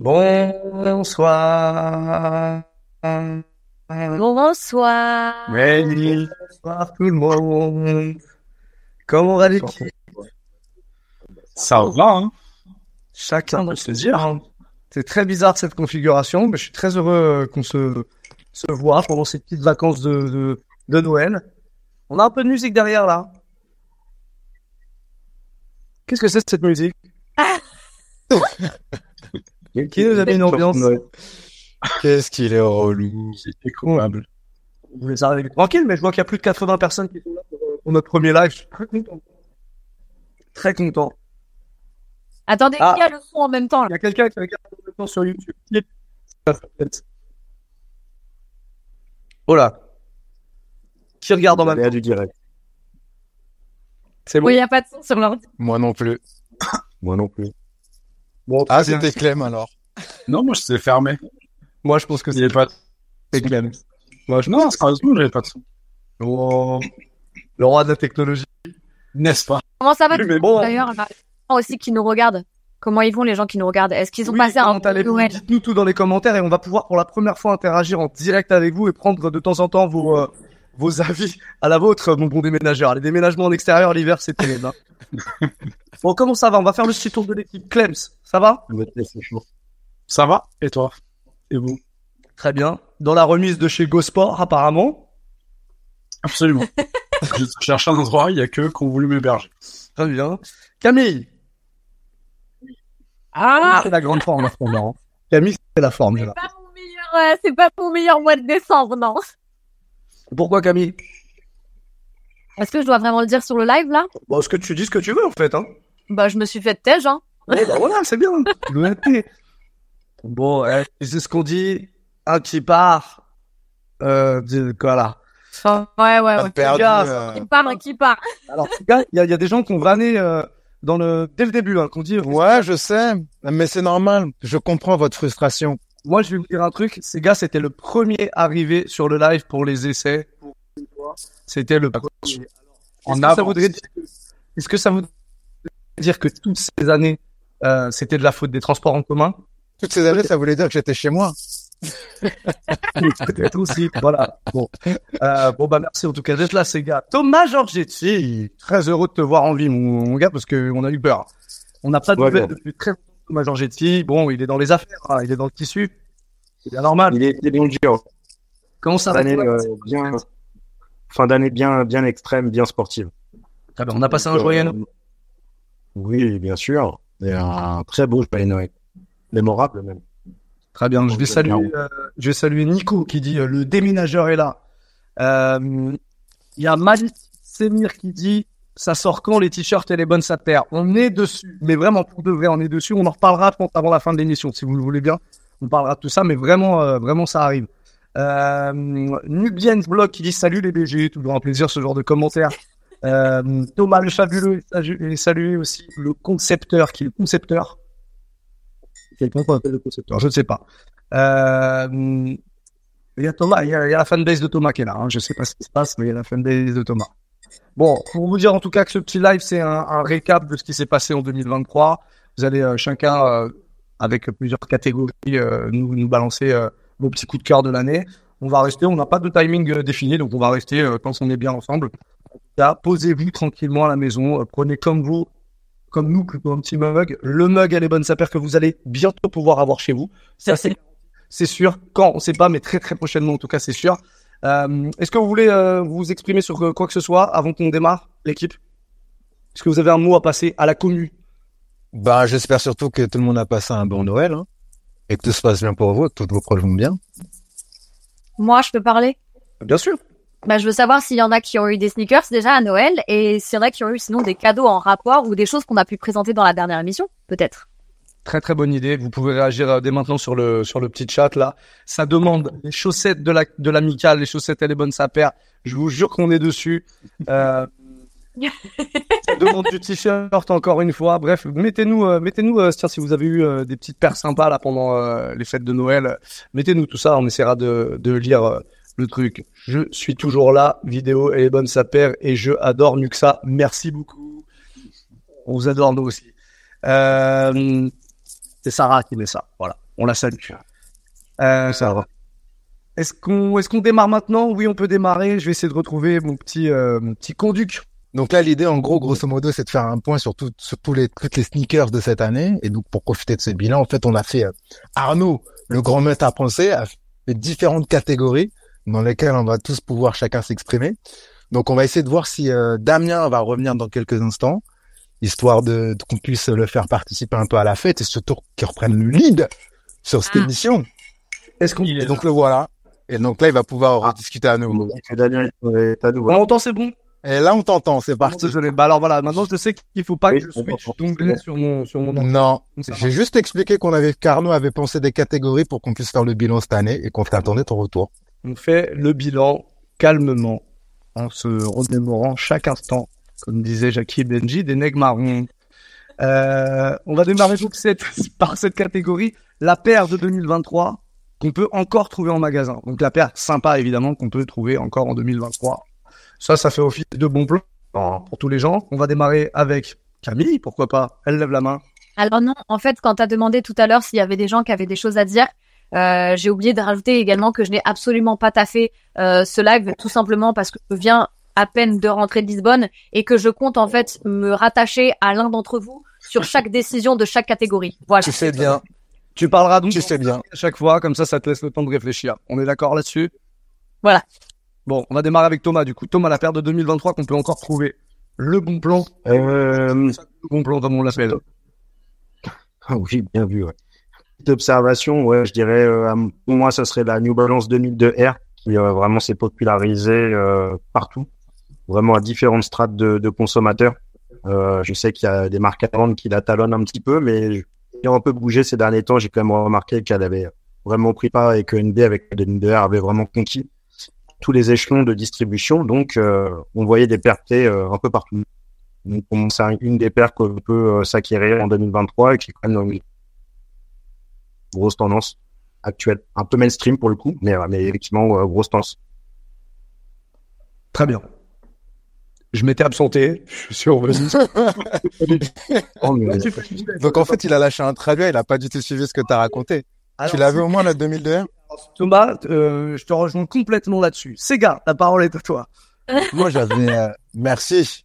Bonsoir. Bonsoir. Bonsoir tout le monde. Comment va l'équipe Ça va, hein? Chacun peut se dire. C'est très bizarre cette configuration, mais je suis très heureux euh, qu'on se, se voit pendant ces petites vacances de, de, de Noël. On a un peu de musique derrière là. Qu'est-ce que c'est cette musique? Qui nous a mis une ambiance Qu'est-ce qu'il est relou. C'est coupable. Vous les arrivez tranquille, mais je vois qu'il y a plus de 80 personnes qui sont là pour, euh, pour notre premier live. Je suis très content. Très content. Attendez, Ah. qui a le son en même temps Il y a quelqu'un qui regarde en même temps sur YouTube. Oh là. Qui regarde en même temps du direct. C'est bon. Oui, il n'y a pas de son sur l'ordi. Moi non plus. Moi non plus. Bon, Ah, c'était Clem alors. Non, moi, je sais fermé. Moi, je pense que c'est pas c'est Clem. Moi, je Non, sérieusement, j'avais pas de son. Oh, le roi de la technologie. N'est-ce pas? Comment ça va bon. d'ailleurs là, les gens aussi qui nous regardent? Comment ils vont les gens qui nous regardent? Est-ce qu'ils ont Oui, passé un bon Noël Dites-nous tout dans les commentaires et on va pouvoir pour la première fois interagir en direct avec vous et prendre de temps en temps vos, euh, vos avis à la vôtre, mon bon déménageur. Les déménagements en extérieur l'hiver, c'est terrible. hein. bon, comment ça va? On va faire le petit tour de l'équipe. Clems, ça va? Ça va? Et toi? Et vous? Très bien. Dans la remise de chez GoSport, apparemment. Absolument. je cherche un endroit, il n'y a que qu'on voulu m'héberger. Très bien. Camille. Ah C'est la grande forme en ce moment. hein. Camille, c'est la forme. C'est pas mon meilleur, euh, c'est pas mon meilleur mois de décembre, non. Pourquoi Camille? Est-ce que je dois vraiment le dire sur le live là? Bon, ce que tu dis ce que tu veux en fait. Hein. Bah, je me suis fait tège, hein. Ouais, bah voilà, c'est bien. Bon, eh, c'est ce qu'on dit. Un qui part. Euh, voilà. Ouais, ouais, ouais. Perdu. euh, Qui part, qui part. Alors, les gars, il y a, il y a des gens qui ont vanné euh, dans le dès le début, hein, qu'on dit. Ouais, je sais. Mais c'est normal. Je comprends votre frustration. Moi, je vais vous dire un truc. Ces gars, c'était le premier arrivé sur le live pour les essais. C'était le premier. En Est-ce que ça avance. voudrait dire que, est-ce que ça voudrait dire que toutes ces années, euh, c'était de la faute des transports en commun? Toutes ces années, ça voulait dire que j'étais chez moi. Peut-être aussi. Voilà. Bon. Euh, bon, bah, merci en tout cas d'être là, ces gars. Thomas Giorgetti, très heureux de te voir en vie, mon, mon gars, parce que on a eu peur. On n'a pas de Ouais, nouvelles depuis très longtemps. Thomas Giorgetti, bon, il est dans les affaires, hein, il est dans le tissu. C'est bien normal. Il est, il est dans le dur. Comment ça Fin va euh, bien, fin d'année bien, bien extrême, bien sportive. Très bien, On a passé un joyeux Noël. Euh, Oui, bien sûr. Et un très beau joyeux Noël. Mémorable même. Très bien. Je vais Bon, saluer, bien. euh, je vais saluer Nico qui dit euh, le déménageur est là. Euh, Il y a Malik Semir qui dit ça sort quand les t-shirts et les bonnes sapères. On est dessus, mais vraiment pour de vrai, on est dessus. On en reparlera je avant la fin de l'émission, si vous le voulez bien. On parlera de tout ça, mais vraiment, euh, vraiment, ça arrive. Euh, Nubien's Blog qui dit salut les BG, toujours un plaisir ce genre de commentaires. Euh, Thomas le fabuleux est salu- est salué aussi le concepteur qui est le concepteur. Quelqu'un qu'on appelle le concepteur, je ne sais pas. Euh, il y a Thomas, il y a, il y a la fanbase de Thomas qui est là. Hein. Je sais pas ce qui se passe, mais il y a la fanbase de Thomas. Bon, pour vous dire en tout cas que ce petit live, c'est un, un récap de ce qui s'est passé en 2023. Vous allez euh, chacun, euh, avec plusieurs catégories, euh, nous, nous balancer vos petits coups de cœur de l'année. On va rester, on n'a pas de timing défini, donc on va rester quand on est bien ensemble. En posez-vous tranquillement à la maison, prenez comme vous, comme nous, plutôt un petit mug, le mug à les bonnes sapeurs que vous allez bientôt pouvoir avoir chez vous. Ça, c'est sûr. Quand, on sait pas, mais très très prochainement, en tout cas, c'est sûr. Euh, Est-ce que vous voulez euh, vous exprimer sur euh, quoi que ce soit avant qu'on démarre, l'équipe? Est-ce que vous avez un mot à passer à la commune Bah, j'espère surtout que tout le monde a passé un bon Noël, hein, et que tout se passe bien pour vous, que toutes vos proches vont bien. Moi, je peux parler? Bien sûr. Bah, je veux savoir s'il y en a qui ont eu des sneakers déjà à Noël et s'il y en a qui ont eu sinon des cadeaux en rapport ou des choses qu'on a pu présenter dans la dernière émission, peut-être. Très très bonne idée. Vous pouvez réagir euh, dès maintenant sur le sur le petit chat là. Ça demande les chaussettes de la de l'amicale, les chaussettes et les bonnes sapères. Je vous jure qu'on est dessus. Euh, ça demande du t-shirt encore une fois. Bref, mettez-nous euh, mettez-nous euh, tiens si vous avez eu euh, des petites paires sympas là pendant les fêtes de Noël, mettez-nous tout ça. On essaiera de de lire le truc. Je suis toujours là. Vidéo et les bonnes sapères et je adore Nuxa. Merci beaucoup. On vous adore nous aussi. Euh, c'est Sarah qui met ça. Voilà. On la salue. Euh, Ça va. est-ce qu'on est-ce qu'on démarre maintenant? Oui, on peut démarrer. Je vais essayer de retrouver mon petit euh, mon petit conduc. Donc là, l'idée, en gros, grosso modo, c'est de faire un point sur, tout, sur tous les, toutes les sneakers de cette année. Et donc, pour profiter de ce bilan, en fait, on a fait euh, Arnaud, le grand maître à penser, a fait différentes catégories dans lesquelles on va tous pouvoir chacun s'exprimer. Donc, on va essayer de voir si euh, Damien va revenir dans quelques instants, histoire de, de qu'on puisse le faire participer un peu à la fête et surtout qu'il reprenne le lead sur cette Ah. émission. Est-ce qu'on est Et donc, le voilà. Et donc là, il va pouvoir rediscuter à nouveau. Daniel est à nous. on entend c'est bon? Et là, on t'entend, c'est parti. Désolé. Bah alors voilà. Maintenant, je sais qu'il faut pas Oui, que je on switch d'onglet sur mon sur mon. Non, j'ai juste expliqué qu'on avait qu'Arnaud avait pensé des catégories pour qu'on puisse faire le bilan cette année et qu'on t'attendait ton retour. On fait le bilan calmement, en se remémorant chaque instant, comme disait Jackie Benji, des nègres marrons. Euh, on va démarrer donc cette, par cette catégorie, la paire de 2023 qu'on peut encore trouver en magasin. Donc la paire sympa évidemment qu'on peut trouver encore en 2023. Ça, ça fait office de bon plan pour tous les gens. On va démarrer avec Camille, pourquoi pas? Elle lève la main. Alors non, en fait, quand tu as demandé tout à l'heure s'il y avait des gens qui avaient des choses à dire, euh, j'ai oublié de rajouter également que je n'ai absolument pas taffé euh, ce live, tout simplement parce que je viens à peine de rentrer de Lisbonne et que je compte en fait me rattacher à l'un d'entre vous sur chaque décision de chaque catégorie. Voilà. Tu fais bien, Tu parleras donc tu sais bien. à chaque fois, comme ça, ça te laisse le temps de réfléchir. On est d'accord là-dessus? Voilà. Bon, on va démarrer avec Thomas, du coup. Thomas, la paire de 2023 qu'on peut encore trouver. Le bon plan. Euh, Le bon plan, comme on l'appelle. Ah oui, bien vu. Ouais. Petite observation, ouais, je dirais, euh, pour moi, ça serait la New Balance 2002 R qui euh, vraiment s'est popularisée euh, partout, vraiment à différentes strates de, consommateurs. Euh, je sais qu'il y a des marques allemandes qui la talonnent un petit peu, mais ayant un peu bougé ces derniers temps, j'ai quand même remarqué qu'elle avait vraiment pris pas et que NB avec la 2002 R avait vraiment conquis tous les échelons de distribution. Donc, euh, on voyait des pertes euh, un peu partout. Donc, c'est un- une des paires qu'on peut s'acquérir en 2023 et qui est quand même une grosse tendance actuelle. Un peu mainstream pour le coup, mais, effectivement, grosse tendance. Très bien. Je m'étais absenté. Je suis revenu. Oh, mais- Donc en fait, il a lâché un traduit, il a pas du tout suivi ce que tu as raconté. Alors, tu l'avais au moins la 2002 Thomas, euh, je te rejoins complètement là-dessus. Sega, la parole est à toi. Moi, j'avais... euh, Merci.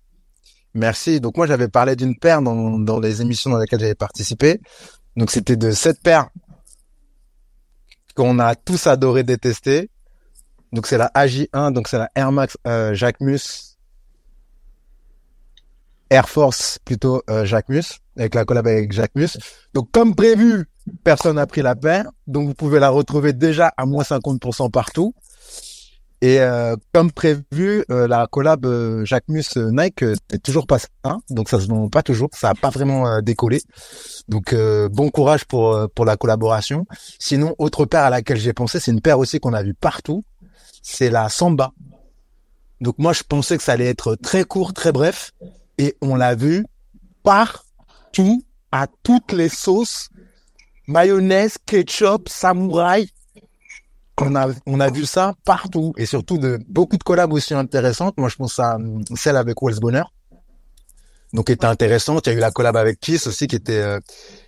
Merci. Donc moi, j'avais parlé d'une paire dans, dans les émissions dans lesquelles j'avais participé. Donc c'était de cette paire qu'on a tous adoré détester. Donc c'est la AJ1, donc c'est la Air Max euh, Jacquemus. Air Force plutôt euh, avec la collab avec Jacquemus. Donc comme prévu, personne n'a pris la paire. Donc vous pouvez la retrouver déjà à moins 50% partout. Et euh, comme prévu, euh, la collab euh, Jacquemus euh, Nike euh, toujours pas ça, donc ça se vend pas toujours, ça a pas vraiment décollé. Donc bon courage pour pour la collaboration. Sinon, autre paire à laquelle j'ai pensé, c'est une paire aussi qu'on a vu partout, c'est la Samba. Donc moi je pensais que ça allait être très court, très bref, et on l'a vu partout, à toutes les sauces, mayonnaise, ketchup, samouraï. On a, on a vu ça partout et surtout de beaucoup de collabs aussi intéressantes. Moi, je pense à hum, celle avec Wells Bonner. Donc, qui était intéressante. Il y a eu la collab avec Kiss aussi qui était, euh,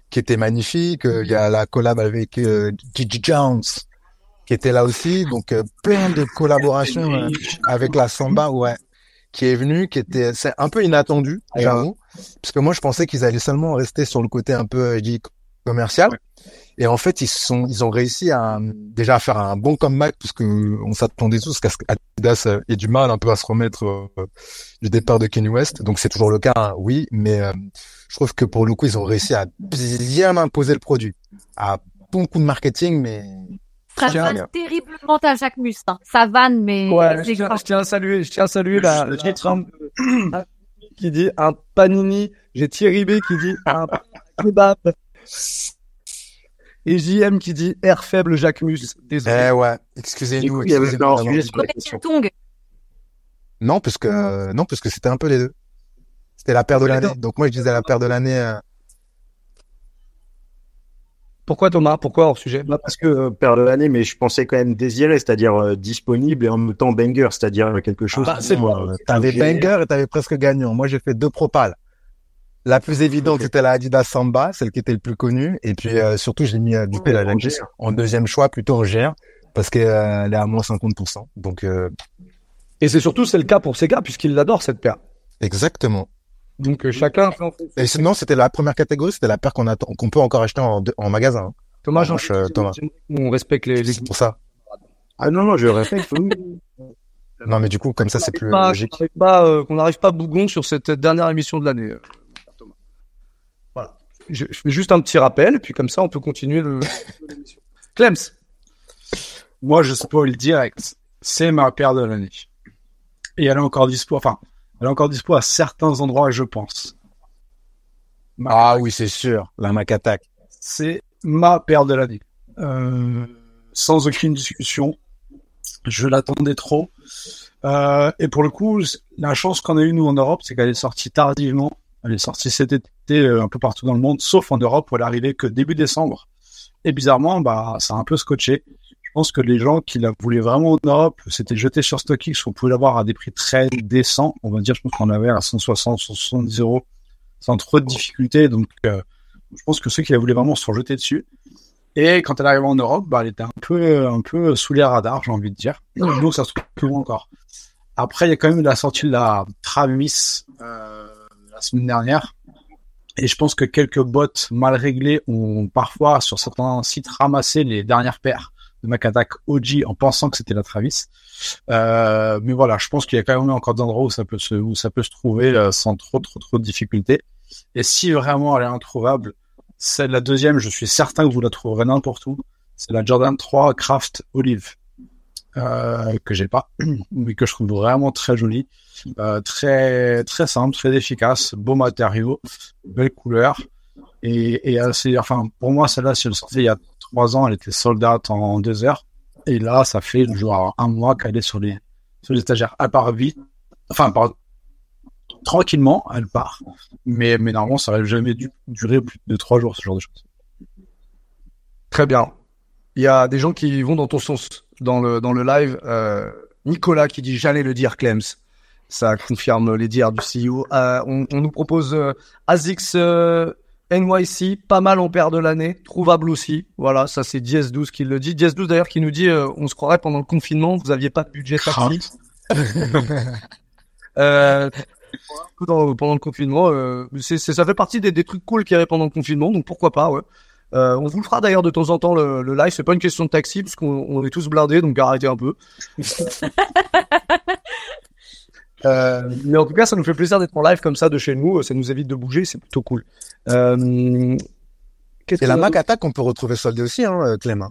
qui était magnifique. Euh, Il y a la collab avec euh, Gigi Jones qui était là aussi. Donc, plein de collaborations avec la Samba, ouais, qui est venue, qui était, c'est un peu inattendu, j'avoue. Parce que moi, je pensais qu'ils allaient seulement rester sur le côté un peu, euh, je dis, commercial. Et en fait, ils sont, ils ont réussi à déjà à faire un bon comeback parce que on s'attendait tous qu'à ce qu'Adidas euh, ait du mal un peu à se remettre euh, du départ de Kanye West. Donc c'est toujours le cas, hein, oui, mais euh, je trouve que pour le coup, ils ont réussi à bien imposer le produit, à bon coup de marketing, mais Ça Tiens, vanne terriblement à Jacques Mus. hein. Ça vanne, mais Ouais, je tiens, grave. je tiens à saluer, je tiens à saluer la, qui dit un panini. J'ai Thierry B qui dit un kebab. Et JM qui dit air faible Jacquemus. Désolé. eh ouais, excusez-nous. excusez. Non, parce que euh, non, parce que c'était un peu les deux. C'était la paire de Les l'année. Donc moi, je disais la paire de l'année. euh, Pourquoi Thomas? Pourquoi hors sujet? Parce que euh, paire de l'année, mais je pensais quand même désiré, c'est-à-dire euh, disponible et en même temps banger, c'est-à-dire quelque chose. bah, qui, bon. euh, T'avais banger et t'avais presque gagnant. Moi, j'ai fait deux propales. La plus évidente, c'était la Adidas Samba, celle qui était le plus connue. Et puis, euh, surtout, j'ai mis euh, du coup la en deuxième choix, plutôt en GR, parce qu'elle est à moins 50%. Donc, euh, Et c'est surtout c'est le cas pour Sega puisqu'il l'adore cette paire. exactement. Donc euh, chacun. Et sinon, c'était la première catégorie, c'était la paire qu'on attend, qu'on peut encore acheter en, en magasin. hein. Thomas, j'en euh, Thomas. On respecte les. les... C'est pour ça. Ah non, non, je oui. Non, mais du coup, comme ça, c'est plus pas, logique. qu'on n'arrive pas, euh, qu'on n'arrive pas bougon sur cette dernière émission de l'année. euh, Thomas. Voilà. Je, je fais juste un petit rappel, et puis comme ça, on peut continuer le. l'émission. Clems. Moi, je spoil direct. C'est ma paire de l'année. Et elle est encore dispo, enfin, elle est encore dispo à certains endroits, je pense. Ma- Ah oui, c'est sûr. La Mac Attack. c'est ma paire de l'année. Euh, sans aucune discussion. Je l'attendais trop. Euh, et pour le coup, la chance qu'on a eue, nous, en Europe, c'est qu'elle est sortie tardivement. Elle est sortie cet été euh, un peu partout dans le monde, sauf en Europe où elle est arrivée que début décembre. Et bizarrement, bah, ça a un peu scotché. Pense que les gens qui la voulaient vraiment en Europe s'étaient jetés sur StockX. On pouvait l'avoir à des prix très décents. On va dire, je pense qu'on l'avait à 160, 170 euros sans trop de difficultés. Donc, euh, je pense que ceux qui la voulaient vraiment se sont jetés dessus. Et quand elle arrive en Europe, bah, elle était un peu, un peu sous les radars, j'ai envie de dire. Donc, ça se trouve plus loin encore. Après, il y a quand même la sortie de la Travis euh, la semaine dernière. Et je pense que quelques bots mal réglés ont parfois, sur certains sites, ramassé les dernières paires Mac Attack OG en pensant que c'était la Travis. Euh, mais voilà, je pense qu'il y a quand même encore d'endroits où ça peut se, où ça peut se trouver euh, sans trop, trop, trop de difficultés. Et si vraiment elle est introuvable, c'est la deuxième, je suis certain que vous la trouverez n'importe où. C'est la Jordan 3 Craft Olive. Euh, que j'ai pas, mais que je trouve vraiment très jolie. Euh, très, très simple, très efficace, beau matériau, belle couleur. Et, enfin, pour moi, celle-là, si elle sortait il y a trois ans, elle était sold out en deux heures. Et là, ça fait genre un mois qu'elle est sur les, sur étagères. Elle part vite. Enfin, part tranquillement, elle part. Mais, normalement, ça aurait jamais dû durer plus de trois jours, ce genre de choses. Très bien. Il y a des gens qui vont dans ton sens dans le le live. Euh, Nicolas qui dit j'allais le dire Clems. Ça confirme les dires du CEO. Euh, on, nous propose euh, Azix NYC, pas mal en paire de l'année, trouvable aussi. Voilà, ça c'est Diez12 qui le dit. Diez12 d'ailleurs qui nous dit euh, on se croirait pendant le confinement, vous aviez pas de budget taxi. euh, dans- pendant le confinement, euh, c'est, c'est- ça fait partie des, des trucs cool qu'il y avait pendant le confinement, donc pourquoi pas, ouais. Euh, on vous le fera d'ailleurs de temps en temps le, le live. C'est pas une question de taxi parce qu'on on est tous blindés, donc arrêtez un peu. Euh, mais en tout cas, ça nous fait plaisir d'être en live comme ça de chez nous. Ça nous évite de bouger, c'est plutôt cool. Euh, Et la Mac Attack, on peut retrouver soldée aussi, hein, euh, Clem. dans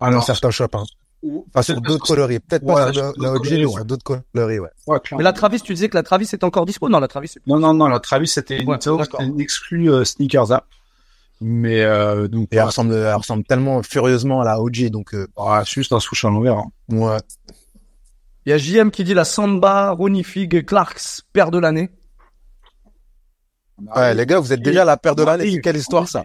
Alors, certains shops. Hein. Enfin, sur d'autres coloris. Peut-être pas sur d'autres OG, coloris, mais ouais. sur d'autres coloris, ouais. ouais, clairement. Mais la Travis, tu disais que la Travis est encore dispo? Non, la Travis. Non, non, non, la Travis, c'était une, Ouais, une exclue euh, sneakers app. Mais, euh, donc, Et elle ressemble, elle ressemble tellement furieusement à la OG, donc, euh, ah, c'est juste un souche à l'envers. hein. ouais. Il y a JM qui dit la Samba, Ronnie Fig, Clarks, paire de l'année. Ouais, les gars, vous êtes déjà la paire de l'année. Quelle histoire, ça?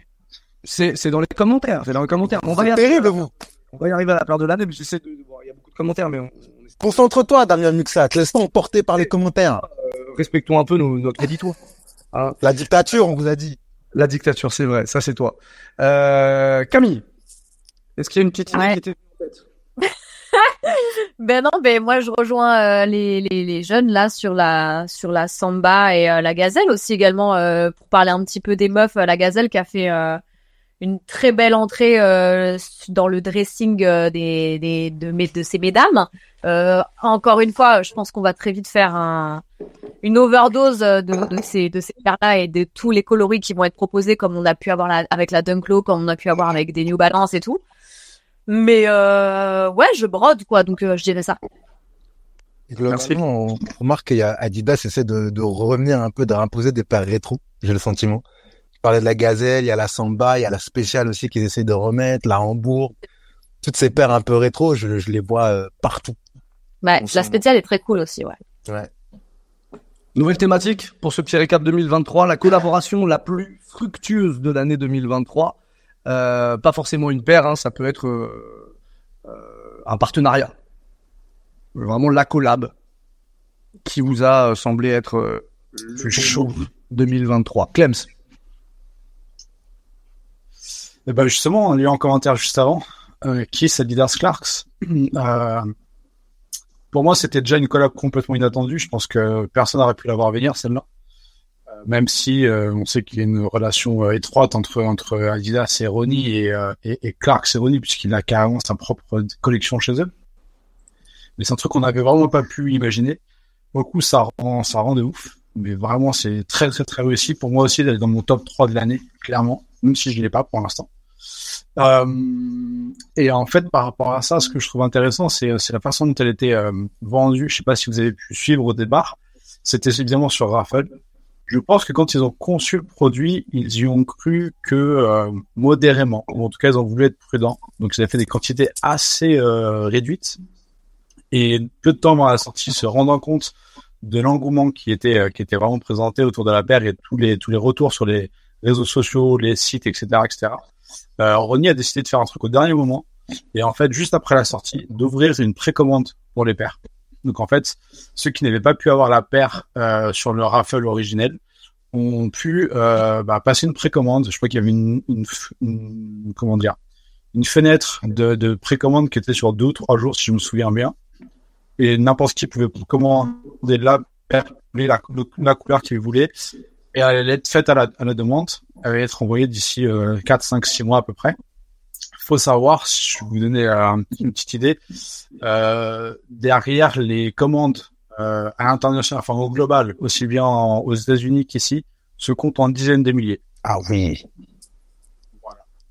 C'est, c'est dans les commentaires. C'est dans les commentaires. On va y C'est arriver. terrible, vous. On va y arriver à la paire de l'année, mais j'essaie de. bon, il y a beaucoup de commentaires, mais on, Concentre-toi, Daniel Muxat. Laisse-toi emporter par les commentaires. euh, respectons un peu nos, notre édito. Hein. La dictature, on vous a dit. La dictature, c'est vrai. Ça, c'est toi. Euh, Camille, est-ce qu'il y a une petite idée Ouais. qui était en tête? Ben non, ben moi je rejoins euh, les, les, les jeunes là sur la sur la samba et euh, la gazelle aussi également euh, pour parler un petit peu des meufs. euh, la gazelle qui a fait euh, une très belle entrée euh, dans le dressing des, des de, mes- de ces mesdames. Encore une fois, je pense qu'on va très vite faire un, une overdose de, de ces de ces paires-là et de tous les coloris qui vont être proposés comme on a pu avoir la- avec la Dunk Low, comme on a pu avoir avec des New Balance et tout. Mais euh, ouais, je brode quoi, donc euh, je dirais ça. Et globalement, on remarque qu'il y a Adidas essaie de, de revenir un peu, de imposer des paires rétro. J'ai le sentiment. Je parlais de la Gazelle, il y a la Samba, il y a la Spéciale aussi qu'ils essaient de remettre, la Hambourg. Toutes ces paires un peu rétro, je, je les vois euh, partout. Ouais, la spéciale est très cool aussi, ouais. Ouais. Nouvelle thématique pour ce petit récap 2023, la collaboration la plus fructueuse de l'année 2023. Euh, pas forcément une paire, hein, ça peut être euh, euh, un partenariat. Vraiment la collab qui vous a euh, semblé être le C'est chaud. 2023. Clems. Et ben justement, on a eu un commentaire juste avant. Euh, Kiss, Adidas, Clarks. Pour moi, c'était déjà une collab complètement inattendue. Je pense que personne n'aurait pu l'avoir venir, celle-là. Euh, même si euh, on sait qu'il y a une relation euh, étroite entre entre Adidas et Ronnie et, euh, et, et Clarks et Ronnie, puisqu'il a carrément sa propre collection chez eux. Mais c'est un truc qu'on n'avait vraiment pas pu imaginer. Pour le coup, ça rend, ça rend de ouf. Mais vraiment, c'est très, très, très réussi. Pour moi aussi, d'aller dans mon top 3 de l'année, clairement. Même si je l'ai pas pour l'instant. Euh, et en fait, par rapport à ça, ce que je trouve intéressant, c'est, c'est la façon dont elle était euh, vendue. Je sais pas si vous avez pu suivre au départ. C'était évidemment sur Raffle. Je pense que quand ils ont conçu le produit, ils y ont cru que euh, modérément. Ou en tout cas, ils ont voulu être prudents. Donc, ils avaient fait des quantités assez euh, réduites. Et peu de temps avant la sortie, se rendant compte de l'engouement qui était euh, qui était vraiment présenté autour de la paire et tous les tous les retours sur les réseaux sociaux, les sites, etc., etc. Euh, Ronnie a décidé de faire un truc au dernier moment et en fait juste après la sortie d'ouvrir une précommande pour les paires. Donc en fait ceux qui n'avaient pas pu avoir la paire euh, sur le raffle originel ont pu euh, bah, passer une précommande. Je crois qu'il y avait une, une, une- comment dire une fenêtre de, de précommande qui était sur deux ou trois jours si je me souviens bien et n'importe qui pouvait commander la paire, la, la couleur qu'il voulait, et elle allait être faite à la, à la demande, elle allait être envoyée d'ici euh, 4, 5, 6 mois à peu près. Faut savoir, si je vais vous donner euh, une petite idée, euh, derrière les commandes euh, à l'international, enfin au global, aussi bien en- aux États-Unis qu'ici, se comptent en dizaines de milliers. Ah oui.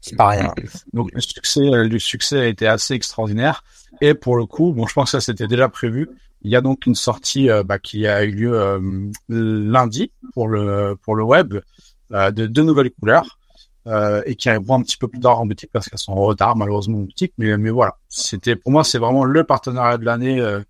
C'est pas rien. Donc le succès, euh, le succès a été assez extraordinaire. Et pour le coup, bon, je pense que ça c'était déjà prévu. Il y a donc une sortie euh, bah, qui a eu lieu euh, lundi pour le pour le web euh, de deux nouvelles couleurs euh, et qui arriveront un petit peu plus tard en boutique parce qu'elles sont en retard malheureusement en boutique. Mais mais voilà, c'était pour moi c'est vraiment le partenariat de l'année. euh,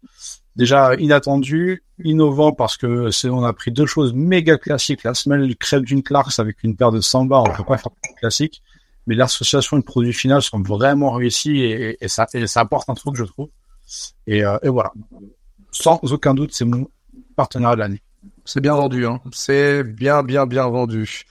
déjà inattendu, innovant parce que c'est on a pris deux choses méga classiques. La semelle crêpe d'une Clarks avec une paire de samba, on peut pas faire plus classique mais l'association et le produit final sont vraiment réussis et, et ça, et ça apporte un truc, je trouve. Et, euh, et voilà. Sans aucun doute, c'est mon partenaire de l'année. C'est bien vendu, hein. C'est bien, bien, bien vendu.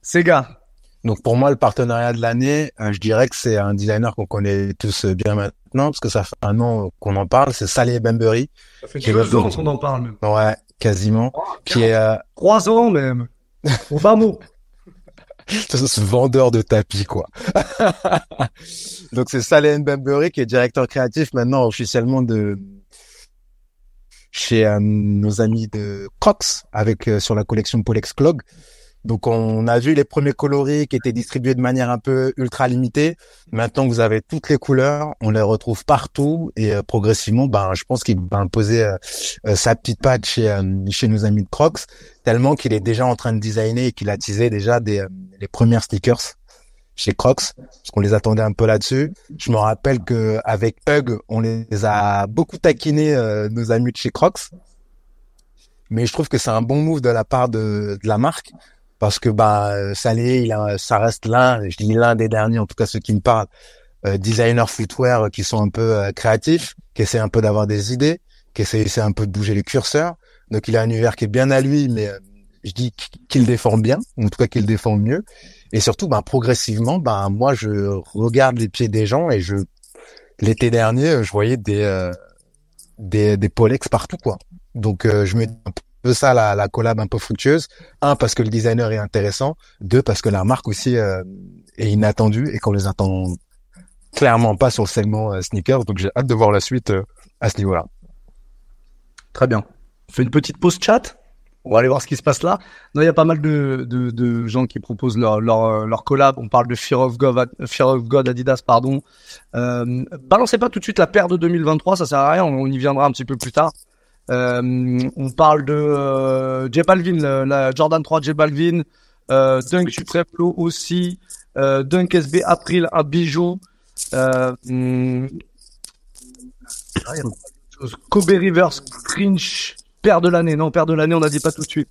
Sega. Donc pour moi, le partenariat de l'année, euh, je dirais que c'est un designer qu'on connaît tous euh, bien maintenant, parce que ça fait un an qu'on en parle, c'est Saleh Bembury. Ça fait deux ans qu'on en parle, même. Ouais, quasiment. Qui est euh, Trois ans, même. Bas mot. ce vendeur de tapis, quoi. Donc c'est Saleh Bembury qui est directeur créatif maintenant officiellement de chez euh, nos amis de Crocs avec euh, sur la collection Polex Clog. Donc on a vu les premiers coloris qui étaient distribués de manière un peu ultra limitée. Maintenant que vous avez toutes les couleurs, on les retrouve partout et euh, progressivement, ben je pense qu'il va imposer euh, euh, sa petite patte chez chez nos amis de Crocs, tellement qu'il est déjà en train de designer et qu'il a teasé déjà des les premières stickers chez Crocs, parce qu'on les attendait un peu là-dessus. Je me rappelle que avec Hug, on les a beaucoup taquinés nos amis de chez Crocs, mais je trouve que c'est un bon move de la part de la marque parce que bah Salé, il a, ça reste l'un, je dis l'un des derniers, en tout cas ceux qui me parlent, euh, designers footwear qui sont un peu euh, créatifs, qui essaient un peu d'avoir des idées, qui essaient, un peu de bouger les curseurs. Donc il a un univers qui est bien à lui, mais euh, je dis qu'il défend bien, en tout cas qu'il défend mieux. Et surtout, ben progressivement, ben moi je regarde les pieds des gens et je l'été dernier, je voyais des euh, des des Polex partout quoi. Donc euh, je me ça la, la collab un peu fructueuse. Un parce que le designer est intéressant, deux parce que la marque aussi euh, est inattendue et qu'on les attend clairement pas sur le segment euh, sneakers. Donc j'ai hâte de voir la suite euh, à ce niveau-là. Très bien. Fait une petite pause chat. On va aller voir ce qui se passe là. Non, il y a pas mal de, de, gens qui proposent leur, leur, collab. On parle de Fear of God, Fear of God Adidas, pardon. Balancez pas tout de suite la paire de 2023, ça sert à rien. On y viendra un petit peu plus tard. Euh, on parle de euh, J Balvin, la, la Jordan 3 J Balvin, euh, Dunk Supreme Low aussi, Dunk SB April, un bijou. Hum, choses. Kobe Rivers, Cringe, père de l'année. Non, père de l'année, on n'a dit pas tout de suite.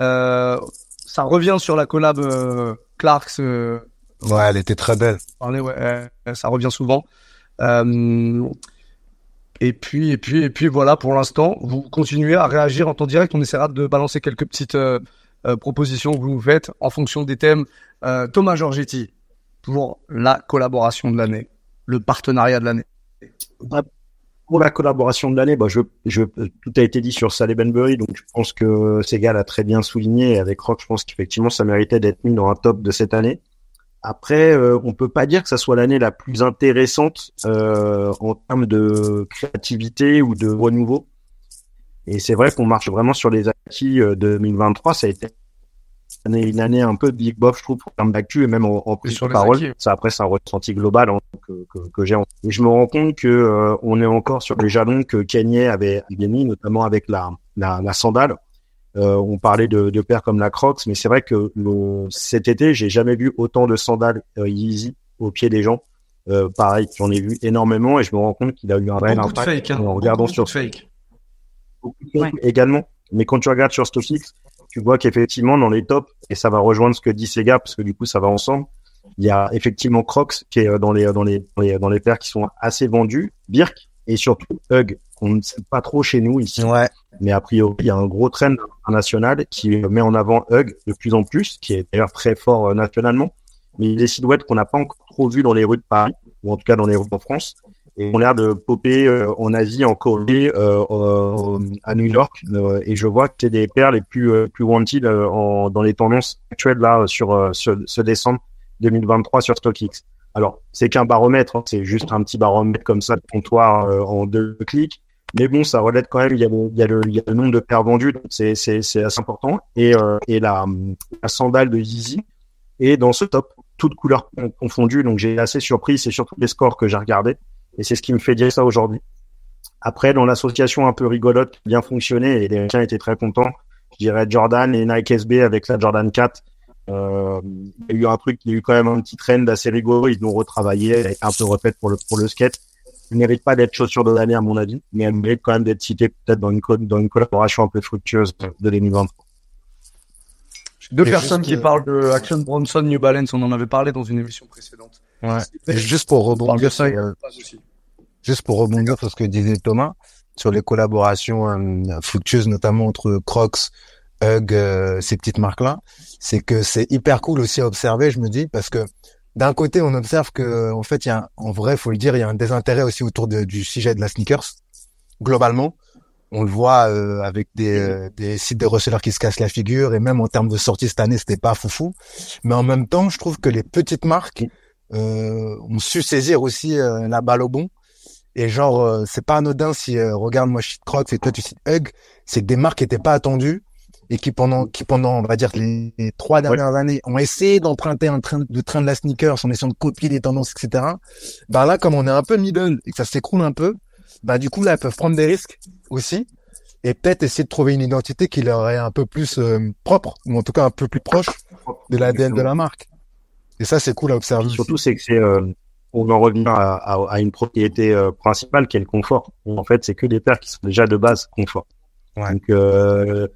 Euh, ça revient sur la collab euh, Clarks. Euh, Ouais, elle était très belle. ouais, ça revient souvent. Et puis, et puis, et puis voilà, pour l'instant, vous continuez à réagir en temps direct. On essaiera de balancer quelques petites, euh, euh, propositions que vous nous faites en fonction des thèmes. Euh, Thomas Giorgetti, toujours la collaboration de l'année, le partenariat de l'année. Pour la collaboration de l'année, bah, je, je, tout a été dit sur Sally Benbury, donc je pense que Segal a très bien souligné. Avec Rock, je pense qu'effectivement, ça méritait d'être mis dans un top de cette année. Après, euh, on peut pas dire que ça soit l'année la plus intéressante euh, en termes de créativité ou de renouveau. Et c'est vrai qu'on marche vraiment sur les acquis euh, de 2023. Ça a été une année, un peu big bof, je trouve, en termes d'actu et même en, en prise de parole. acquis. Ça, après, c'est un ressenti global hein, que, que, que j'ai. Et je me rends compte que euh, on est encore sur les jalons que Kanye avait avait mis, notamment avec la, la, la sandale. Euh, on parlait de, de paires comme la Crocs, mais c'est vrai que le- cet été, j'ai jamais vu autant de sandales euh, Yeezy au pied des gens. Euh, pareil, j'en ai vu énormément et je me rends compte qu'il a eu un réel Beaucoup de impact fake, hein. en regardant Beaucoup sur de fake. beaucoup de choses également. Mais quand tu regardes sur StockX, tu vois qu'effectivement dans les tops, et ça va rejoindre ce que dit Sega, parce que du coup ça va ensemble, il y a effectivement Crocs qui est euh, dans les dans les dans les, dans les paires qui sont assez vendus, Birk et surtout Hug, qu'on ne sait pas trop chez nous ici. Ouais. Mais a priori, il y a un gros trend international qui met en avant Hug de plus en plus, qui est d'ailleurs très fort euh, nationalement. Mais a des silhouettes qu'on n'a pas encore trop vues dans les rues de Paris, ou en tout cas dans les rues en France, et ont l'air de popper euh, en Asie, en Corée, euh, euh, à New York. Euh, et je vois que c'est des paires les plus euh, plus wanted euh, en, dans les tendances actuelles là sur euh, ce, ce décembre 2023 sur StockX. Alors, c'est qu'un baromètre, hein, c'est juste un petit baromètre comme ça de comptoir euh, en deux clics. Mais bon, ça relève quand même, il y a le, il y a le, nombre de paires vendues, donc c'est, c'est, c'est assez important. Et, euh, et la, la sandale de Yeezy est dans ce top, toutes couleurs confondues, donc j'ai assez surpris, c'est surtout les scores que j'ai regardés, et c'est ce qui me fait dire ça aujourd'hui. Après, dans l'association un peu rigolote, bien fonctionné, et les Américains étaient très contents, je dirais Jordan et Nike SB avec la Jordan 4, euh, il y a eu un truc, il y a eu quand même un petit trend assez rigolo, ils l'ont retravaillé, un peu refaite pour le, pour le skate. Elle mérite pas d'être chaussure de l'année à mon avis, mais elle mérite quand même d'être citée peut-être dans une, co- dans une collaboration un peu fructueuse de 2023. Deux Et personnes qui euh, parlent de Action Bronson New Balance, on en avait parlé dans une émission précédente. Ouais. Et juste pour rebondir ça, sur, euh, juste pour rebondir sur ce que disait Thomas, sur les collaborations euh, fructueuses, notamment entre Crocs, Hug, euh, ces petites marques-là, c'est que c'est hyper cool aussi à observer, je me dis, parce que d'un côté, on observe que, en fait, il y a, un- en vrai, faut le dire, il y a un désintérêt aussi autour de- du sujet de la sneakers, globalement. On le voit euh, avec des, euh, des sites de receleurs qui se cassent la figure, et même en termes de sortie cette année, c'était pas foufou. Mais en même temps, je trouve que les petites marques euh, ont su saisir aussi euh, la balle au bon. Et genre, euh, c'est pas anodin si, euh, regarde, moi je cite Crocs et toi tu cites Hug, c'est que des marques qui étaient pas attendues et qui pendant, qui pendant, on va dire, les, les trois dernières années ont essayé d'emprunter un train, de train de la sneakers en essayant de copier les tendances, etc. Ben là, comme on est un peu middle et que ça s'écroule un peu, ben du coup là, elles peuvent prendre des risques aussi et peut-être essayer de trouver une identité qui leur est un peu plus euh, propre ou en tout cas un peu plus proche de l'ADN de la marque. Et ça, c'est cool à observer. Surtout, c'est que c'est, euh, on en revient à, à, à une propriété euh, principale qui est le confort. En fait, c'est que des paires qui sont déjà de base confort. Ouais. Donc, euh,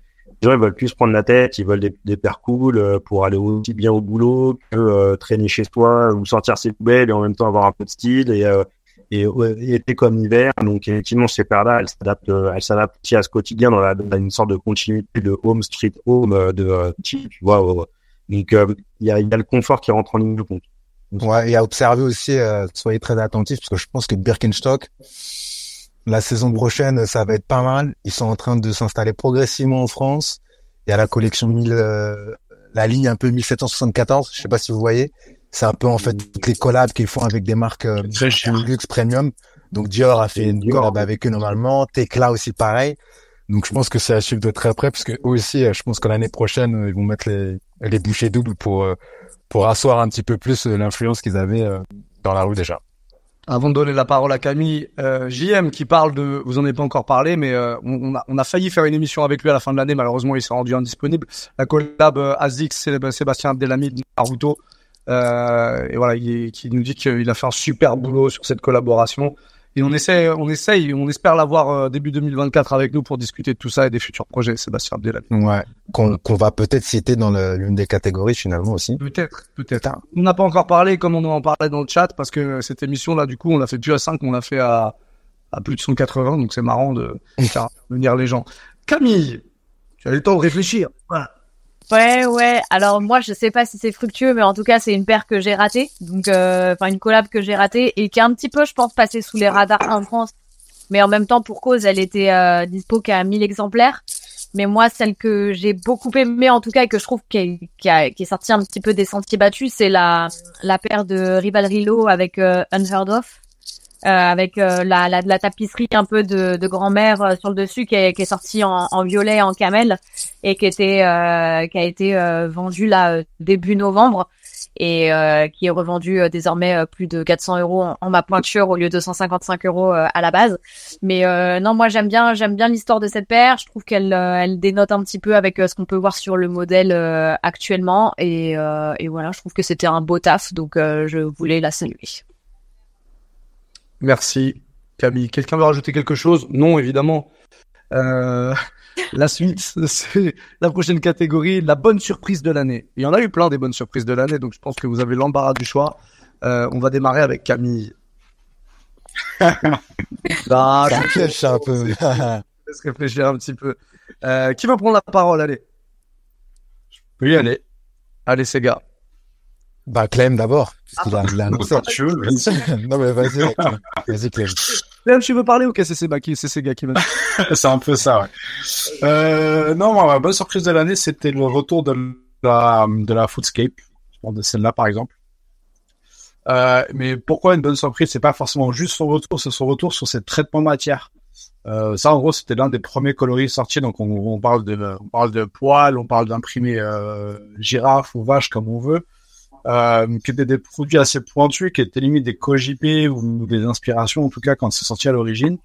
gens ils veulent plus se prendre la tête, ils veulent des, des paires cool euh, pour aller aussi bien au boulot que euh, traîner chez soi ou sortir ses poubelles et en même temps avoir un peu de style et euh, et, été comme hiver. Donc effectivement, ces paires-là, elles s'adaptent, euh, elles s'adaptent aussi à ce quotidien dans, la, dans une sorte de continuité de home street home euh, de euh, tu vois. Donc il y, a, y a le confort qui rentre en ligne de compte. Ouais, et à observer aussi, soyez très attentifs parce que je pense que Birkenstock, la saison prochaine, ça va être pas mal. Ils sont en train de s'installer progressivement en France. Il y a la collection 1000, euh, la ligne un peu 1774. Je sais pas si vous voyez. C'est un peu en fait toutes les collabs qu'ils font avec des marques euh, Très luxe premium. Donc Dior a fait une Dior. collab avec eux normalement. Tekla aussi pareil. Donc je pense que c'est à suivre de très près parce que eux aussi, euh, je pense que l'année prochaine, euh, ils vont mettre les, les bouchées doubles pour euh, pour asseoir un petit peu plus l'influence qu'ils avaient dans la rue déjà. Avant de donner la parole à Camille, euh, JM qui parle de, vous en avez pas encore parlé, mais euh, on, a, failli faire une émission avec lui à la fin de l'année. Malheureusement, il s'est rendu indisponible. La collab euh, Azix, Sé- Sébastien Abdelhamid, Naruto, euh, et voilà, il, qui nous dit qu'il a fait un super boulot sur cette collaboration. Et on essaie, on essaye, on espère l'avoir euh, début 2024 avec nous pour discuter de tout ça et des futurs projets. Sébastien Abdelhamid. Ouais. Qu'on qu'on va peut-être citer dans l'une des catégories finalement aussi. Peut-être, peut-être. On n'a pas encore parlé comme on en parlait dans le chat parce que cette émission là, du coup, on l'a fait plus à 5, on l'a fait à, à plus de 180, donc c'est marrant de faire venir les gens. Camille, tu as eu le temps de réfléchir. Voilà. Ouais, ouais. Alors moi, je sais pas si c'est fructueux, mais en tout cas, c'est une paire que j'ai ratée. Donc, euh, enfin, une collab que j'ai ratée et qui est un petit peu, je pense, passée sous les radars en France. Mais en même temps, pour cause, elle était euh, dispo qu'à 1000 exemplaires. Mais moi, celle que j'ai beaucoup aimée, en tout cas, et que je trouve qui est, est sortie un petit peu des sentiers battus, c'est la, la paire de Rivalry Low avec euh, Unheard of. Euh, avec euh, la, la, la tapisserie un peu de, de grand-mère euh, sur le dessus qui est, qui est sortie en, en violet et en camel et qui était qui a été vendue là début novembre et euh, qui est revendue euh, désormais euh, plus de 400 euros en, en ma pointure au lieu de 155 euros à la base. Mais non, moi j'aime bien j'aime bien l'histoire de cette paire. Je trouve qu'elle elle dénote un petit peu avec ce qu'on peut voir sur le modèle actuellement et, et voilà, je trouve que c'était un beau taf donc je voulais la saluer. Merci, Camille. Quelqu'un veut rajouter quelque chose? Non, évidemment. Euh, la suite, c'est la prochaine catégorie, la bonne surprise de l'année. Il y en a eu plein des bonnes surprises de l'année, donc je pense que vous avez l'embarras du choix. Euh, on va démarrer avec Camille. Ça piège un peu. je laisse réfléchir un petit peu. Euh, qui va prendre la parole? Allez. Oui, allez. Allez, ces gars. Bah, Clem d'abord. Puisqu'il a, il a annoncé. Tu veux, non, mais vas-y. Clem. Vas-y, Clem. Clem, tu veux parler ou qu'est-ce que c'est bah, qui- c'est ces gars qui veulent c'est un peu ça, ouais. Euh, non, moi, ma bonne surprise de l'année, c'était le retour de la, de la Foodscape. Je pense de celle-là, par exemple. Euh, mais pourquoi une bonne surprise? C'est pas forcément juste son retour, c'est son retour sur ses traitements matière. Euh, ça, en gros, c'était l'un des premiers coloris sortis. Donc, on, on parle de, on parle de poils, on parle d'imprimé euh, girafe ou vache, comme on veut. Euh, qui étaient des produits assez pointus, qui étaient limite des co-JP ou des inspirations, en tout cas, quand c'est sorti à l'origine.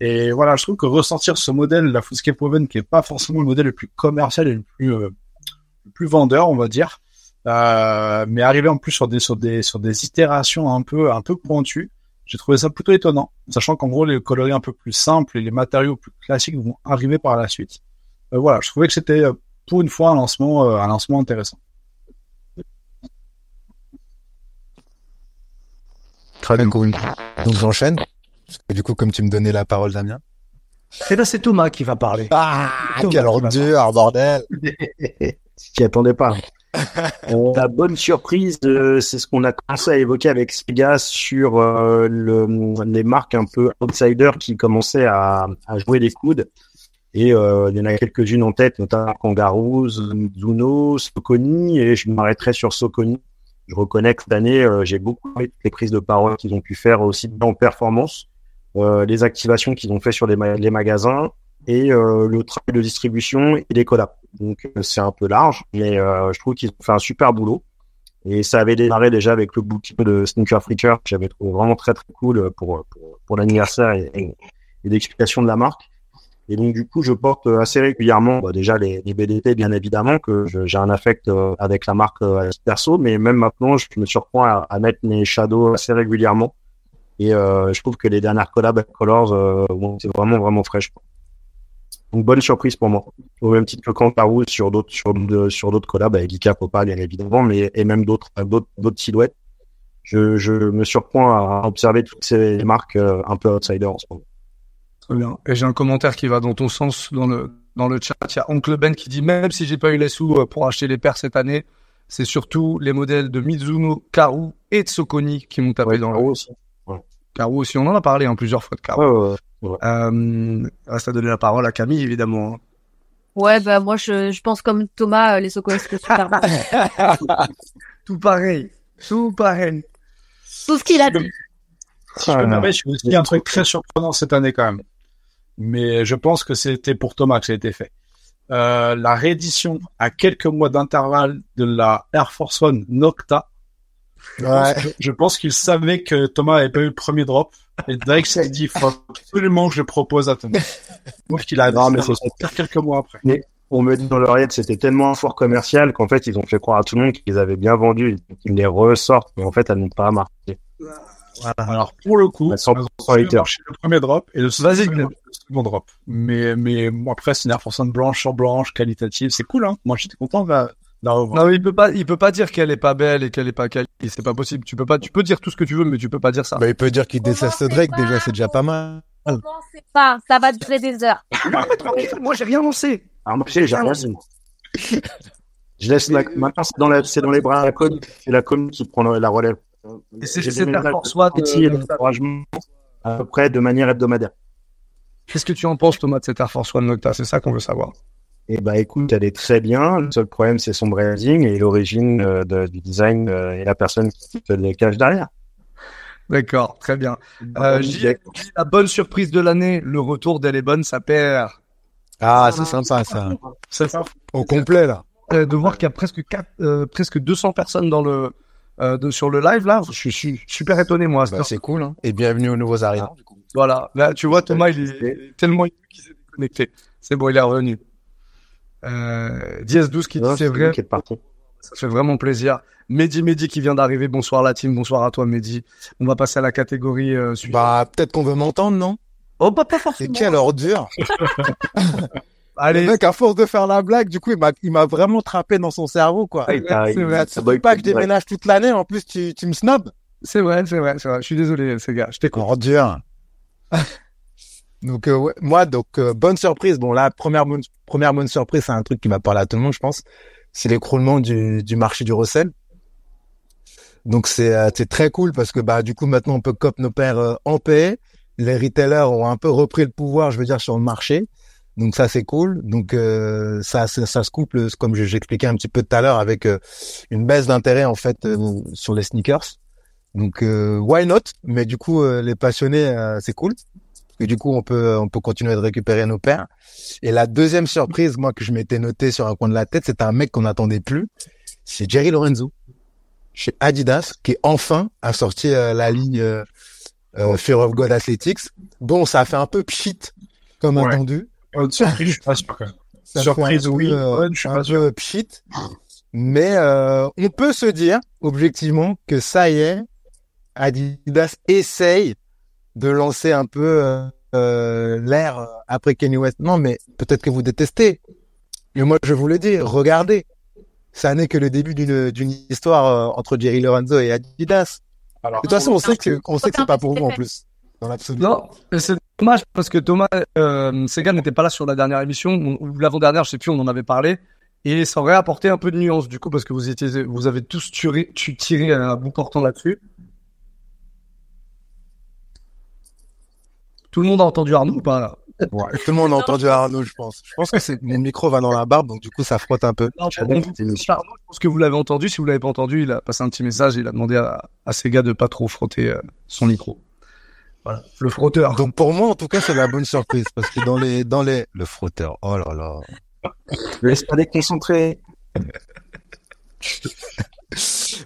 Et voilà, je trouve que ressortir ce modèle, la Foodscape Oven, qui est pas forcément le modèle le plus commercial et le plus, euh, le plus vendeur, on va dire, euh, mais arriver en plus sur des, sur des, sur des itérations un peu, un peu pointues, j'ai trouvé ça plutôt étonnant, sachant qu'en gros, les coloris un peu plus simples et les matériaux plus classiques vont arriver par la suite. Euh, voilà, je trouvais que c'était, euh, pour une fois, un lancement, euh, un lancement intéressant. Très bien. Donc, j'enchaîne. Que du coup, comme tu me donnais la parole, Damien. Et là, c'est Thomas qui va parler. Ah, Thomas, quelle ordure, bordel. Si tu attendais pas. Euh, la bonne surprise, euh, c'est ce qu'on a commencé à évoquer avec Sega sur euh, le, les marques un peu outsiders qui commençaient à, à jouer les coudes. Et euh, il y en a quelques-unes en tête, notamment Kangaroo, Zuno, Soconi, et je m'arrêterai sur Soconi. Je reconnais que cette année, euh, j'ai beaucoup aimé les prises de parole qu'ils ont pu faire aussi bien en performance, euh, les activations qu'ils ont fait sur les, ma- les magasins et euh, le travail de distribution et les collabs. Donc c'est un peu large, mais je trouve qu'ils ont fait un super boulot. Et ça avait démarré déjà avec le bouquin de Sneaker Freaker, que j'avais trouvé vraiment très très cool pour pour, l'anniversaire et l'explication de la marque. Et donc du coup, je porte assez régulièrement bah, déjà les, les BDT, bien évidemment, que j'ai un affect euh, avec la marque euh, perso, mais même maintenant, je me surprends à, à mettre mes shadows assez régulièrement. Et euh, je trouve que les dernières collabs avec Colors, euh, bon, c'est vraiment vraiment fraîche. Donc bonne surprise pour moi. Au même titre que Kangaroo sur d'autres sur d'autres collabs avec Ika Popa bien évidemment, mais et même d'autres d'autres d'autres silhouettes. Je, je me surprends à observer toutes ces marques euh, un peu outsiders en ce moment. Très bien. Et j'ai un commentaire qui va dans ton sens dans le dans le chat. Il y a Oncle Ben qui dit même si j'ai pas eu les sous euh, pour acheter les paires cette année, c'est surtout les modèles de Mizuno, Karu et Tsokoni qui m'ont tapé dans le aussi. Karu aussi. On en a parlé hein, plusieurs fois de Karu. Ouais, ouais, ouais. Euh, reste à donner la parole à Camille évidemment. hein. Ouais, bah moi je, je pense comme Thomas, euh, les Socos c'est super. Tout pareil, tout pareil. Tout ce qu'il a dit. Si je peux me permettre, je vais aussi un truc très surprenant cette année quand même. Mais je pense que c'était pour Thomas que ça a été fait. Euh, la réédition à quelques mois d'intervalle de la Air Force One Nocta. Je pense Ouais. qu'il savait que Thomas avait pas eu le premier drop. Et Drake s'est dit, il faut absolument que je le propose à Thomas. Donc il a Non, mais c'est quelques mois après. On me dit dans l'oreillette c'était tellement un fort commercial qu'en fait ils ont fait croire à tout le monde qu'ils avaient bien vendu, qu'ils les ressortent, mais en fait elles n'ont pas Alors pour le coup, hater. marché le premier drop et le Vas-y, second, le second drop. Mais mais bon, après c'est une Air Force One blanche sur blanche, qualitative, c'est cool hein. Moi j'étais content de d'en revoir. Non, mais il peut pas, il peut pas dire qu'elle est pas belle et qu'elle est pas quali. C'est pas possible. Tu peux pas, tu peux dire tout ce que tu veux, mais tu peux pas dire ça. Bah, il peut dire qu'il déteste Drake, déjà, c'est déjà pas mal. Commencez pas, ça va durer des heures. Moi, j'ai rien lancé. Alors moi j'ai j'ai rien dit. Je laisse la, maintenant, c'est dans, la, c'est dans les bras de la com, c'est la com qui prend la relève. Et c'est cette Force et euh, l'encouragement à peu près de manière hebdomadaire. Qu'est-ce que tu en penses, Thomas, de cette Air Force One Nocta? C'est ça qu'on veut savoir. Et bah écoute, elle est très bien. Le seul problème, c'est son branding et l'origine euh, de- du design euh, et la personne qui se les cache derrière. D'accord, très bien. Euh, Gilles, la bonne surprise de l'année, le retour d'Elebon, sa paire. Ah, c'est sympa ça. C'est ça. Au complet là. Euh, de voir qu'il y a presque quatre, euh, presque 200 personnes dans le, euh, de, sur le live là. Je suis super étonné moi. Bah, c'est cool. Hein. Et bienvenue aux nouveaux arrivants. Voilà. Là, tu vois, Thomas, il est, il est tellement ému qu'il s'est déconnecté. C'est bon, il est revenu. Euh, DS12 qui dit c'est vrai. Qui est parti. Ça fait vraiment plaisir. Mehdi Mehdi qui vient d'arriver. Bonsoir la team. Bonsoir à toi Mehdi. On va passer à la catégorie euh, suivante. Bah, peut-être qu'on veut m'entendre, non? Oh, bah, pas forcément. quelle ordure? Allez. Le mec, à force de faire la blague, du coup, il m'a, il m'a vraiment trappé dans son cerveau, quoi. Il t'a- c'est vrai, pas que je déménage toute l'année, en plus, tu, tu me snobs C'est vrai, c'est vrai, c'est vrai. Je suis désolé, ces gars. Je t'écoute. Ordure. donc, euh, ouais, moi, donc, euh, bonne surprise. Bon, là, première bonne, première bonne surprise, c'est un truc qui m'a parlé à tout le monde, je pense. C'est l'écroulement du, du marché du recel. Donc, c'est, euh, c'est très cool parce que, bah, du coup, maintenant, on peut cop nos paires euh, en paix. Les retailers ont un peu repris le pouvoir, je veux dire, sur le marché. Donc ça c'est cool. Donc euh, ça, ça ça se couple comme je- j'expliquais un petit peu tout à l'heure avec euh, une baisse d'intérêt en fait euh, sur les sneakers. Donc euh, why not? Mais du coup euh, les passionnés euh, c'est cool. Parce que du coup on peut on peut continuer de récupérer nos paires. Et la deuxième surprise moi que je m'étais noté sur un coin de la tête, c'est un mec qu'on n'attendait plus. C'est Jerry Lorenzo chez Adidas qui enfin a sorti euh, la ligne euh, euh, Fear of God Athletics. Bon, ça a fait un peu pchit comme Ouais. attendu. Euh, surprise, je suis pas sûr quand même. Ça Surprise, peu, oui. euh, je suis un pas sûr. peu pchit. Mais euh, on peut se dire objectivement que ça y est, Adidas essaye de lancer un peu euh, euh, l'air après Kanye West. Non, mais peut-être que vous détestez. Mais moi, je vous le dis, regardez. Ça n'est que le début d'une d'une histoire euh, entre Jerry Lorenzo et Adidas. Alors, De toute façon, on sait que on sait que c'est pas pour vous en plus. Dans l'absolu. Non, c'est dommage parce que Thomas, euh, Sega n'était pas là sur la dernière émission on- ou l'avant-dernière, je sais plus, on en avait parlé. Et ça aurait apporté un peu de nuance du coup parce que vous étiez, vous avez tous tiré, tu tiré un bout portant là-dessus. Tout le monde a entendu Arnaud ou pas là? Ouais, tout le monde a entendu Arnaud, je pense. Je pense que c'est mon micro va dans la barbe, donc du coup ça frotte un peu. Non. Arnaud, je pense que vous l'avez entendu. Si vous l'avez pas entendu, il a passé un petit message. Il a demandé à, à Sega de pas trop frotter euh, son micro. Voilà, le frotteur. Donc pour moi, en tout cas, c'est la bonne surprise parce que dans les dans les le frotteur, oh là là. Laisse pas déconcentrer.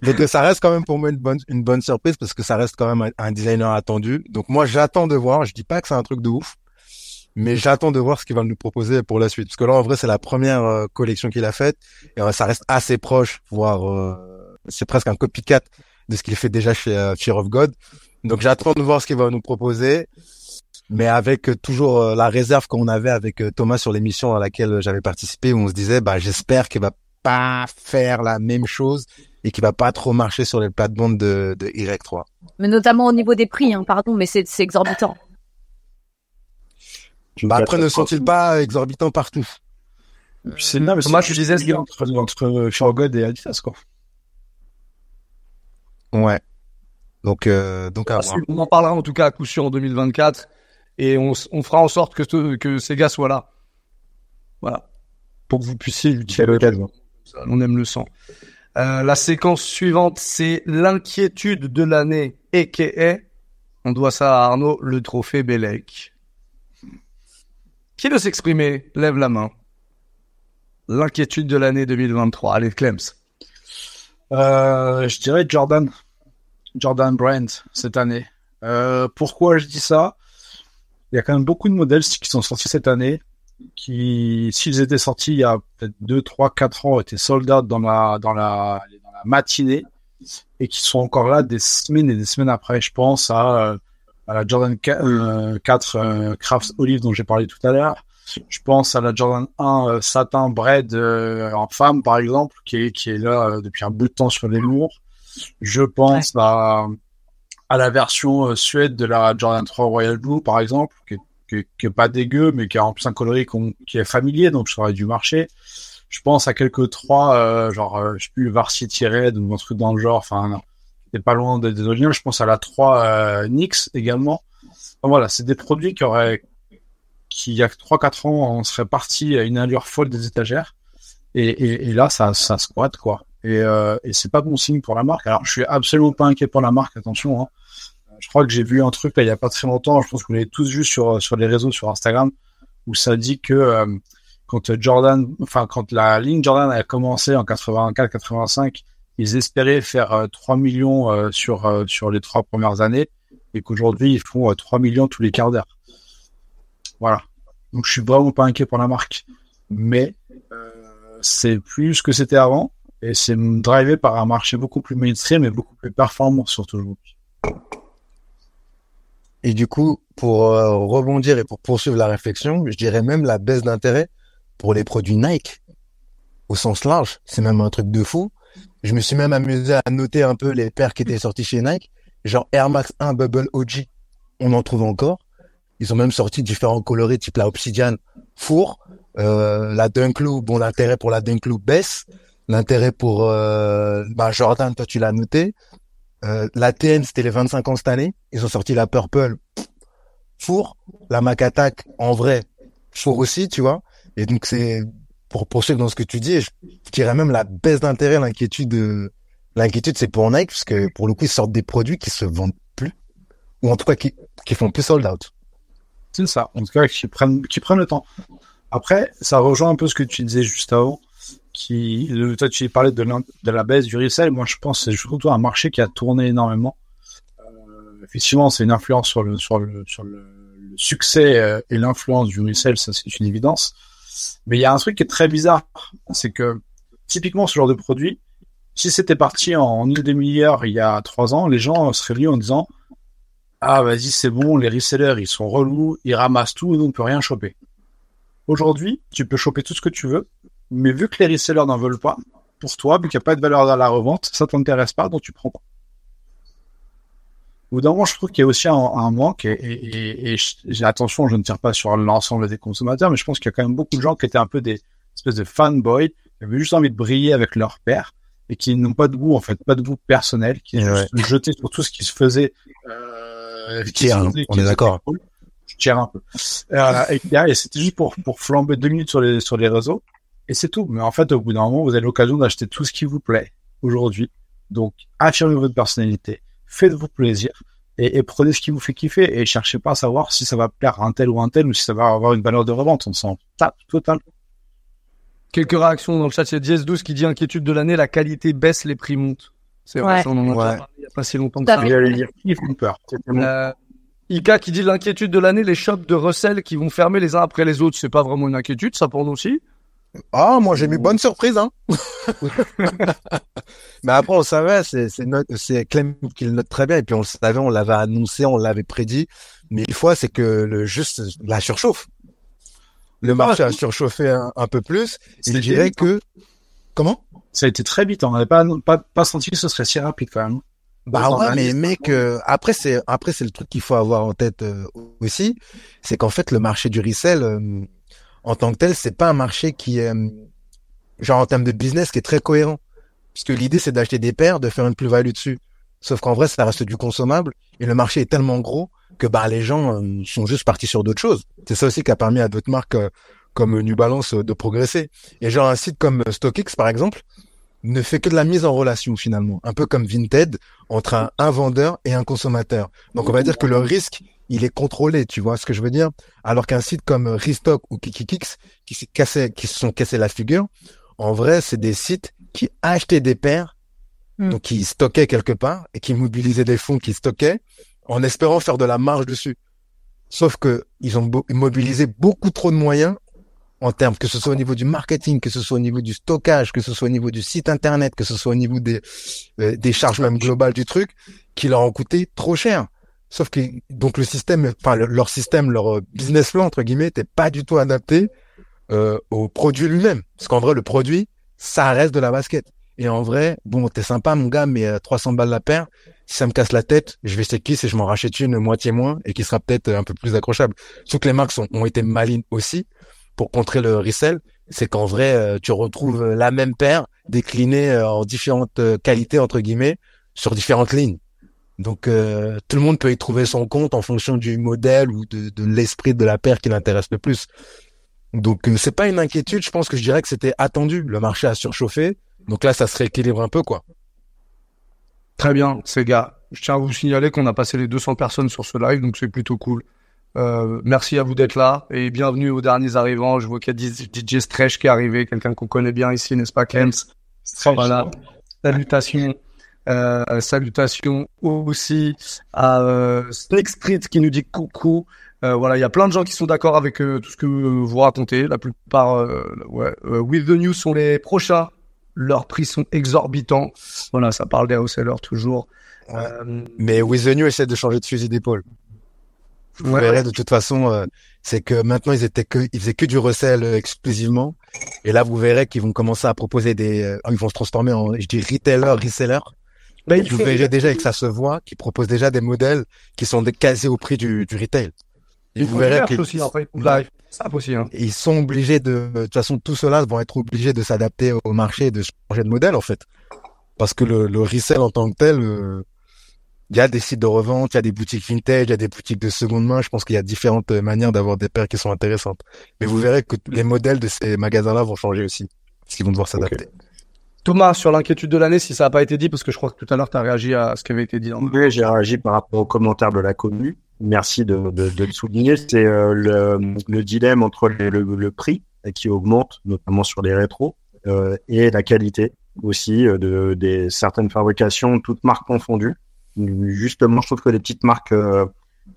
Donc ça reste quand même pour moi une bonne une bonne surprise parce que ça reste quand même un, un designer attendu. Donc moi, j'attends de voir. Je dis pas que c'est un truc de ouf, mais j'attends de voir ce qu'il va nous proposer pour la suite. Parce que là, en vrai, c'est la première euh, collection qu'il a faite et euh, ça reste assez proche, voire euh, c'est presque un copycat de ce qu'il fait déjà chez euh, Fear of God. Donc j'attends de voir ce qu'il va nous proposer, mais avec euh, toujours euh, la réserve qu'on avait avec euh, Thomas sur l'émission à laquelle j'avais participé, où on se disait, bah j'espère qu'il va pas faire la même chose et qu'il va pas trop marcher sur les plates-bandes de, de Y3. Mais notamment au niveau des prix, hein, pardon, mais c'est c'est exorbitant. Bah après, ne sont-ils pas exorbitants partout? C'est non, mais Thomas, c'est tu disais, entre, entre euh, Fear of God et Adidas, quoi. Ouais. Donc, euh, donc à voir. On en parlera en tout cas à coup sûr en 2024 et on, on fera en sorte que, ce- que Sega soit là. Voilà. Pour que vous puissiez l'utiliser. Occasion. On aime le sang. Euh, la séquence suivante, c'est l'inquiétude de l'année, a.k.a. On doit ça à Arnaud, le trophée Bellec. Qui veut s'exprimer? Lève la main. L'inquiétude de l'année 2023. Allez, Clems. Euh, je dirais Jordan. Jordan Brand, cette année. Euh, pourquoi je dis ça? Il y a quand même beaucoup de modèles qui sont sortis cette année, qui, s'ils étaient sortis il y a peut-être 2, 3, 4 ans, étaient sold out dans la, dans la, matinée, et qui sont encore là des semaines et des semaines après. Je pense à, euh, la Jordan 4, euh, 4 euh, Crafts Olive dont j'ai parlé tout à l'heure. Je pense à la Jordan 1 euh, satin bread euh, en femme par exemple qui est qui est là euh, depuis un bout de temps sur les lourds. Je pense à à la version suède de la Jordan 3 Royal Blue par exemple qui est, qui est, pas dégueu mais qui a en plus un coloris qui est familier donc ça aurait dû marcher. Je pense à quelques trois, euh, genre, euh, je sais plus, Varsity Red ou un truc dans le genre. Enfin, c'est pas loin des, des originaux. Je pense à la 3 euh, Nix également. Enfin, voilà, c'est des produits qui auraient, qui il y a 3-4 ans, on serait parti à une allure folle des étagères. Et, et, et là, ça, ça squatte, quoi. Et, euh, et c'est pas bon signe pour la marque. Alors, je suis absolument pas inquiet pour la marque, attention. Hein. Je crois que j'ai vu un truc il y a pas très longtemps. Je pense que vous l'avez tous vu sur sur les réseaux, sur Instagram, où ça dit que euh, quand Jordan, enfin quand la ligne Jordan a commencé en 84-85, ils espéraient faire euh, 3 millions euh, sur euh, sur les trois premières années, et qu'aujourd'hui ils font euh, 3 millions tous les quarts d'heure. Voilà. Donc je suis vraiment pas inquiet pour la marque, mais euh, c'est plus ce que c'était avant, et c'est drivé par un marché beaucoup plus mainstream et beaucoup plus performant surtout aujourd'hui. Et du coup, pour euh, rebondir et pour poursuivre la réflexion, je dirais même la baisse d'intérêt pour les produits Nike au sens large. C'est même un truc de fou. Je me suis même amusé à noter un peu les paires qui étaient sorties chez Nike. Genre Air Max 1 Bubble OG, on en trouve encore. Ils ont même sorti différents coloris type la Obsidian four, euh, la Dunklow. Bon, l'intérêt pour la Dunklow baisse. L'intérêt pour euh, bah, Jordan, toi tu l'as noté. Euh, la TN, c'était les 25 ans cette année. Ils ont sorti la Purple four, la Mac Attack en vrai four aussi, tu vois. Et donc c'est pour poursuivre dans ce que tu dis, je dirais même la baisse d'intérêt, l'inquiétude, euh, l'inquiétude c'est pour Nike parce que pour le coup ils sortent des produits qui se vendent plus ou en tout cas qui qui font plus sold out. C'est ça. En tout cas, qui prennent, qui prennent le temps. Après, ça rejoint un peu ce que tu disais juste avant. Qui, toi, tu parlais de, la baisse du resell. Moi, je pense que c'est surtout un marché qui a tourné énormément. Euh, effectivement, c'est une influence sur le, sur le, sur le succès euh, et l'influence du resell. Ça, c'est une évidence. Mais il y a un truc qui est très bizarre. C'est que, typiquement, ce genre de produit, si c'était parti en une demi-heure il y a trois ans, les gens seraient venus en disant, ah, vas-y, c'est bon, les resellers, ils sont relous, ils ramassent tout, nous, on peut rien choper. Aujourd'hui, tu peux choper tout ce que tu veux, mais vu que les resellers n'en veulent pas, pour toi, vu qu'il n'y a pas de valeur dans la revente, ça t'intéresse pas, donc tu prends pas. Au bout d'un moment, je trouve qu'il y a aussi un, un manque, et, et, attention, je ne tire pas sur l'ensemble des consommateurs, mais je pense qu'il y a quand même beaucoup de gens qui étaient un peu des espèces de fanboys, qui avaient juste envie de briller avec leur père, et qui n'ont pas de goût, en fait, pas de goût personnel, qui Ouais. juste jeté sur tout ce qui se faisait, euh, qui se hein, on qui est d'accord. cool. Je tire un peu. Euh, et, et c'était juste pour, pour flamber deux minutes sur les, sur les réseaux. Et c'est tout. Mais en fait, au bout d'un moment, vous avez l'occasion d'acheter tout ce qui vous plaît aujourd'hui. Donc, affirmez votre personnalité, faites-vous plaisir et, et prenez ce qui vous fait kiffer et cherchez pas à savoir si ça va plaire à un tel ou un tel ou si ça va avoir une valeur de revente. On s'en tape total. Quelques réactions dans le chat. Il y a Diez12 qui dit inquiétude de l'année, la qualité baisse, les prix montent. C'est vrai, Ouais. ça, on en a déjà Ouais. Il pas si longtemps que ça. dire, ils font peur. Euh, Ika qui dit l'inquiétude de l'année, les shops de recel qui vont fermer les uns après les autres. C'est pas vraiment une inquiétude, ça pour nous aussi. Ah, moi j'ai mis bonne surprise, hein. Mais après, on savait, c'est Clem qui le note très bien, et puis on le savait, on l'avait annoncé, on l'avait prédit. Mais une fois, c'est que le juste la surchauffe. Le marché a surchauffé un, un peu plus. Et je C'était dirais vite, hein. que comment? Ça a été très vite. On n'avait pas, pas, pas senti que ce serait si rapide quand même. Bah ouais, mais mec, euh, après c'est après c'est le truc qu'il faut avoir en tête euh, aussi, c'est qu'en fait le marché du resell euh, en tant que tel, c'est pas un marché qui est euh, genre en termes de business qui est très cohérent, puisque l'idée c'est d'acheter des paires, de faire une plus-value dessus. Sauf qu'en vrai, ça reste du consommable et le marché est tellement gros que bah les gens euh, sont juste partis sur d'autres choses. C'est ça aussi qui a permis à d'autres marques euh, comme New Balance de progresser. Et genre un site comme StockX par exemple ne fait que de la mise en relation finalement, un peu comme Vinted entre un, un vendeur et un consommateur. Donc on va dire que le risque, il est contrôlé, tu vois ce que je veux dire? Alors qu'un site comme Restock ou Kikikix qui s'est cassé, qui se sont cassés la figure, en vrai, c'est des sites qui achetaient des paires, Hmm. donc qui stockaient quelque part et qui mobilisaient des fonds qui stockaient en espérant faire de la marge dessus. Sauf que ils ont mobilisé beaucoup trop de moyens en termes que ce soit au niveau du marketing, que ce soit au niveau du stockage, que ce soit au niveau du site internet, que ce soit au niveau des euh, des charges même globales du truc, qui leur ont coûté trop cher. Sauf que donc le système, enfin le- leur système, leur euh, business plan entre guillemets, n'était pas du tout adapté euh, au produit lui-même. Parce qu'en vrai, le produit, ça reste de la basket. Et en vrai, bon, t'es sympa mon gars, mais euh, 300 balles la paire, si ça me casse la tête, je vais chez Kiss et je m'en rachète une moitié moins et qui sera peut-être un peu plus accrochable. Sauf que les marques sont- ont été malines aussi pour contrer le resell. c'est qu'en vrai, euh, tu retrouves la même paire déclinée euh, en différentes euh, qualités entre guillemets sur différentes lignes. Donc tout le monde peut y trouver son compte en fonction du modèle ou de, de l'esprit de la paire qui l'intéresse le plus. Donc c'est pas une inquiétude, je pense que je dirais que c'était attendu. Le marché a surchauffé, donc là ça se rééquilibre un peu quoi. Très bien, ces gars. Je tiens à vous signaler qu'on a passé les 200 personnes sur ce live, donc c'est plutôt cool. Euh, merci à vous d'être là et bienvenue aux derniers arrivants. Je vois qu'il y a DJ Stretch qui est arrivé, quelqu'un qu'on connaît bien ici, n'est-ce pas, Clems Voilà. Salutations. Euh, salutations aussi à euh, Snake Street qui nous dit coucou. Euh, voilà, il y a plein de gens qui sont d'accord avec euh, tout ce que vous racontez. La plupart, euh, ouais, With the News sont les prochains. Leurs prix sont exorbitants. Voilà, ça parle des wholesalers toujours. Mais With the News essaie de changer de fusil d'épaule. Vous verrez de toute façon, euh, c'est que maintenant ils étaient que ils faisaient que du recel euh, exclusivement, et là vous verrez qu'ils vont commencer à proposer des, euh, ils vont se transformer en, je dis retailer, reseller. Ben, vous verrez déjà que ça se voit, qu'ils proposent déjà des modèles qui sont casés au prix du, du retail. Et vous verrez qu'ils aussi, après, ça aussi, hein. ils sont obligés de, de toute façon, tout cela vont être obligés de s'adapter au marché, de changer de modèle en fait, parce que le, le resell en tant que tel il y a des sites de revente, il y a des boutiques vintage, il y a des boutiques de seconde main. Je pense qu'il y a différentes manières d'avoir des paires qui sont intéressantes. Mais vous verrez que les modèles de ces magasins-là vont changer aussi, parce qu'ils vont devoir s'adapter. Thomas, sur l'inquiétude de l'année, si ça n'a pas été dit, parce que je crois que tout à l'heure, tu as réagi à ce qui avait été dit. Dans oui, j'ai réagi par rapport aux commentaires de la commune. Merci de, de, de le souligner. C'est euh, le, le, dilemme entre le, le, prix qui augmente, notamment sur les rétros, euh, et la qualité aussi euh, de, des certaines fabrications, toutes marques confondues justement, je trouve que les petites marques euh,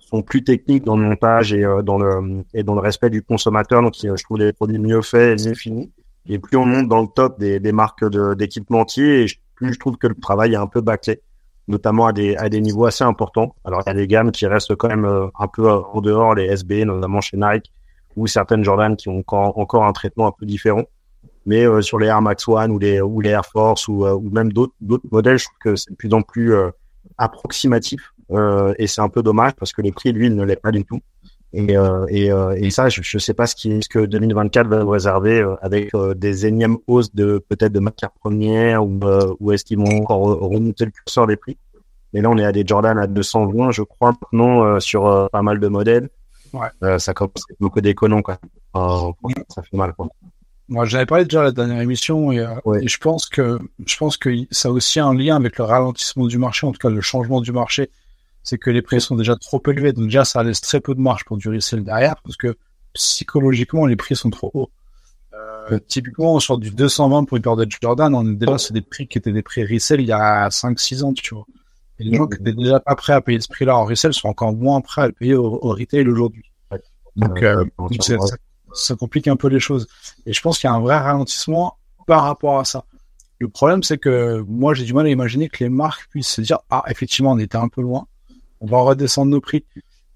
sont plus techniques dans le montage et euh, dans le et dans le respect du consommateur. Donc, je trouve les produits mieux faits et mieux finis. Et plus on monte dans le top des, des marques d'équipementiers, plus je trouve que le travail est un peu bâclé, notamment à des à des niveaux assez importants. Alors, il y a des gammes qui restent quand même euh, un peu en dehors, les SB, notamment chez Nike, ou certaines Jordan qui ont encore un traitement un peu différent. Mais sur les Air Max One ou les ou les Air Force ou, même d'autres d'autres modèles, je trouve que c'est de plus en plus approximatif euh, et c'est un peu dommage parce que le prix lui il ne l'est pas du tout. Et euh, et, euh, et ça je, je sais pas ce qui ce que 2024 va nous réserver euh, avec euh, des énièmes hausses de peut-être de matières premières ou ou est-ce qu'ils vont encore remonter le curseur des prix. Mais là on est à des Jordan à 220 je crois maintenant sur pas mal de modèles. Ouais. ça commence à être beaucoup déconnant quoi. Ça fait mal quoi moi, j'avais parlé déjà la dernière émission et, euh, et, je pense que je pense que ça a aussi un lien avec le ralentissement du marché, en tout cas le changement du marché. C'est que les prix sont déjà trop élevés, donc déjà ça laisse très peu de marge pour du resell derrière, parce que psychologiquement les prix sont trop hauts. Euh, typiquement, sur du 220 pour une paire de Jordan, on est déjà c'est des prix qui étaient des prix resell il y a 5-6 ans, tu vois. Et les gens qui étaient déjà pas prêts à payer ce prix-là en resell sont encore moins prêts à le payer au, retail aujourd'hui. Donc, euh, donc ça complique un peu les choses. Et je pense qu'il y a un vrai ralentissement par rapport à ça. Le problème, c'est que moi, j'ai du mal à imaginer que les marques puissent se dire, ah, effectivement, on était un peu loin, on va redescendre nos prix.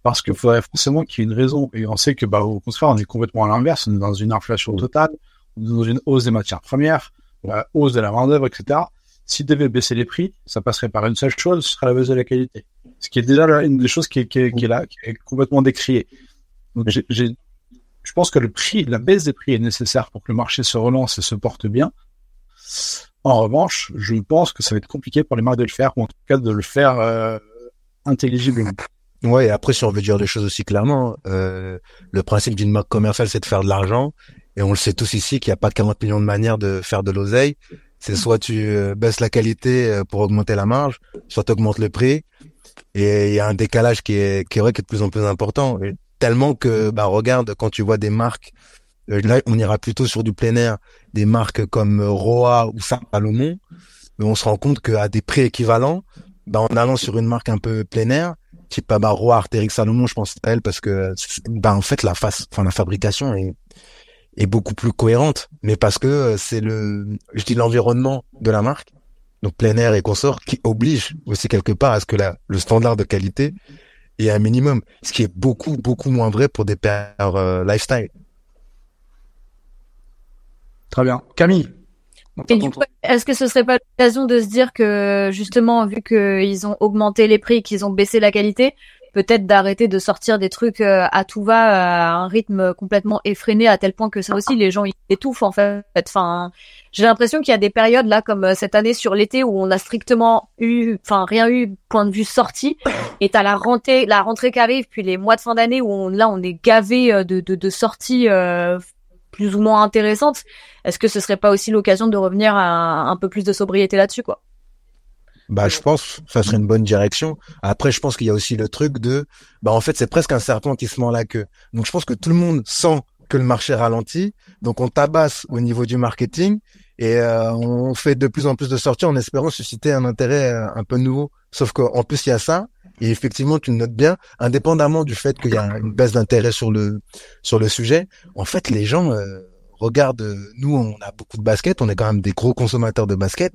Parce qu'il faudrait forcément qu'il y ait une raison. Et on sait que, bah, au contraire, on est complètement à l'inverse. On est dans une inflation totale, on est dans une hausse des matières premières, la hausse de la main-d'œuvre, etc. S'ils devaient baisser les prix, ça passerait par une seule chose, ce serait la baisse de la qualité. Ce qui est déjà une des choses qui est, qui est, qui est là, qui est complètement décriée. Donc, j'ai pense que le prix, la baisse des prix est nécessaire pour que le marché se relance et se porte bien. En revanche, je pense que ça va être compliqué pour les marques de le faire, ou en tout cas de le faire euh, intelligiblement. Ouais, après, si on veut dire les choses aussi clairement, euh, le principe d'une marque commerciale, c'est de faire de l'argent. Et on le sait tous ici qu'il n'y a pas 40 millions de manières de faire de l'oseille. C'est soit tu euh, baisses la qualité euh, pour augmenter la marge, soit tu augmentes le prix. Et il y a un décalage qui est, vrai qui est de plus en plus important. Tellement que bah regarde quand tu vois des marques euh, là on ira plutôt sur du plein air des marques comme euh, Roa ou Saint Salomon mais on se rend compte qu'à des prix équivalents bah en allant sur une marque un peu plein air type bah, Roa Artérix Salomon je pense à elle parce que bah en fait la face enfin la fabrication est est beaucoup plus cohérente mais parce que euh, c'est le je dis l'environnement de la marque. Donc plein air et consort qui oblige aussi quelque part à ce que la, le standard de qualité et un minimum, ce qui est beaucoup, beaucoup moins vrai pour des paires euh, lifestyle. Très bien. Camille est-ce que ce serait pas l'occasion de se dire que justement, vu qu'ils ont augmenté les prix, qu'ils ont baissé la qualité, peut-être d'arrêter de sortir des trucs euh, à tout va à un rythme complètement effréné à tel point que ça aussi les gens ils étouffent en fait. Enfin, j'ai l'impression qu'il y a des périodes là comme euh, cette année sur l'été où on a strictement eu, enfin rien eu point de vue sortie et t'as la rentrée, la rentrée qui arrive puis les mois de fin d'année où on, là on est gavé euh, de, de, sorties plus ou moins intéressantes. Est-ce que ce serait pas aussi l'occasion de revenir à un peu plus de sobriété là-dessus quoi? Bah, je pense ça serait une bonne direction. Après, je pense qu'il y a aussi le truc de, bah, en fait, c'est presque un serpent qui se mord la queue. Donc, je pense que tout le monde sent que le marché ralentit. Donc, on tabasse au niveau du marketing et euh, on fait de plus en plus de sorties en espérant susciter un intérêt euh, un peu nouveau. Sauf qu'en plus, il y a ça. Et effectivement, tu le notes bien, indépendamment du fait qu'il y a une baisse d'intérêt sur le sur le sujet, en fait, les gens euh, regardent. Nous, on a beaucoup de basket, on est quand même des gros consommateurs de basket.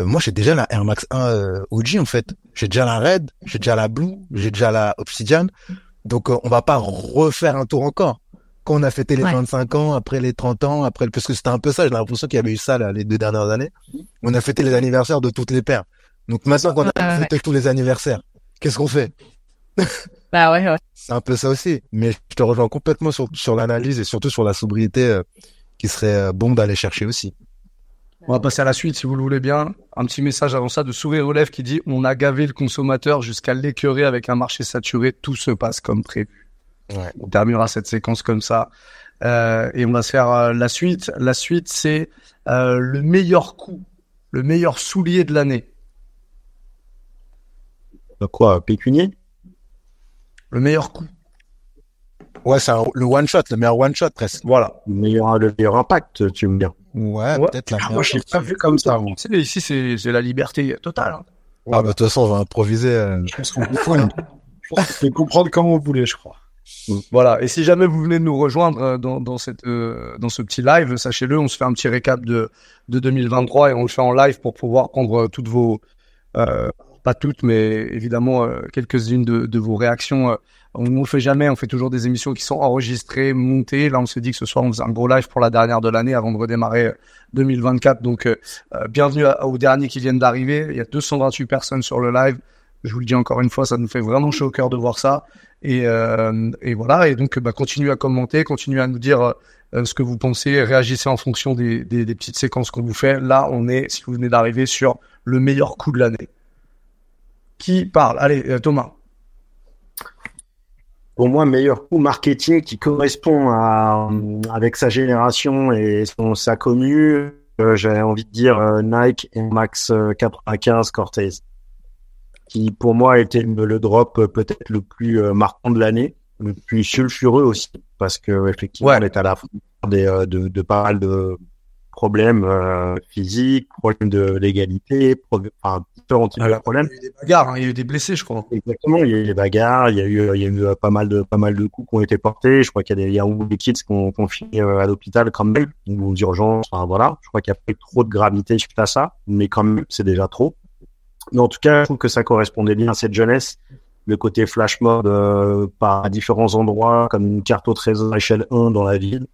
Euh, moi j'ai déjà la Air Max 1 euh, OG en fait. J'ai déjà la Red, j'ai déjà la Blue, j'ai déjà la Obsidian. Donc euh, on va pas refaire un tour encore. Quand on a fêté les 25 ans, après les 30 ans, après parce que c'était un peu ça, j'ai l'impression qu'il y avait eu ça là, les deux dernières années. On a fêté les anniversaires de toutes les paires. Donc maintenant qu'on a fêté tous les anniversaires, qu'est-ce qu'on fait? Bah ouais, ouais. C'est un peu ça aussi. Mais je te rejoins complètement sur, sur l'analyse et surtout sur la sobriété qui serait bon d'aller chercher aussi. On va passer à la suite si vous le voulez bien. Un petit message avant ça de Sourire aux lèvres qui dit On a gavé le consommateur jusqu'à l'écœurer avec un marché saturé, tout se passe comme prévu. Ouais. On terminera cette séquence comme ça. Euh, et on va se faire euh, la suite. La suite, c'est euh, le meilleur coup, le meilleur soulier de l'année. Quoi, pécunier? Le meilleur coup. Ouais, c'est le one shot, le meilleur one shot presque. Voilà. Le meilleur, le meilleur impact, tu me dis. Ouais, peut-être la ah, Moi, je l'ai pas vu comme ça. Ici, c'est la liberté totale. Hein. Ah, bah, de toute façon, on va improviser. Euh... Je pense qu'on peut comprendre comme on voulait, je crois. Voilà. Et si jamais vous venez de nous rejoindre euh, dans, dans, cette, euh, dans ce petit live, sachez-le, on se fait un petit récap de, de 2023 et on le fait en live pour pouvoir prendre toutes vos, euh, pas toutes, mais évidemment euh, quelques-unes de, de, vos réactions on ne fait jamais, on fait toujours des émissions qui sont enregistrées, montées. Là, on se dit que ce soir, on faisait un gros live pour la dernière de l'année avant de redémarrer 2024. Euh, Donc, euh, euh, bienvenue aux derniers qui viennent d'arriver. Il y a 228 personnes sur le live. Je vous le dis encore une fois, ça nous fait vraiment chaud au cœur de voir ça. Et, voilà. Et donc, bah, continuez à commenter, continuez à nous dire ce que vous pensez, réagissez en fonction des, des, des petites séquences qu'on vous fait. Là, on est, si vous venez d'arriver, sur le meilleur coup de l'année. Qui parle? Allez, Thomas pour moi, meilleur coup marketing qui correspond à, avec sa génération et son, sa commu, euh, j'avais envie de dire euh, Nike et Max 95 euh, Cortez, qui pour moi était le, drop peut-être le plus marquant de l'année, le plus sulfureux aussi, parce que effectivement, on est à la fin des, de, de pas mal de problèmes euh, physiques, problèmes de légalité, enfin, différents types de problèmes. Il y a eu des bagarres, hein, il y a eu des blessés, je crois. Exactement, il y a eu des bagarres, il y a eu, il y a eu euh, pas mal de, pas mal de coups qui ont été portés. Je crois qu'il y a des, il y a des kids qui ont, qui ont fini euh, à l'hôpital quand même, ou aux urgences. Enfin, voilà, je crois qu'il n'y a pas eu trop de gravité suite à ça, mais quand même, c'est déjà trop. Mais en tout cas, je trouve que ça correspondait bien à cette jeunesse le côté flash mode euh, par différents endroits, comme une carte au trésor échelle 1 dans la ville,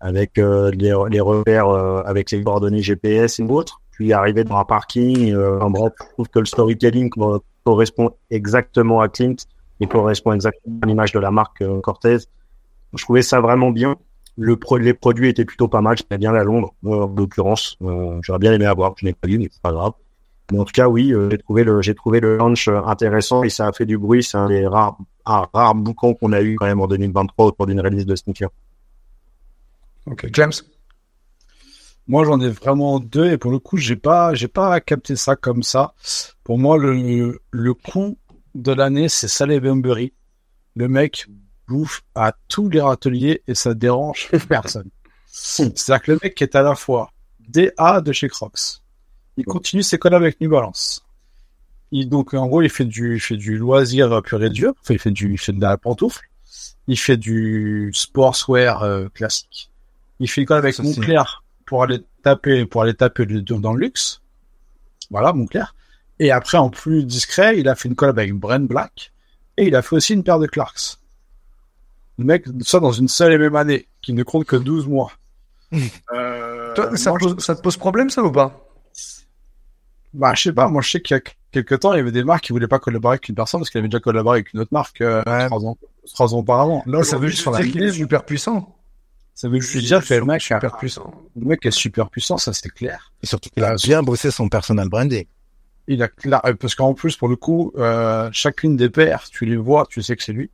avec euh, les, les, repères euh, avec les coordonnées GPS et autres, puis arriver dans un parking. Euh, en je trouve que le storytelling correspond exactement à Clint et correspond exactement à l'image de la marque Cortez. Je trouvais ça vraiment bien. Les produits étaient plutôt pas mal. J'aimais bien la Londres, en l'occurrence. J'aurais bien aimé avoir. Je n'ai pas vu, mais c'est pas grave. Mais en tout cas, oui, j'ai trouvé le trouvé le launch intéressant et ça a fait du bruit. C'est un des rares un rare boucan qu'on a eu quand même en 2023 autour d'une release de sneakers. Ok, James? Moi, j'en ai vraiment deux et pour le coup, j'ai pas, j'ai pas capté ça comme ça. Pour moi, le, le coup de l'année, c'est Saleh Bembury. Le mec bouffe à tous les râteliers et ça dérange personne. C'est-à-dire que le mec est à la fois DA de chez Crocs. Il continue ses collabs avec New Balance. Il, donc, en gros, il fait du, il fait du loisir pur et dur. Enfin, il fait du, il fait de la pantoufle. Il fait du sportswear euh, classique. Il fait quoi avec Montclair pour aller taper, pour aller taper dans le luxe? Voilà, Montclair. Et après, en plus discret, il a fait une collab avec Brent Black. Et il a fait aussi une paire de Clarks. Le mec, ça dans une seule et même année, qui ne compte que 12 mois. euh, Toi, ça, te pose, ça, te pose, problème, ça, ou pas? Bah, je sais pas. Moi, je sais qu'il y a quelque temps, il y avait des marques qui voulaient pas collaborer avec une personne parce qu'elle avait déjà collaboré avec une autre marque euh, Ouais. trois ans, trois ans auparavant. Là, Ça veut juste dire qu'il est super puissant. Ça veut juste dire que le mec, super puissant. le mec est super puissant, ça c'est clair. Et surtout qu'il a bien bossé son personal branding. Il a clair, euh, parce qu'en plus, pour le coup, euh, chacune des paires, tu les vois, tu sais que c'est lui.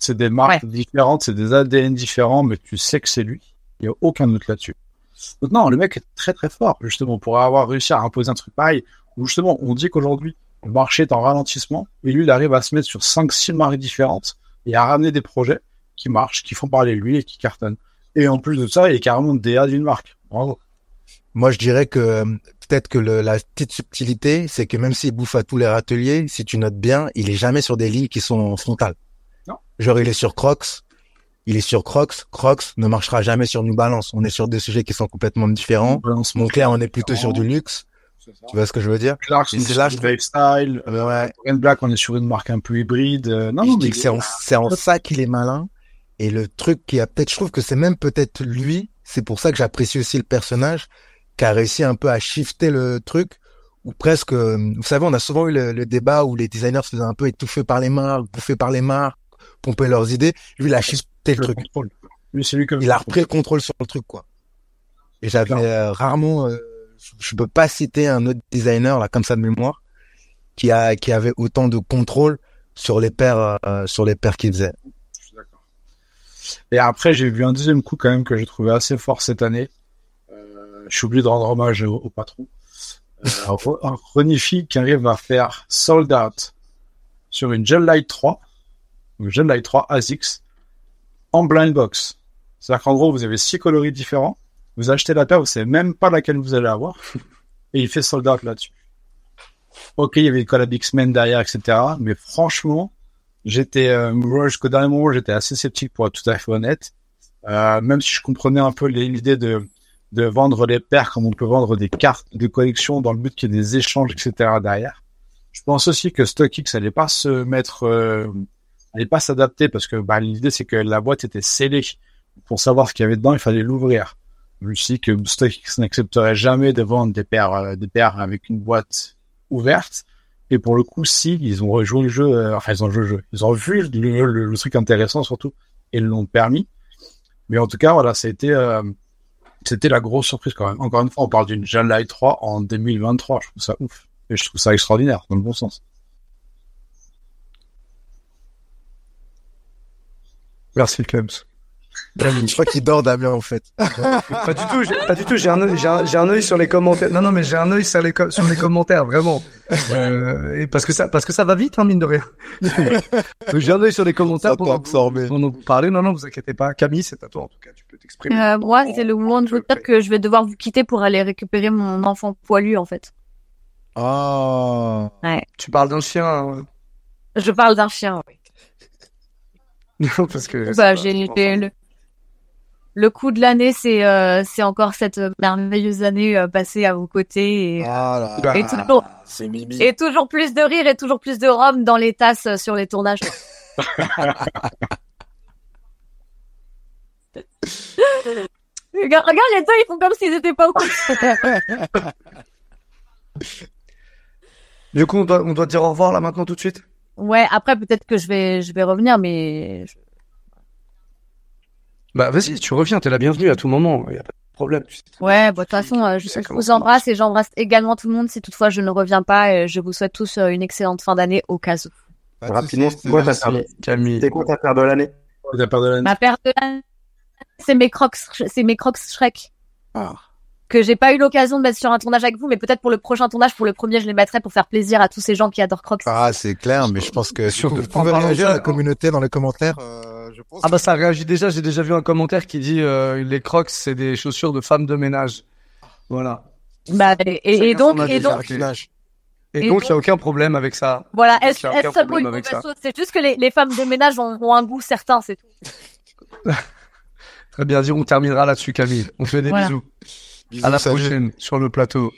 C'est des marques différentes, c'est des ADN différents, mais tu sais que c'est lui. Il y a aucun doute là-dessus. Donc non, le mec est très très fort, justement, pour avoir réussi à imposer un truc pareil, où justement, on dit qu'aujourd'hui, le marché est en ralentissement, et lui, il arrive à se mettre sur 5-6 marques différentes, et à ramener des projets qui marchent, qui font parler de lui et qui cartonnent. Et en plus de ça, il est carrément DA d'une marque. Bravo. Moi, je dirais que euh, peut-être que le- la petite subtilité, c'est que même s'il bouffe à tous les râteliers, si tu notes bien, il est jamais sur des lignes qui sont frontales. Non. Genre, il est sur Crocs, il est sur Crocs. Crocs ne marchera jamais sur New Balance. On est sur des sujets qui sont complètement différents. Moncler, on est plutôt sur du luxe. Tu vois ce que je veux dire? Clarks, là, là, je trouve- lifestyle. Euh, Ouais. Ren Black, on est sur une marque un peu hybride. Euh, non, Je non, dis mais que c'est en, c'est en ça qu'il est malin. Et le truc qui a peut-être, je trouve que c'est même peut-être lui, c'est pour ça que j'apprécie aussi le personnage, qui a réussi un peu à shifter le truc, ou presque, euh, vous savez, on a souvent eu le, le débat où les designers se faisaient un peu étouffer par les marques, bouffer par les marques, pomper leurs idées. Lui, il a shifté le le truc. contrôle. Lui, c'est lui que Il a repris le contrôle sur le truc, quoi. Et j'avais euh, rarement, euh, je- je peux pas citer un autre designer, là, comme ça de mémoire, qui a, qui avait autant de contrôle sur les paires, euh, sur les paires qu'il faisait. Et après, j'ai vu un deuxième coup quand même que j'ai trouvé assez fort cette année. Euh, je suis de rendre hommage au, patron. Euh, Ronifi qui arrive à faire sold out sur une Gel Light 3, une Gel Light 3 ASICS, en blind box. C'est-à-dire qu'en gros, vous avez six coloris différents, vous achetez la paire, vous savez même pas laquelle vous allez avoir, et il fait sold out là-dessus. Ok, il y avait le collab X-Men derrière, etc. Mais franchement, j'étais, euh, jusqu'au dernier moment, j'étais assez sceptique pour être tout à fait honnête. Euh, même si je comprenais un peu l'idée de, de vendre les paires comme on peut vendre des cartes de collection dans le but qu'il y ait des échanges, etc. derrière. Je pense aussi que StockX allait pas se mettre, euh, pas s'adapter parce que bah, l'idée c'est que la boîte était scellée. Pour savoir ce qu'il y avait dedans, il fallait l'ouvrir. Je me suis dit que StockX n'accepterait jamais de vendre des paires, euh, des paires avec une boîte ouverte. Et pour le coup, si, ils ont rejoué le jeu, euh, enfin, ils ont joué le jeu. Ils ont vu le, truc intéressant surtout, et l'ont permis. Mais en tout cas, voilà, c'était, euh, c'était la grosse surprise quand même. Encore une fois, on parle d'une Light 3 en 2023. Je trouve ça ouf. Et je trouve ça extraordinaire, dans le bon sens. Merci, Clems. Je crois qu'il dort Damien en fait. Pas du tout, j'ai- pas du tout. J'ai un, œil- j'ai un, j'ai un œil sur les commentaires. Non, non, mais j'ai un œil sur les, co- sur les commentaires, vraiment. Euh, et parce que ça, parce que ça va vite, hein, mine de rien. J'ai un œil sur les commentaires pour absorber. que vous parlez. Non, non, vous inquiétez pas. Camille, c'est à toi, en tout cas. Tu peux t'exprimer. Euh, moi, c'est le moment de vous dire que je vais devoir vous quitter pour aller récupérer mon enfant poilu, en fait. Oh. Tu parles d'un chien, hein. Je parle d'un chien, oui. Non, parce que. Bah, j'ai j'ai le, le coup de l'année, c'est euh, c'est encore cette merveilleuse année euh, passée à vos côtés et, Ah et toujours c'est Mimi. et toujours plus de rire et toujours plus de rhum dans les tasses euh, sur les tournages. regarde, regarde les deux, ils font comme s'ils étaient pas au courant. Du coup, on doit, on doit dire au revoir là maintenant tout de suite? Ouais, après peut-être que je vais je vais revenir, mais je- Bah, vas-y, tu reviens. T'es la bienvenue à tout moment. Y a pas de problème. tu sais. ouais, bah, de toute façon, euh, je, sais je comment vous embrasse et j'embrasse également tout le monde. Si toutefois je ne reviens pas, et je vous souhaite tous euh, une excellente fin d'année au cas où. Rapidement, c'est quoi ta paire Camille. C'est quoi ta paire de l'année? C'est la paire de l'année? Ma paire de l'année, c'est mes crocs, c'est mes crocs Shrek. Ah. Que j'ai pas eu l'occasion de mettre sur un tournage avec vous, mais peut-être pour le prochain tournage, pour le premier, je les mettrai pour faire plaisir à tous ces gens qui adorent crocs. Ah, c'est clair, mais je pense que si Sur- vous pouvez réagir à la communauté dans les commentaires, euh, je pense. Ah bah ça réagit déjà. J'ai déjà vu un commentaire qui dit euh, les Crocs c'est des chaussures de femmes de ménage. Voilà. Bah, et, et- et Chacun donc, et donc, Jacques. Et, Et donc il y a aucun problème avec ça. voilà, est-ce ça problème une mauvaise chose? C'est juste que les, les femmes de ménage ont, ont un goût certain, c'est tout. Très bien dit. On terminera là-dessus, Camille. On fait des Voilà. bisous. Bisous, À la salut. prochaine sur le plateau.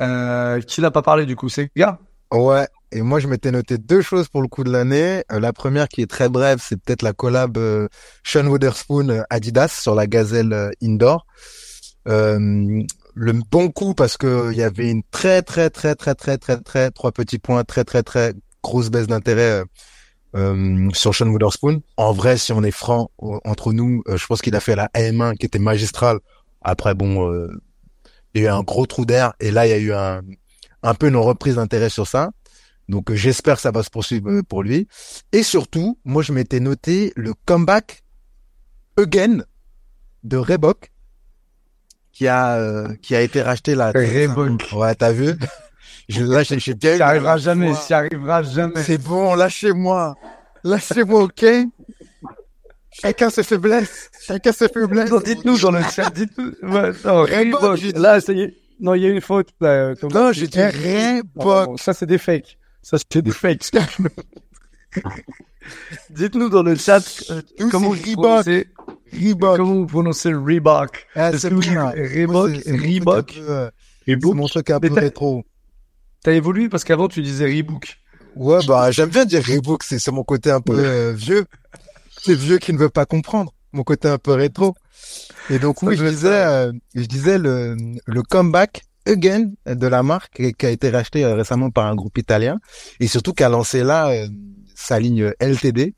Euh, qui n'a pas parlé du coup C'est gars. Ouais. Et moi, je m'étais noté deux choses pour le coup de l'année. Euh, la première qui est très brève, c'est peut-être la collab euh, Sean Witherspoon euh, Adidas sur la gazelle euh, indoor. Euh, le bon coup parce que il y avait une très très très très très très très trois petits points très très très grosse baisse d'intérêt euh, sur Sean Witherspoon. En vrai, si on est franc entre nous, euh, je pense qu'il a fait la AM1 qui était magistrale. Après, bon, euh, il y a eu un gros trou d'air et là, il y a eu un, un peu une reprise d'intérêt sur ça. Donc, j'espère que ça va se poursuivre pour lui. Et surtout, moi, je m'étais noté le comeback again de Reebok qui a qui a été racheté là. Reebok. Ouais, t'as vu? Je, là, j'ai bien Ça arrivera jamais, ça arrivera jamais. C'est bon, lâchez-moi. Lâchez-moi, ok? Chacun ses faiblesses. Chacun ses faiblesses. Dites-nous dans le chat, dites-nous. Ouais, non, Reebok. Là, ça y est. Non, il y a une faute. Là, comme non, j'ai dit Reebok. ça, c'est des fakes. Ça, c'est des fakes. Dites-nous dans le chat euh, comment vous prononcez Reebok. Comment vous prononcez Reebok? Ah, C'est bien. Reebok, Reebok. Reebok. Mon truc un peu rétro. T'as évolué parce qu'avant tu disais Reebok. Ouais, bah j'aime bien dire Reebok, c'est c'est mon côté un peu euh, vieux. C'est vieux qui ne veut pas comprendre. Mon côté un peu rétro. Et donc oui, je disais, euh, je disais le le comeback again de la marque qui a été racheté euh, récemment par un groupe italien et surtout qui a lancé là sa ligne LTD.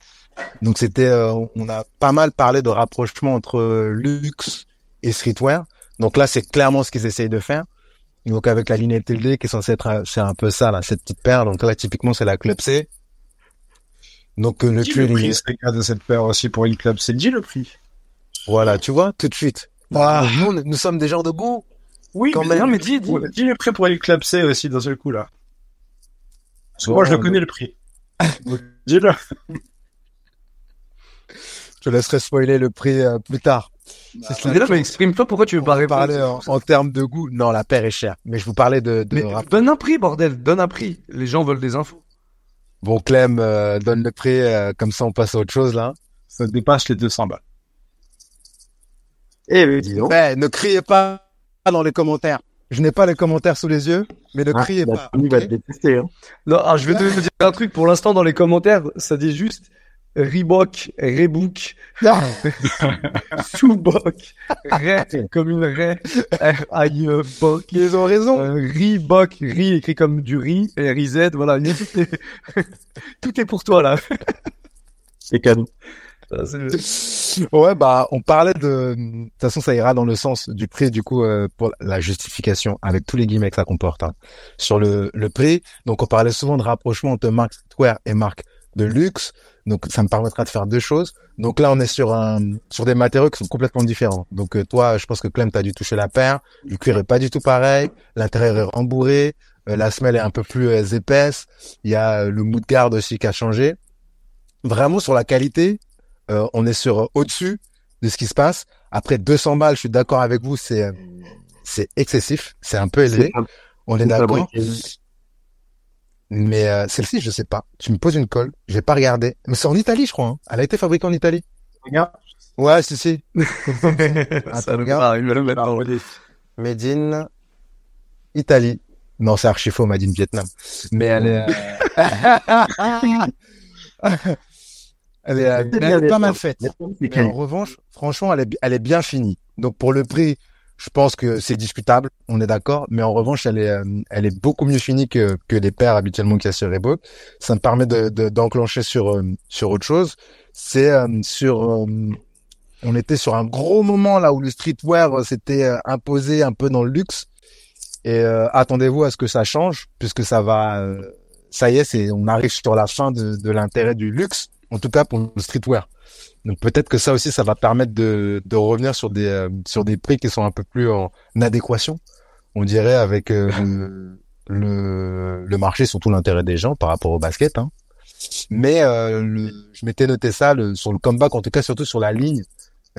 Donc c'était, on a pas mal parlé de rapprochement entre luxe et streetwear. Donc là, c'est clairement ce qu'ils essayent de faire. Donc avec la ligne LTD qui est censée être, c'est un peu ça là, cette petite paire. Donc là typiquement c'est la Club C. Donc euh, le prix, le prix c'est de cette paire aussi pour une Club C. Dis le prix. Voilà, tu vois, tout de suite. Ah. Nous, nous sommes des gens de goût. Oui, quand mais, même. Non, mais dis, dis, dis le prix pour une Club C aussi dans ce coup là. Parce que moi je le connais le prix. Dis-le. Je te laisserai spoiler le prix euh, plus tard. Bah, là, mais exprime-toi pourquoi tu veux pas parler en, termes de goût. Non, la paire est chère. Mais je vous parlais de, de mais donne un prix, bordel. Donne un prix. Les gens veulent des infos. Bon, Clem, euh, donne le prix. Euh, comme ça, on passe à autre chose, là. Ça dépasse les 200 balles. Eh, mais dis donc. Eh, ne criez pas dans les commentaires. Je n'ai pas les commentaires sous les yeux, mais ne ah, criez pas. Il va te détester, hein. Non, alors, je vais te dire un truc. Pour l'instant, dans les commentaires, ça dit juste Reebok, Rebook, Soubok, Ray, comme une Ray, R-I-E-Bok. Ils ont raison. Euh, Reebok, Ri écrit comme du riz, et R-I-Z, voilà. Tout est, tout est pour toi, là. C'est cadeau. Ouais, bah, on parlait de, de toute façon, ça ira dans le sens du prix, du coup, euh, pour la justification, avec tous les guillemets que ça comporte, hein. sur le, le prix. Donc, on parlait souvent de rapprochement entre marque streetwear et marque de luxe. Donc ça me permettra de faire deux choses. Donc là on est sur un sur des matériaux qui sont complètement différents. Donc euh, toi, je pense que Clem t'as dû toucher la paire. Le cuir est pas du tout pareil. L'intérieur est rembourré. Euh, la semelle est un peu plus euh, épaisse. Il y a le de garde aussi qui a changé. Vraiment sur la qualité, on est sur au-dessus de ce qui se passe. Après 200 balles, je suis d'accord avec vous, c'est c'est excessif, c'est un peu élevé. On est d'accord. Mais euh, celle-ci, je sais pas. Tu me poses une colle, j'ai pas regardé. Mais c'est en Italie, je crois. Hein. Elle a été fabriquée en Italie. Regarde. Ouais, si, si. Ça regarde. Made in Italie. Non, c'est archi faux, Made in Vietnam. Mais elle est... Euh, elle est, elle est pas mal faite. Mais en revanche, franchement, elle est, elle est bien finie. Donc pour le prix, je pense que c'est discutable, on est d'accord, mais en revanche, elle est, euh, elle est beaucoup mieux finie que, que les paires habituellement qu'il y a sur Reebok. Ça me permet de, d'enclencher sur, euh, sur autre chose. C'est euh, sur, on était sur un gros moment là où le streetwear s'était imposé un peu dans le luxe. Et attendez-vous à ce que ça change, puisque ça va, ça y est, c'est, on arrive sur la fin de, de l'intérêt du luxe, en tout cas pour le streetwear. Donc peut-être que ça aussi, ça va permettre de, de revenir sur des euh, sur des prix qui sont un peu plus en adéquation, on dirait, avec euh, le, le marché, surtout l'intérêt des gens par rapport au basket. Hein. Mais euh, le, je m'étais noté ça le, sur le comeback, en tout cas surtout sur la ligne,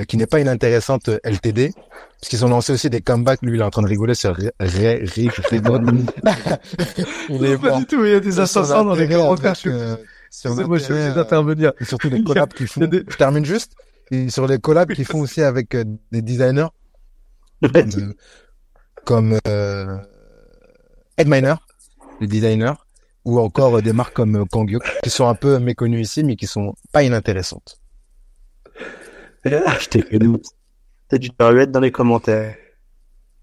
qui n'est pas inintéressante LTD, parce qu'ils ont lancé aussi des comebacks. Lui, il est en train de rigoler sur Ré, Ré, Ré, Il est pas du tout, il y a des assassins dans les commentaires sur moi, je vais intervenir. Et surtout les collabs qu'ils font. Je termine juste. Et sur les collabs qu'ils font aussi avec euh, des designers comme, comme euh, Ed Miner, les designers, ou encore euh, des marques comme euh, Kangyo, qui sont un peu méconnues ici, mais qui sont pas inintéressantes. Je t'ai connu. T'as dû te être dans les commentaires.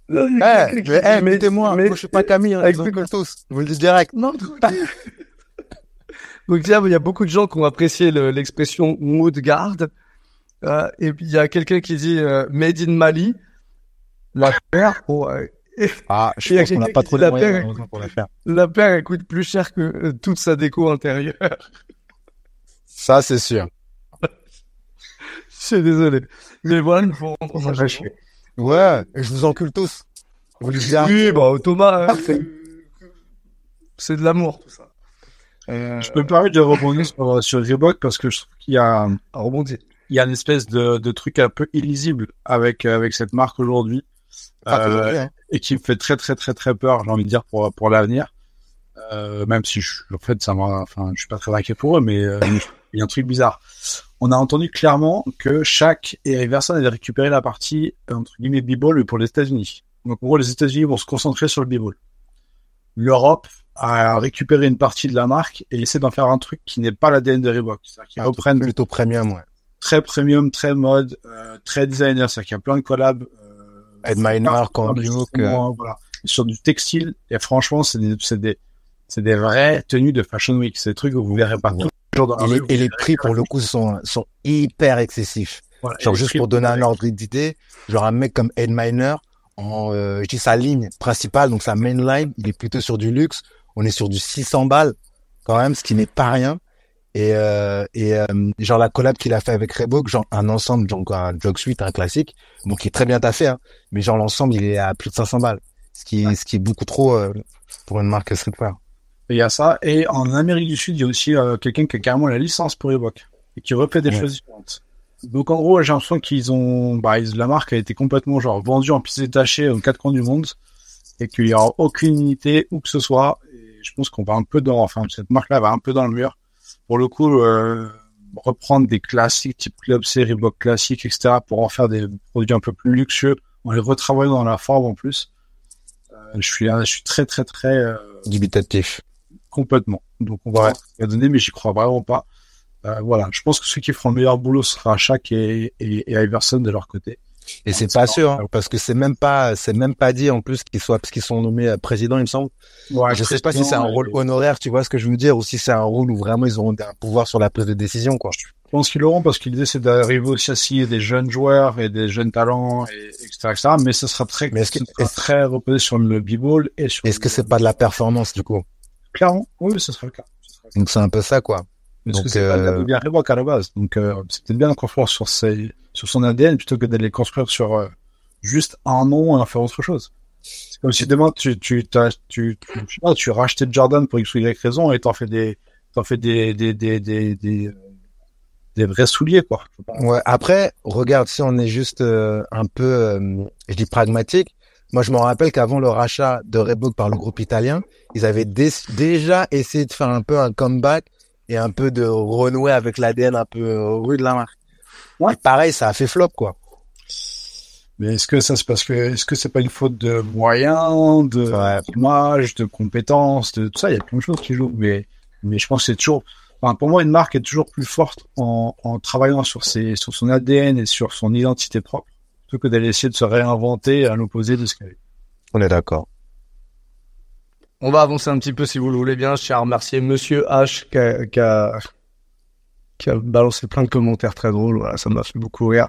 Eh, mais, eh, mettez-moi. Moi, je suis pas Camille, hein, avec- tous. Je vous le dis direct. Non, Donc il y a- il y a beaucoup de gens qui ont apprécié le- l'expression mot de garde. Euh, et puis il y a quelqu'un qui dit euh, Made in Mali. La paire, oh, euh, Ah, je pense qu'on n'a pas trop de la moyens paire. pour la faire. la paire elle coûte plus cher que euh, toute sa déco intérieure. Ça, c'est sûr. Je suis désolé. Mais voilà, il faut rendre hommage. Ouais, et je vous encule tous. Je vous le. Oui, bah Thomas, c'est- c'est de l'amour tout ça. Euh, Je peux me permettre de rebondir sur, sur Reebok parce que je trouve qu'il y a, rebondir. il y a une espèce de, de truc un peu illisible avec, avec cette marque aujourd'hui. Pas Euh, hein. et qui me fait très très très très peur, j'ai envie de dire pour pour l'avenir. Euh, même si je, en fait ça m'a, enfin je suis pas très inquiet pour eux, mais euh, il y a un truc bizarre. On a entendu clairement que chaque Everson allait récupérer la partie euh, entre guillemets b-ball pour les États-Unis. Donc en gros les États-Unis vont se concentrer sur le b-ball. L'Europe a récupéré une partie de la marque et essaie d'en faire un truc qui n'est pas l'ADN de Reebok. C'est-à-dire qu'ils Ah, reprennent plutôt premium, ouais. très premium, très mode, euh, très designer. C'est-à-dire qu'il y a plein de collabs. Euh, voilà. Sur du textile. Et franchement, c'est des, c'est des, c'est des vraies tenues de Fashion Week. C'est des trucs que vous verrez pas Ouais. tous les jours dans Et les, et les prix, pour le coup, sont, sont hyper excessifs. Voilà. Genre, juste pour donner un ordre d'idée, genre un mec comme Ed Miner, en, euh, je dis sa ligne principale, donc sa main line, il est plutôt sur du luxe. On est sur du 600 balles, quand même, ce qui n'est pas rien. Et, euh, et euh, genre la collab qu'il a fait avec Reebok, genre un ensemble, donc un jog suite, un classique, bon qui est très bien taffé, hein, mais genre l'ensemble il est à plus de 500 balles, ce qui, ce qui est beaucoup trop euh, pour une marque streetwear. Et Il y a ça. Et en Amérique du Sud, il y a aussi euh, quelqu'un qui a carrément la licence pour Reebok et qui refait des Ouais. choses différentes. Donc en gros, j'ai l'impression qu'ils ont, bah, ils- la marque a été complètement genre vendue en pièces détachées aux quatre coins du monde et qu'il y aura aucune unité où que ce soit. Je pense qu'on va un peu dans, enfin cette marque-là va un peu dans le mur. Pour le coup, euh, reprendre des classiques type Club C, Reebok classique, etc. pour en faire des produits un peu plus luxueux en les retravaillant dans la forme en plus. Euh, je suis, je suis très très très euh, Dubitatif. complètement. Donc on va va donner, mais j'y crois vraiment pas. Voilà, je pense que ceux qui feront le meilleur boulot sera Shaq et, et, et Iverson de leur côté. Et c'est c'est pas pas- sûr, hein, parce que c'est même pas, c'est même pas dit en plus qu'ils soient, parce qu'ils sont nommés euh, président, il me semble. je sais pas si c'est un rôle honoraire, tu vois ce que je veux dire, ou si c'est un rôle où vraiment ils auront un pouvoir sur la prise de décision, quoi. Je pense qu'ils l'auront parce que l'idée c'est d'arriver aussi à signer des jeunes joueurs et des jeunes talents, et, etc., etc. Mais ce sera très, Mais est-ce que- est-ce- très reposé sur le b-ball et sur. Est-ce que c'est pas de la performance, du coup? clairement Oui, ce sera le cas. Donc c'est un peu ça, quoi. Parce que Donc, c'est pas euh, de bien Reebok à la base. Donc euh, c'est peut-être bien de sur ses, sur son ADN plutôt que d'aller construire sur euh, juste un nom et en faire autre chose. C'est comme si demain tu tu tu tu, tu rachetais Jordan pour X ou Y raison et t'en fais des t'en fais des des des des des, vrais souliers quoi. Ouais. Après, regarde, si on est juste euh, un peu, euh, je dis pragmatique. Moi, je me rappelle qu'avant le rachat de Reebok par le groupe italien, ils avaient dé- déjà essayé de faire un peu un comeback et un peu de renouer avec l'ADN un peu euh, rue de la marque. Ouais. Et pareil, ça a fait flop, quoi. Mais est-ce que ça c'est parce que est-ce que c'est pas une faute de moyens, de Ouais. d'image, de compétences, de tout ça, il y a plein de choses qui jouent. Mais mais je pense que c'est toujours Enfin, pour moi, une marque est toujours plus forte en, en travaillant sur ses, sur son ADN et sur son identité propre, plutôt que d'aller essayer de se réinventer à l'opposé de ce qu'elle est. On est d'accord. On va avancer un petit peu si vous le voulez bien. Je tiens à remercier Monsieur H qui a, qui a, qui a balancé plein de commentaires très drôles. Voilà, ça m'a fait beaucoup rire.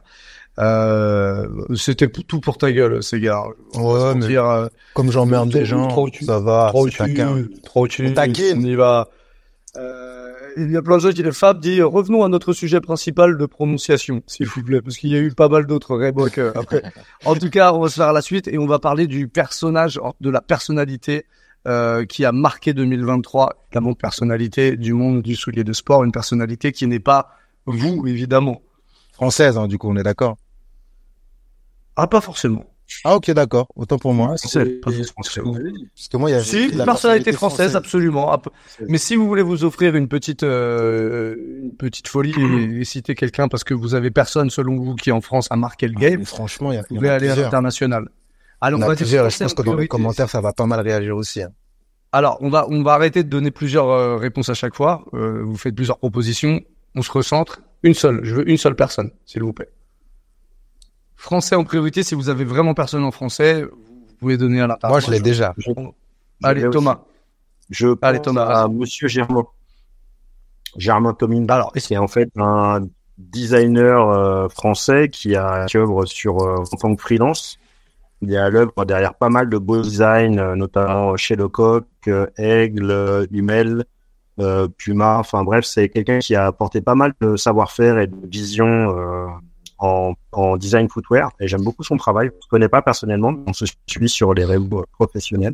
Euh, c'était tout pour ta gueule, ces gars. On Ouais, mais dire, euh, comme j'emmerde des gens, trop ça va. trop tu, trop tu, On y va. Euh, il y a plein de gens qui disent, Fab dit, revenons à notre sujet principal de prononciation, s'il vous plaît, parce qu'il y a eu pas mal d'autres Reebok après. En tout cas, on va se faire la suite et on va parler du personnage, de la personnalité euh, qui a marqué 2023, la montre personnalité du monde du soulier de sport, une personnalité qui n'est pas vous, évidemment. Française, hein, du coup, on est d'accord? Ah, pas forcément. Ah, ok, d'accord. Autant pour moi. c'est pas français. Parce que moi, il y a Si, une personnalité française, absolument. Ah, Mais si vous voulez vous offrir une petite, euh, une petite folie et, et citer quelqu'un parce que vous avez personne selon vous qui en France a marqué le game, Franchement, il y a, vous il y en pouvez a aller à plusieurs. l'international. On va dire plusieurs. Je pense en que dans les commentaires, ça va pas mal réagir aussi. hein. Alors, on va, on va arrêter de donner plusieurs euh, réponses à chaque fois. Euh, vous faites plusieurs propositions. On se recentre. Une seule. Je veux une seule personne, s'il vous plaît. Français en priorité. Si vous avez vraiment personne en français, vous pouvez donner à Moi, je l'ai déjà. Je- Allez, je Thomas. aussi- Je Allez, Thomas, à Monsieur Germain. Germain Comine. Alors, C'est en fait un designer euh, français qui a qui œuvre sur euh, en tant que freelance. Il est à l'œuvre derrière pas mal de beaux designs, euh, notamment chez Lecoq, euh, Aigle, euh, Hummel, euh, Puma. Enfin bref, c'est quelqu'un qui a apporté pas mal de savoir-faire et de vision euh, en, design footwear. Et j'aime beaucoup son travail. Je ne connais pas personnellement, on se suit sur les réseaux professionnels.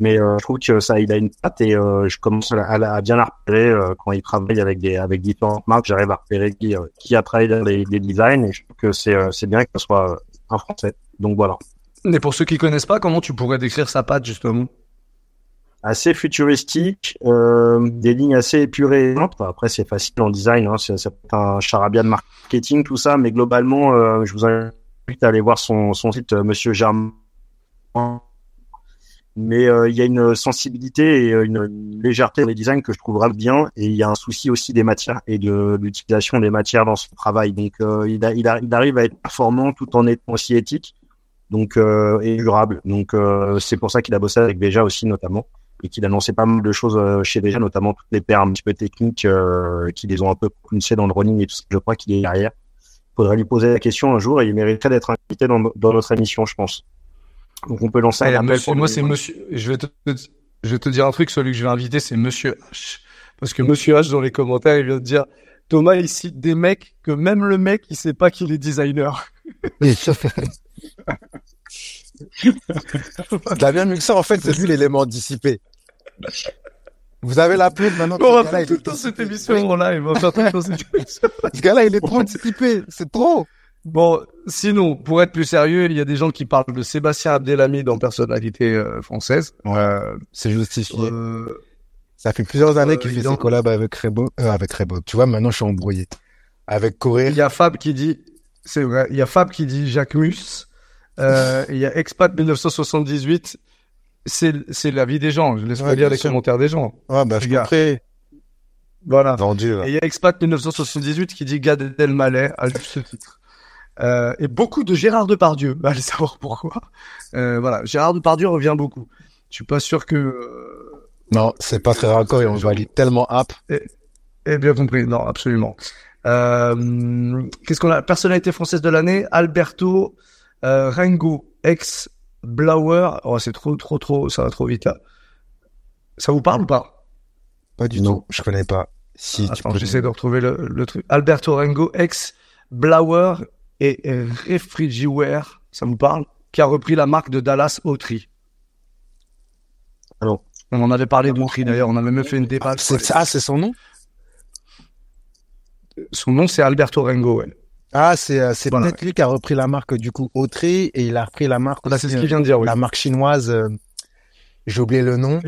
Mais euh, je trouve que ça, il a une patte et euh, je commence à, bien la repérer euh, quand il travaille avec des différentes marques. J'arrive à repérer qui, euh, a travaillé dans les, les designs et je trouve que c'est euh, bien que ce soit euh, un français. Donc voilà, Mais pour ceux qui connaissent pas, comment tu pourrais décrire sa patte justement? Assez futuristique, euh, des lignes assez épurées. Après c'est facile en design, hein, c'est un charabia de marketing tout ça, mais globalement, euh, je vous invite à aller voir son son site, euh, Monsieur Germain. mais euh, il y a une sensibilité et euh, une, légèreté dans les designs que je trouve vraiment bien et il y a un souci aussi des matières et de l'utilisation des matières dans son travail donc il, a, il, a- il arrive à être performant tout en étant aussi éthique donc euh, et durable donc euh, c'est pour ça qu'il a bossé avec Veja aussi notamment et qu'il a lancé pas mal de choses euh, chez Veja notamment toutes les paires un petit peu techniques qui les ont un peu poussées dans le running et tout ça je crois qu'il est derrière faudrait lui poser la question un jour et il mériterait d'être invité dans, dans notre émission je pense donc on peut lancer un appel monsieur- moi, c'est monsieur. Je vais te, je vais te dire un truc. Celui que je vais inviter, c'est Monsieur H. Parce que Monsieur H, dans les commentaires, il vient de dire Thomas, il cite des mecs que même le mec, il sait pas qu'il est designer. T'as bien mieux que ça, en fait, c'est lui l'élément dissipé. Vous avez la pub maintenant. On va faire tout le temps cette émission en live. On va faire tout le temps cette émission. Ce gars-là, il est trop dissipé. C'est trop. Bon, sinon, pour être plus sérieux, il y a des gens qui parlent de Sébastien Abdelhamid en personnalité euh, française. Ouais, c'est justifié. Euh, Ça fait plusieurs années qu'il Euh, fait ses collabs avec Rebo, euh, avec Rebo. Tu vois, maintenant, je suis embrouillé. Avec Corée. Il y a Fab qui dit, c'est vrai, il y a Fab qui dit Jacques Mus. Euh, il y a Expat 1978. C'est, c'est la vie des gens. Je laisse Ouais, lire les sûr. commentaires des gens. Ouais, bah, je gars. comprends. Voilà. Vendu. Et il y a Expat 1978 qui dit Gad Elmaleh à juste titre. Euh, et beaucoup de Gérard Depardieu. Bah, allez savoir pourquoi. Euh, voilà. Gérard Depardieu revient beaucoup. Je suis pas sûr que, euh, Non, c'est pas très raccord et on valide tellement app. Eh bien compris, non, absolument. Euh, Qu'est-ce qu'on a? Personnalité française de l'année, Alberto euh, Rengo, ex Blauer. Oh, c'est trop, trop, trop, ça va trop vite là. Ça vous parle ou pas? Pas du Non. tout. Je connais pas. Si, tu Attends, peux- j'essaie de retrouver le, le truc. Alberto Rengo, ex Blauer et euh, Refrigiware, ça vous parle? Qui a repris la marque de Dallas Autry. Ah non. On en avait parlé d'Autry d'ailleurs, on avait même fait une débat. C'est- Ah, c'est son nom? Son nom c'est Alberto Rengo, ouais. Ah, c'est, euh, c'est Voilà. peut-être lui qui a repris la marque, du coup, Autry, et il a repris la marque Là, c'est ce qu'il euh, vient de dire, oui. la marque chinoise, euh, j'ai oublié le nom,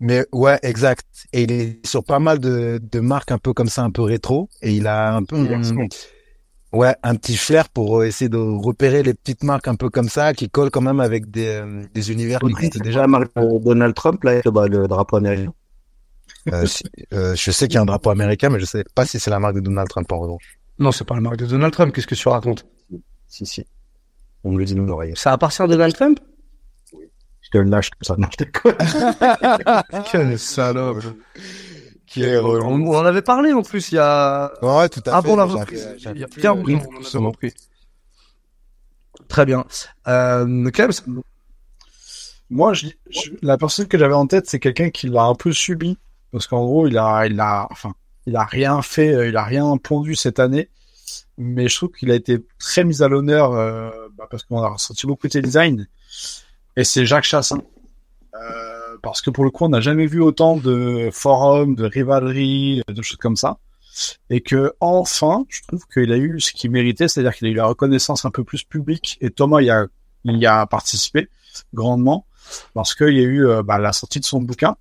mais ouais, exact. Et il est sur pas mal de, de marques un peu comme ça, un peu rétro, et il a un peu, un- ouais, un petit flair pour essayer de repérer les petites marques un peu comme ça, qui collent quand même avec des, euh, des univers qui existent déjà. déjà la marque de Donald Trump, là, avec le, bah, le drapeau américain? Euh, si- euh, je sais qu'il y a un drapeau américain, mais je sais pas si c'est la marque de Donald Trump en revanche. Non, c'est pas la marque de Donald Trump. Qu'est-ce que tu racontes? Si, si. On me le dit dans l'oreille. Ça appartient à Donald Trump? Je te le lâche comme ça. Non, je déconne. Quel salope. Qui est On, on en avait parlé en plus il y a. Ouais, tout à fait. Avant la reprise. Il y a plus, bien euh, justement. repris. Très bien. Euh, Clem, Moi, je, je- la personne que j'avais en tête, c'est quelqu'un qui l'a un peu subi. Parce qu'en gros, il a, il a, enfin, il a rien fait, euh, il a rien pondu cette année. Mais je trouve qu'il a été très mis à l'honneur, euh, bah, parce qu'on a ressenti beaucoup de ses designs. Et c'est Jacques Chassin. Euh, parce que pour le coup, on n'a jamais vu autant de forums, de rivaleries, de choses comme ça. Et que, enfin, je trouve qu'il a eu ce qu'il méritait, c'est-à-dire qu'il a eu la reconnaissance un peu plus publique. Et Thomas y a, y a participé grandement parce qu'il y a eu bah, la sortie de son bouquin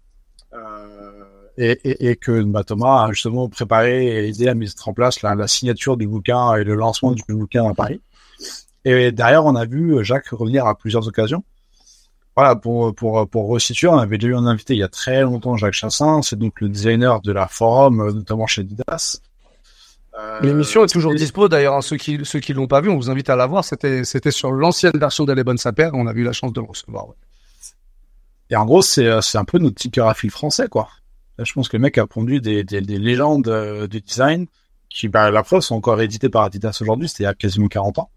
et, et, et que bah, Thomas a justement préparé et aidé à mettre en place la, la signature du bouquin et le lancement du bouquin à Paris. Et derrière, on a vu Jacques revenir à plusieurs occasions. Voilà, pour, pour, pour resituer, on avait déjà eu un invité il y a très longtemps, Jacques Chassin, c'est donc le designer de la forum, euh, notamment chez Didas. Euh, Euh, L'émission est toujours dispo d'ailleurs. hein, ceux qui ceux qui l'ont pas vu, on vous invite à la voir. C'était sur l'ancienne version d'Alebon Saper. On a eu la chance de le recevoir. ouais. Et en gros, c'est euh, c'est un peu notre ticker à fil français, quoi. Là, je pense que le mec a pondu des, des, des légendes euh, du design qui, bah, la preuve, sont encore éditées par Adidas aujourd'hui. C'était il y a quasiment 40 ans.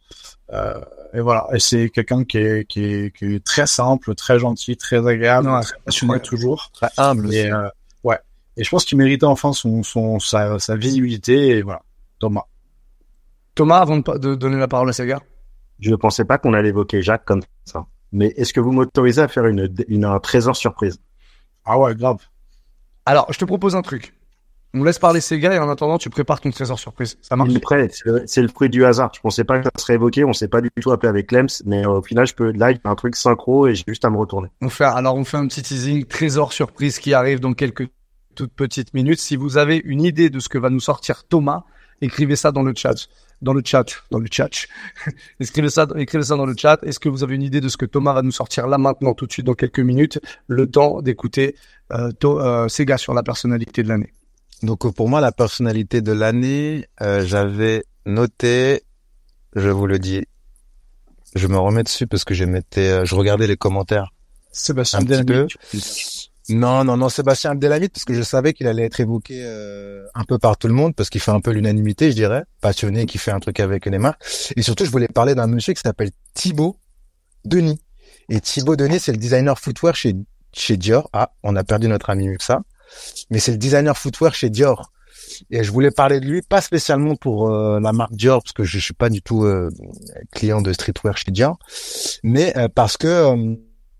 Euh, et voilà. Et c'est quelqu'un qui est, qui, est, qui est très simple, très gentil, très agréable, Ouais. très passionné Ouais. toujours. Très humble. aussi. Et euh, ouais. Et je pense qu'il méritait enfin son, son sa, sa visibilité. Et voilà. Thomas. Thomas, avant de, de donner la parole à Sega. Je ne pensais pas qu'on allait évoquer Jacques comme ça. Mais est-ce que vous m'autorisez à faire une, une, un trésor surprise? Ah ouais, grave. Alors, je te propose un truc. On laisse parler Sega et en attendant, tu prépares ton trésor surprise. Ça marche. C'est le, fruit du hasard. Je pensais pas que ça serait évoqué, on s'est pas du tout appelé avec Clems, mais euh, au final, je peux, là, il y a un truc synchro et j'ai juste à me retourner. On fait, alors on fait un petit teasing trésor surprise qui arrive dans quelques toutes petites minutes. Si vous avez une idée de ce que va nous sortir Thomas, écrivez ça dans le chat. Dans le chat, dans le chat. écrivez ça, écrivez ça dans le chat. Est-ce que vous avez une idée de ce que Thomas va nous sortir là maintenant, tout de suite, dans quelques minutes, le temps d'écouter euh, To- euh, Sega sur la personnalité de l'année. Donc pour moi, la personnalité de l'année, euh, j'avais noté, je vous le dis, je me remets dessus parce que je mettais, euh, je regardais les commentaires. Sébastien Un petit Delaney. Non, non, non, Sébastien Abdelhamid, parce que je savais qu'il allait être évoqué euh, un peu par tout le monde, parce qu'il fait un peu l'unanimité, je dirais, passionné, qui fait un truc avec les marques. Et surtout, je voulais parler d'un monsieur qui s'appelle Thibaut Denis. Et Thibaut Denis, c'est le designer footwear chez chez Dior. Ah, on a perdu notre ami Muxa. Mais c'est le designer footwear chez Dior. Et je voulais parler de lui, pas spécialement pour euh, la marque Dior, parce que je suis pas du tout euh, client de streetwear chez Dior, mais euh, parce que euh,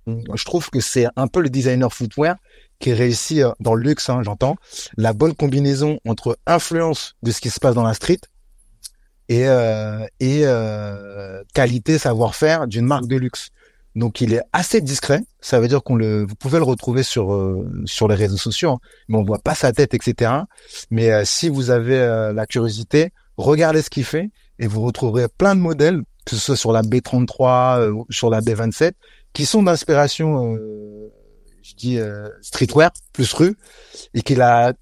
je trouve que c'est un peu le designer footwear qui réussit euh, dans le luxe, hein, j'entends, la bonne combinaison entre influence de ce qui se passe dans la street et, euh, et euh, qualité, savoir-faire d'une marque de luxe. Donc il est assez discret. Ça veut dire qu'on le, vous pouvez le retrouver sur euh, sur les réseaux sociaux, hein, mais on voit pas sa tête, etc. Mais euh, si vous avez euh, la curiosité, regardez ce qu'il fait et vous retrouverez plein de modèles, que ce soit sur la B33, euh, ou sur la B27, qui sont d'inspiration, euh, je dis euh, streetwear plus rue, et qu'il a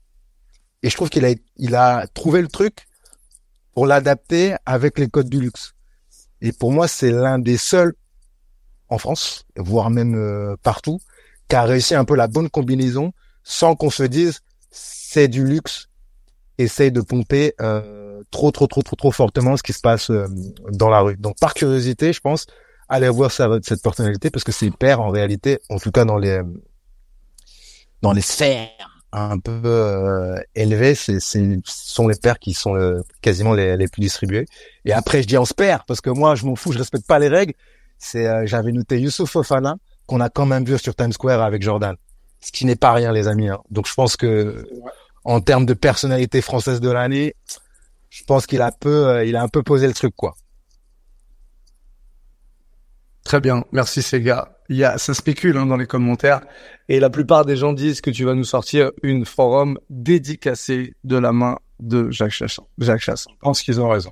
et je trouve qu'il a il a trouvé le truc pour l'adapter avec les codes du luxe. Et pour moi, c'est l'un des seuls en France, voire même euh, partout, qui a réussi un peu la bonne combinaison sans qu'on se dise c'est du luxe, essaye de pomper euh, trop trop trop trop trop fortement ce qui se passe euh, dans la rue. Donc par curiosité, je pense, allez voir cette personnalité parce que c'est père en réalité, en tout cas dans les dans les sphères un peu euh, élevées, c'est c'est ce sont les pères qui sont quasiment les, les plus distribués. Et après je dis on se perd parce que moi je m'en fous, je respecte pas les règles. C'est euh, j'avais noté Youssouf Fofana qu'on a quand même vu sur Times Square avec Jordan. Ce qui n'est pas rien les amis. hein. Donc je pense que en termes de personnalité française de l'année, je pense qu'il a peu euh, il a un peu posé le truc quoi. Très bien, merci Sega. Il y a, ça spécule hein, dans les commentaires et la plupart des gens disent que tu vas nous sortir une forum dédicacée de la main de Jacques Chassin. Jacques Chassin. Je pense qu'ils ont raison.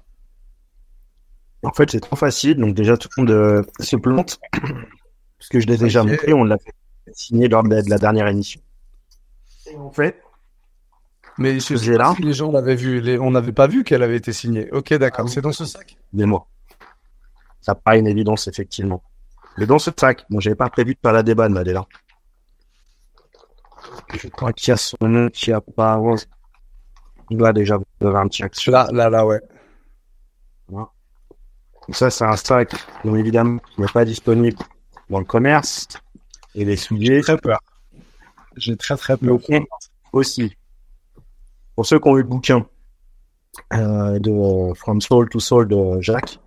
En fait, c'est trop facile, donc déjà tout le monde euh, se plante, parce que je l'ai déjà montré, on l'a fait signer lors de la, de la dernière émission. Et en fait, Mais je J'ai là. si les gens l'avaient vu, les- on n'avait pas vu qu'elle avait été signée. Ok, d'accord. Ah. C'est dans ce sac? mais moi, ça paraît une évidence, effectivement. Mais dans ce sac, bon, j'avais pas prévu de faire la débat, mais elle est là. Je crois qu'il y a son nom qui apparaît. Là, déjà, vous avez un petit action. Là, là, là, ouais. Ça, c'est un sac, donc évidemment, qui n'est pas disponible dans le commerce. Et les souliers J'ai très peur. J'ai très très peur. Aussi. Pour ceux qui ont eu le bouquin euh, de From Soul to Soul de Jacques,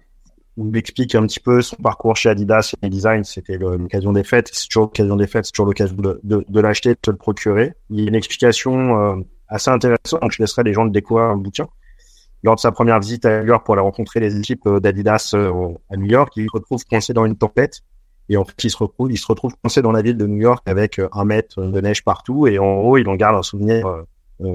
où il explique un petit peu son parcours chez Adidas et design. C'était l'occasion des fêtes. C'est toujours l'occasion des fêtes. C'est toujours l'occasion de, l'acheter, de te le procurer. Il y a une explication euh, assez intéressante. Donc, je laisserai les gens le découvrir le bouquin. Lors de sa première visite à New York pour aller rencontrer les équipes euh, d'Adidas euh, à New York, il se retrouve coincé dans une tempête. Et en fait, il se retrouve, coincé dans la ville de New York avec euh, un mètre de neige partout. Et en haut, il en garde un souvenir.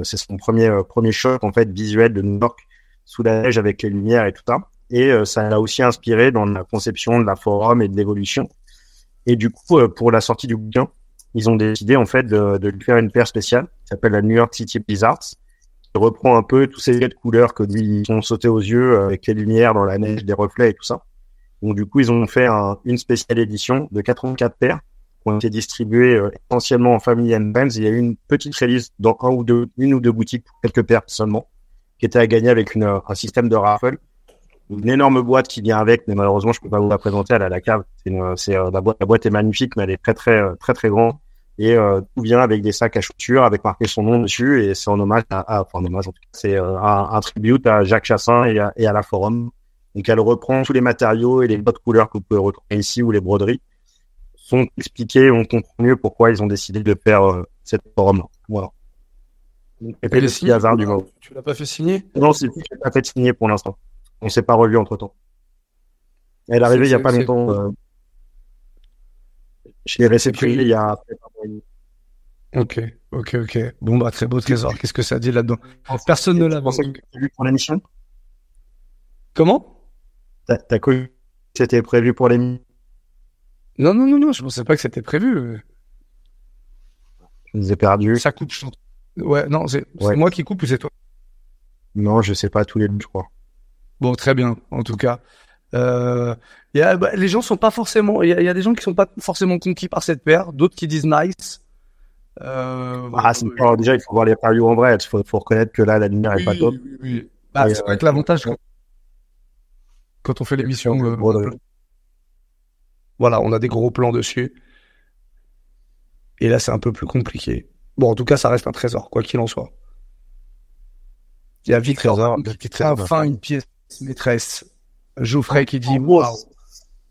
c'est son premier premier choc en fait visuel de New York sous la neige avec les lumières et tout ça. Et euh, ça l'a aussi inspiré dans la conception de la forum et de l'évolution. Et du coup, euh, pour la sortie du bouquin, ils ont décidé en fait de, de lui faire une paire spéciale qui s'appelle la New York City Blizzards, reprend un peu tous ces jets couleurs que lui ont sauté aux yeux avec les lumières dans la neige, des reflets et tout ça. Donc du coup, ils ont fait un- une spéciale édition de 84 paires qui ont été distribuées euh, essentiellement en family and friends. Il y a eu une petite release dans un ou deux, une ou deux boutiques pour quelques paires seulement, qui était à gagner avec une, euh, un système de raffle. Une énorme boîte qui vient avec, mais malheureusement, je peux pas vous la présenter. Elle est à la cave. C'est euh, la boîte, la boîte est magnifique, mais elle est très très euh, très très grande. Et euh, tout vient avec des sacs à chaussures, avec marqué son nom dessus, et c'est en hommage à, à- enfin en hommage, en tout cas, c'est euh, un, un tribute à Jacques Chassin et à, et à la Forum. Donc elle reprend tous les matériaux et les bottes couleurs que vous pouvez retrouver ici ou les broderies sont expliqués, on comprend mieux pourquoi ils ont décidé de faire euh, cette forum. Voilà. Donc, Et le hasard du moment. Tu l'as pas fait signer? Non, c'est c'est pas fait signer pour l'instant. On s'est pas revu entre temps. Elle est arrivée il y a pas longtemps. Euh, je l'ai réceptionné il y a. Ok, ok, ok. Bon bah très beau trésor. Qu'est-ce que ça dit là-dedans? Personne ne l'a que c'était prévu pour l'émission? Comment? T'as t'as cru que c'était prévu pour l'émission? Non, non, non, non. Je pensais pas que c'était prévu. Je nous ai perdu. Ça coupe. je- Ouais, non, c'est c'est Ouais. moi qui coupe ou c'est toi? Non, je sais pas tous les deux, je crois. Bon, très bien. En tout cas, euh, il y a, bah, les gens sont pas forcément. Il y y a des gens qui sont pas forcément conquis par cette paire, d'autres qui disent nice. Euh, Ah, c'est déjà, il faut voir les reviews en vrai. Il faut, faut reconnaître que là, la lumière est pas top. oui, oui. Bah, c'est euh, vrai que l'avantage quand- quand on fait l'émission, euh, voilà, on a des gros plans dessus. Et là, c'est un peu plus compliqué. Bon, en tout cas, ça reste un trésor, quoi qu'il en soit. Il y a petit trésor. enfin une pièce maîtresse. Geoffrey qui dit waouh.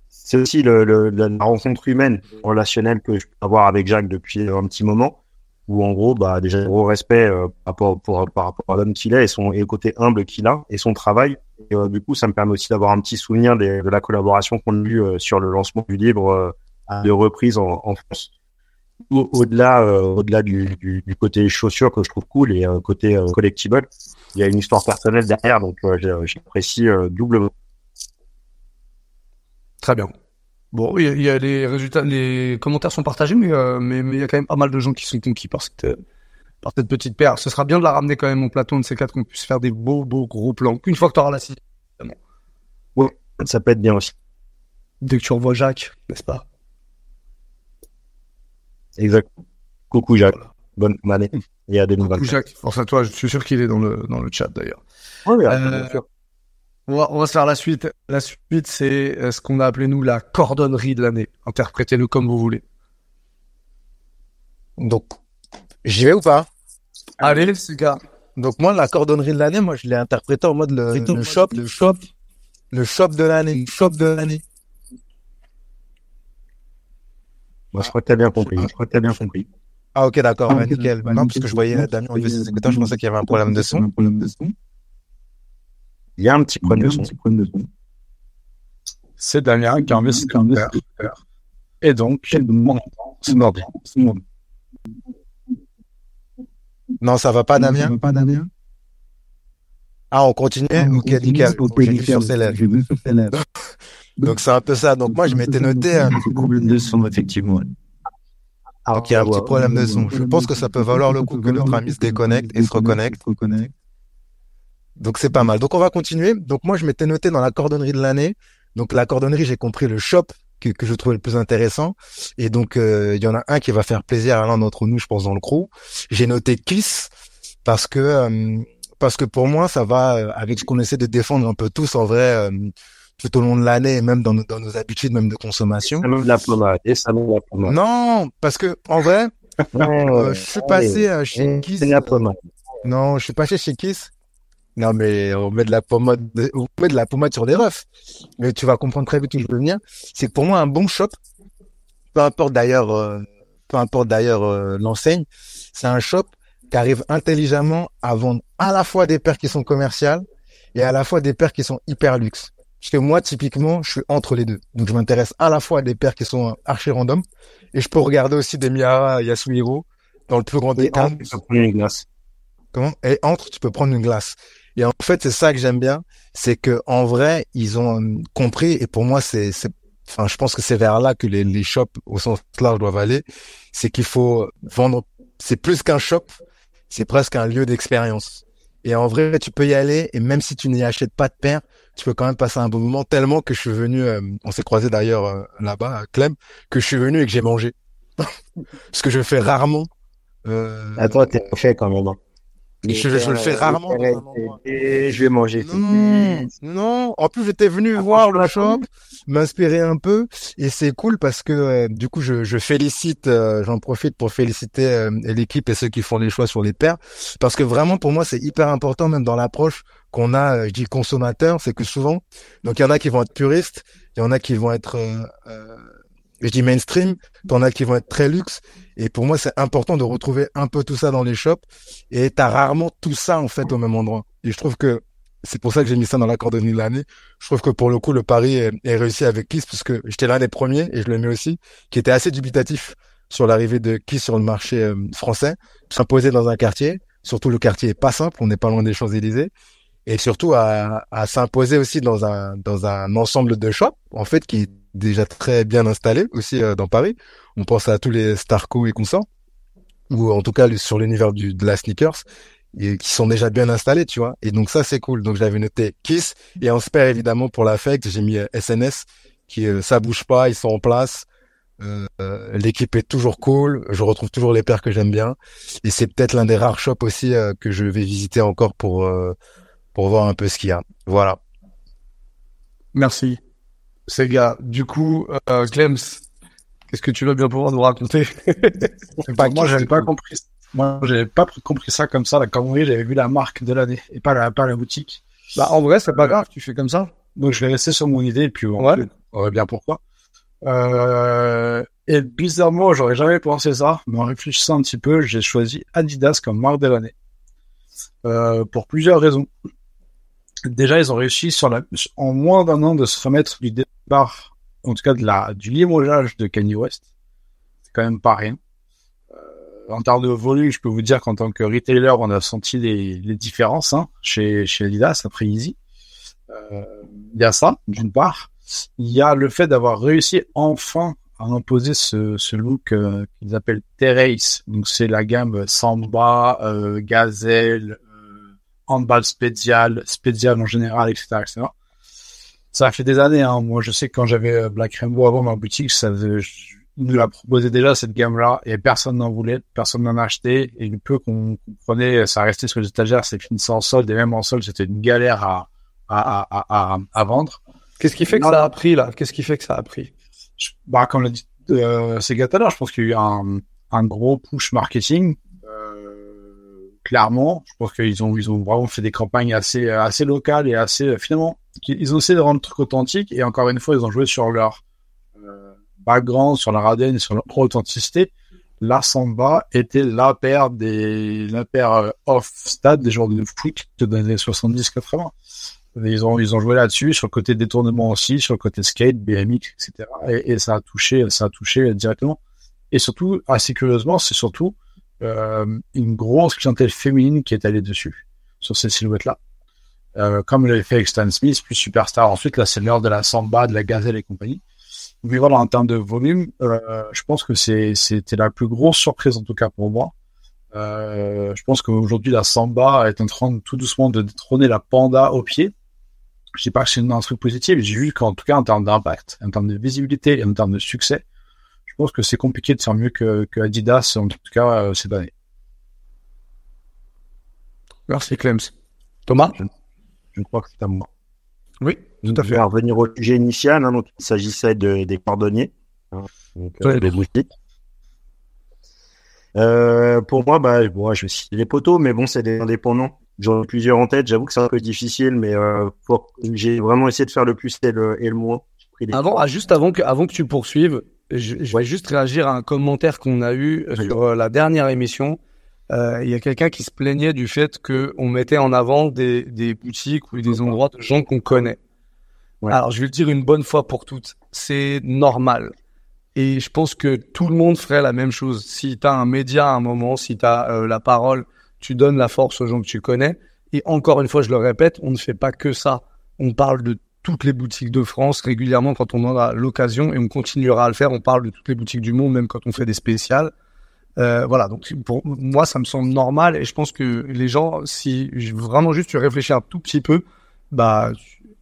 C'est aussi le, le- la rencontre humaine, relationnelle que je peux avoir avec Jacques depuis un petit moment. Où en gros, bah déjà gros respect euh, par rapport pour, par rapport à l'homme qu'il est et son et le côté humble qu'il a et son travail. Et euh, du coup, ça me permet aussi d'avoir un petit souvenir des- de la collaboration qu'on a eue euh, sur le lancement du livre euh, à deux reprises en, en France. Au- Au-delà, euh, au-delà du, du, du côté chaussures que je trouve cool et euh, côté euh, collectible, il y a une histoire personnelle derrière, donc euh, j'apprécie doublement. Très bien. Bon, il y, a- il y a les résultats, les commentaires sont partagés, mais mais mais il y a quand même pas mal de gens qui sont conquis par cette par cette petite paire. Ce sera bien de la ramener quand même au plateau de ces quatre qu'on puisse faire des beaux beaux gros plans. Une fois que tu auras la scie, Ça peut être bien aussi. dès que tu revois Jacques, n'est-ce pas? Exact. Coucou Jacques. Bonne année. Et à Coucou 2024. Jacques, force à toi. Je suis sûr qu'il est dans le dans le chat d'ailleurs. Ouais, Euh, bien sûr. On va, on va se faire la suite. La suite, c'est euh, ce qu'on a appelé nous la cordonnerie de l'année. Interprétez-le comme vous voulez. Donc, j'y vais ou pas? Allez, les gars. Donc moi, la cordonnerie de l'année, moi, je l'ai interprété en mode le, le shop, le shop, le shop de l'année, le shop de l'année. Moi, je crois que t'as bien compris. Je crois que t'as bien compris. Ah ok, d'accord, bah, nickel. Bah, non, parce que je voyais Damien enlever ses écouteurs, je pensais qu'il y avait un problème de son. Il y a un petit problème de son. C'est Damien qui a enlevé ses écouteurs. Et donc, mon temps. Non, ça va pas, Damien Pas Damien Ah, on continue Ok, nickel. J'ai vu sur ses lèvres. Donc c'est un peu ça. Donc moi, je m'étais noté. euh, problème de son, effectivement? Donc il y a un petit problème de son. Je pense que ça peut valoir le coup que notre ami se déconnecte et se reconnecte. Donc c'est pas mal. Donc on va continuer. Donc moi je m'étais noté dans la cordonnerie de l'année. Donc la cordonnerie, j'ai compris le shop que, que je trouvais le plus intéressant. Et donc euh, il y en a un qui va faire plaisir à l'un d'entre nous, je pense dans le crew. J'ai noté Kiss parce que euh, parce que pour moi ça va euh, avec ce qu'on essaie de défendre un peu tous en vrai euh, tout au long de l'année et même dans nos, dans nos habitudes même de consommation. Salon de la pommade. Et salon de la pommade. Non, parce que en vrai, euh, je suis passé euh, chez Kiss. C'est la pommade. Non, je suis passé chez Kiss. Non, mais on met de la pommade, on met de la pommade sur des refs. Mais tu vas comprendre très vite où je veux venir. C'est que pour moi un bon shop, peu importe d'ailleurs, euh, peu importe d'ailleurs euh, l'enseigne, c'est un shop qui arrive intelligemment à vendre à la fois des paires qui sont commerciales et à la fois des paires qui sont hyper luxe. Parce que moi, typiquement, je suis entre les deux. Donc, je m'intéresse à la fois à des paires qui sont archi random et je peux regarder aussi des Miara Yasuhiro dans le plus grand Et détail. entre, tu peux prendre une glace. Comment? Et entre, tu peux prendre une glace. Et en fait, c'est ça que j'aime bien, c'est que en vrai, ils ont euh, compris. Et pour moi, c'est, c'est, enfin, je pense que c'est vers là que les, les shops au sens large doivent aller. C'est qu'il faut vendre. C'est plus qu'un shop, c'est presque un lieu d'expérience. Et en vrai, tu peux y aller et même si tu n'y achètes pas de paire, tu peux quand même passer un bon moment tellement que je suis venu, euh, on s'est croisé d'ailleurs euh, là-bas à Clem, que je suis venu et que j'ai mangé. Ce que je fais rarement. Euh, À toi, t'es fait quand même. Je- je le fais rarement. Et je vais manger. Non, non. En plus, j'étais venu voir le shop, m'inspirer un peu, et c'est cool parce que euh, du coup, je, je félicite, euh, j'en profite pour féliciter euh, l'équipe et ceux qui font les choix sur les paires, parce que vraiment pour moi, c'est hyper important même dans l'approche qu'on a, euh, je dis consommateur, c'est que souvent, donc il y en a qui vont être puristes, il y en a qui vont être, euh, euh, je dis mainstream, t'en as qui vont être très luxe, et pour moi, c'est important de retrouver un peu tout ça dans les shops, et t'as rarement tout ça en fait au même endroit. Et je trouve que c'est pour ça que j'ai mis ça dans la cordonnerie de l'année. Je trouve que pour le coup, le pari est, réussi avec Kiss, parce que j'étais l'un des premiers, et je le mets aussi, qui était assez dubitatif sur l'arrivée de Kiss sur le marché euh, français, s'imposer dans un quartier, surtout le quartier est pas simple, on n'est pas loin des Champs-Élysées, et surtout à, à s'imposer aussi dans un dans un ensemble de shops, en fait, qui déjà très bien installé aussi euh, dans Paris. On pense à tous les Starco et consorts, ou en tout cas sur l'univers du de la sneakers et qui sont déjà bien installés, tu vois. Et donc ça c'est cool. Donc j'avais noté Kiss et en spare évidemment pour l'affect, j'ai mis euh, SNS qui euh, ça bouge pas, ils sont en place. Euh, euh, l'équipe est toujours cool, je retrouve toujours les paires que j'aime bien et c'est peut-être l'un des rares shops aussi euh, que je vais visiter encore pour euh, pour voir un peu ce qu'il y a. Voilà. Merci. Gars, du coup, euh, Clems, qu'est-ce que tu vas bien pouvoir nous raconter? Bah, moi, j'avais pas compris. Moi, j'avais pas compris ça comme ça. La connerie, j'avais vu la marque de l'année et pas la, pas la boutique. Bah, en vrai, c'est pas grave, tu fais comme ça. Donc, je vais rester sur mon idée et puis on Ouais. verra bien pourquoi. Euh, et bizarrement, j'aurais jamais pensé ça, mais en réfléchissant un petit peu, j'ai choisi Adidas comme marque de l'année. Euh, pour plusieurs raisons. Déjà, ils ont réussi sur la, en moins d'un an de se remettre du départ, en tout cas de la, du limogeage de Kanye West. C'est quand même pas rien. Euh, en termes de volume, je peux vous dire qu'en tant que retailer, on a senti les, les différences hein, chez, chez Adidas après Easy. Euh, Il y a ça, d'une part. Il y a le fait d'avoir réussi enfin à imposer ce, ce look euh, qu'ils appellent Terrace. Donc c'est la gamme Samba, euh, Gazelle, euh, Handball Spécial, Spécial en général, etc., etc. Ça a fait des années. Hein. Moi, je sais que quand j'avais euh, Black Rainbow avant ma boutique, ça faisait- je- ils nous la proposait déjà cette gamme-là et personne n'en voulait, personne n'en achetait et le peu qu'on prenait, ça restait sur les étagères, c'est fini en solde et même en solde, c'était une galère à à, à, à, à, à vendre. Qu'est-ce qui fait que ça a pris, là? Qu'est-ce qui fait que ça a pris? Je- bah, comme l'a dit euh, Sega tout à l'heure, je pense qu'il y a eu un, un gros push marketing. Euh, clairement, je pense qu'ils ont, ils ont vraiment fait des campagnes assez, assez locales et assez, euh, finalement, ils ont essayé de rendre le truc authentique et encore une fois, ils ont joué sur leur euh, background, sur leur ADN sur leur authenticité. La Samba était la paire des, la paire euh, off-stade des joueurs de foot des années 70-80. Ils ont, ils ont joué là-dessus, sur le côté détournement aussi, sur le côté skate, BMX, etc. Et, et ça a touché, ça a touché directement. Et surtout, assez curieusement, c'est surtout euh, une grosse clientèle féminine qui est allée dessus, sur ces silhouettes-là. Euh, comme l'avait fait avec Stan Smith, puis Superstar. Ensuite, là, c'est de la Samba, de la Gazelle et compagnie. Mais voilà, en termes de volume, euh, je pense que c'était la plus grosse surprise, en tout cas pour moi. Euh, je pense qu'aujourd'hui, la Samba est en train tout doucement de détrôner la Panda au pied. Je dis pas que c'est un truc positif, j'ai vu qu'en tout cas, en termes d'impact, en termes de visibilité et en termes de succès, je pense que c'est compliqué de faire mieux que, que Adidas, en tout cas, euh, cette année. Merci, Clems. Thomas Je crois que c'est à moi. Oui, tout à fait. vais revenir au sujet initial. hein, donc, il s'agissait de, des cordonniers, hein, donc, euh, Ouais. des boutiques. Euh, pour moi, bah, bon, je vais citer les poteaux, mais bon, c'est des indépendants. J'en ai plusieurs en tête. J'avoue que c'est un peu difficile, mais euh, pour- j'ai vraiment essayé de faire le plus et le, et le moins. Avant, ah, juste avant que, avant que tu poursuives, je, je vais juste réagir à un commentaire qu'on a eu euh, sur euh, la dernière émission. Euh, Il y a quelqu'un qui se plaignait du fait que on mettait en avant des, des boutiques ou des endroits de gens qu'on connaît. Ouais. Alors, je vais le dire une bonne fois pour toutes. C'est normal. Et je pense que tout le monde ferait la même chose. Si tu as un média à un moment, si tu as la parole, tu donnes la force aux gens que tu connais. Et encore une fois, je le répète, on ne fait pas que ça. On parle de toutes les boutiques de France régulièrement quand on en a l'occasion et on continuera à le faire. On parle de toutes les boutiques du monde, même quand on fait des spéciales. Euh, voilà, donc pour moi, ça me semble normal et je pense que les gens, si vraiment juste tu réfléchis un tout petit peu, bah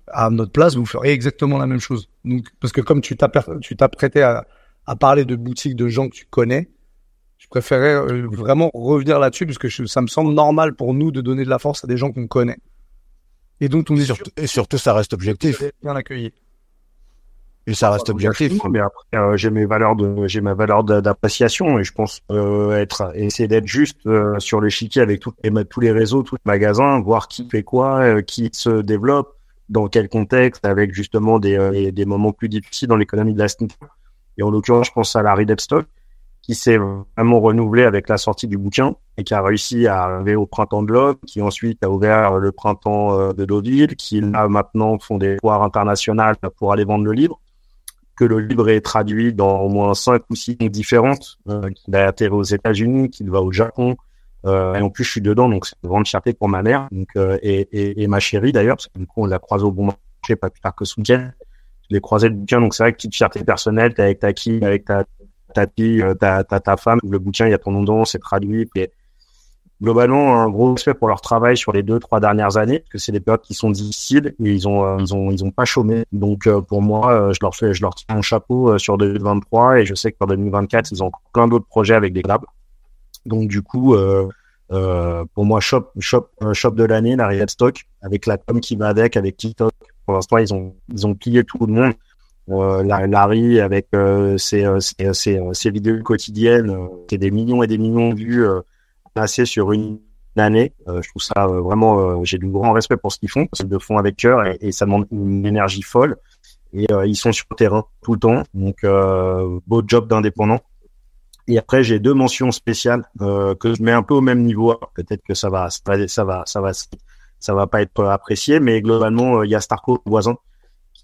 à notre place, vous ferez exactement la même chose. Donc parce que comme tu t'apprêtais à, à parler de boutiques de gens que tu connais, je préférais euh, vraiment revenir là-dessus parce que ça me semble normal pour nous de donner de la force à des gens qu'on connaît. Et donc on est surtout, et surtout ça reste objectif. Bien accueilli. Et ça reste objectif. Mais après, euh, j'ai mes valeurs de, j'ai ma valeur d'appréciation et je pense euh, être, essayer d'être juste euh, sur l'échiquier avec tout, et tous les réseaux, tous les magasins, voir qui fait quoi, qui se développe, dans quel contexte, avec justement des, des moments plus difficiles dans l'économie de la sneaker. Et en l'occurrence, je pense à la Stock qui s'est vraiment renouvelé avec la sortie du bouquin et qui a réussi à arriver au printemps de l'Ob, qui ensuite a ouvert le printemps de Deauville, qui là maintenant font des foires internationales pour aller vendre le livre que le livre est traduit dans au moins cinq ou six langues différentes, euh, qu'il a atterri aux États-Unis, qu'il va au Japon. Euh, et en plus, je suis dedans, donc c'est une grande fierté pour ma mère donc, euh, et, et, ma chérie d'ailleurs, parce que du coup, on l'a croisé au bon marché pas plus tard que ce week-end. Je l'ai croisé le bouquin, donc c'est vrai que petite fierté personnelle, t'es avec ta qui, avec ta ta fille, euh, ta, ta, ta femme, le bouquin, il y a ton nom dedans, c'est traduit, globalement un gros respect pour leur travail sur les deux trois dernières années parce que c'est des périodes qui sont difficiles et ils ont euh, ils ont ils ont pas chômé. Donc euh, pour moi je leur fais je leur tiens un chapeau sur 2023 et je sais que pour 2024 ils ont plein d'autres projets avec des clubs donc du coup pour moi shop shop shop de l'année la Red Stock avec la com qui va avec avec TikTok. Pour l'instant ils ont ils ont plié tout le monde Larry avec ses, ses, ses, ses, vidéos quotidiennes, c'est des millions et des millions de vues passer sur une année. Euh, je trouve ça euh, vraiment, euh, j'ai du grand respect pour ce qu'ils font, parce qu'ils le font avec cœur et, ça demande une énergie folle. Et ils sont sur le terrain tout le temps, donc beau job d'indépendant. Et après, j'ai deux mentions spéciales que je mets un peu au même niveau. Peut-être que ça va, ça va, ça va, ça va, va pas être apprécié, mais globalement, il y a Starco voisin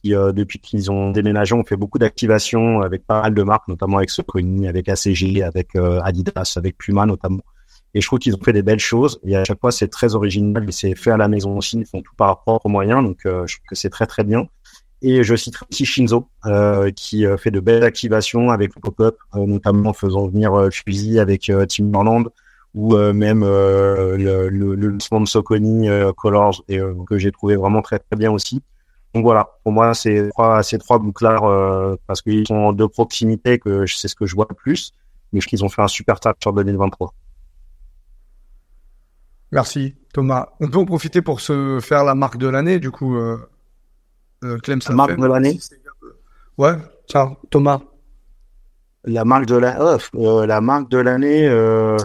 qui, depuis qu'ils ont déménagé, ont fait beaucoup d'activations avec pas mal de marques, notamment avec Soconi, avec ACG, avec Adidas, avec Puma notamment. Et je trouve qu'ils ont fait des belles choses. Et à chaque fois, c'est très original. Et c'est fait à la maison aussi. Ils font tout par leurs propres moyens. Donc, euh, je trouve que c'est très, très bien. Et je citerai aussi Shinzo, euh, qui euh, fait de belles activations avec le pop-up, notamment en faisant venir Fusil avec Team Norland ou même le, lancement de Soconi Colors et que j'ai trouvé vraiment très, très bien aussi. Donc voilà, pour moi, c'est trois, ces trois bouclards, parce qu'ils sont de proximité, que c'est ce que je vois le plus, mais je qu'ils ont fait un super tap sur 2023. Merci Thomas. On peut en profiter pour se faire la marque de l'année, du coup. Euh, euh Clem, ça la marque de l'année. Ouais, tiens, Thomas. La marque de la, oh, euh, la marque de l'année. Euh...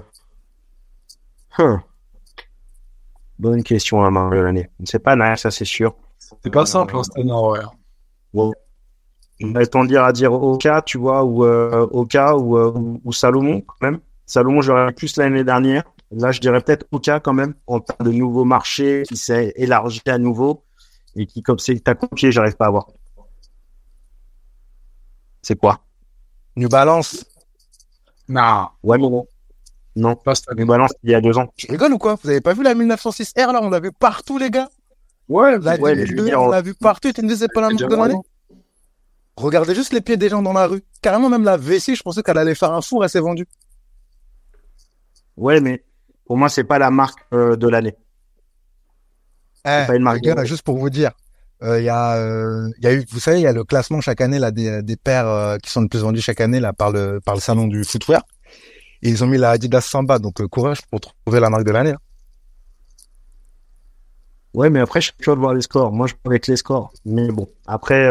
Bonne question la marque de l'année. C'est pas nice, ça c'est sûr. C'est pas simple, hein, c'est ouais. ouais. On va tendir à dire Oka, tu vois, ou euh, Oka ou, ou, ou Salomon quand même. Salomon, j'aurais plus l'année dernière. Là, je dirais peut-être Oka quand même, en termes de nouveaux marchés qui s'est élargi à nouveau et qui, comme c'est ta copié, j'arrive pas à voir. C'est quoi? New Balance Non. Ouais, mais non. Non, pas New Balance il y a deux ans. Tu rigoles ou quoi? Vous avez pas vu la 1906R là? On l'a vu partout, les gars. Ouais, la ouais, on l'a vu partout. Tu ne sais pas la marque de l'année Regardez juste les pieds des gens dans la rue. Carrément, même la Vessie, je pensais qu'elle allait faire un four, elle s'est vendue. Ouais, mais pour moi, c'est pas la marque euh, de l'année. Eh, pas une marque. Gars, juste pour vous dire, il euh, y a, il euh, y a eu, vous savez, il y a le classement chaque année là des, des paires qui sont le plus vendus chaque année là par le par le salon du footwear. Et ils ont mis la Adidas Samba, donc courage pour trouver la marque de l'année. Ouais, mais après, je suis curieux de voir les scores. Moi, je avec les scores. Mais bon, après,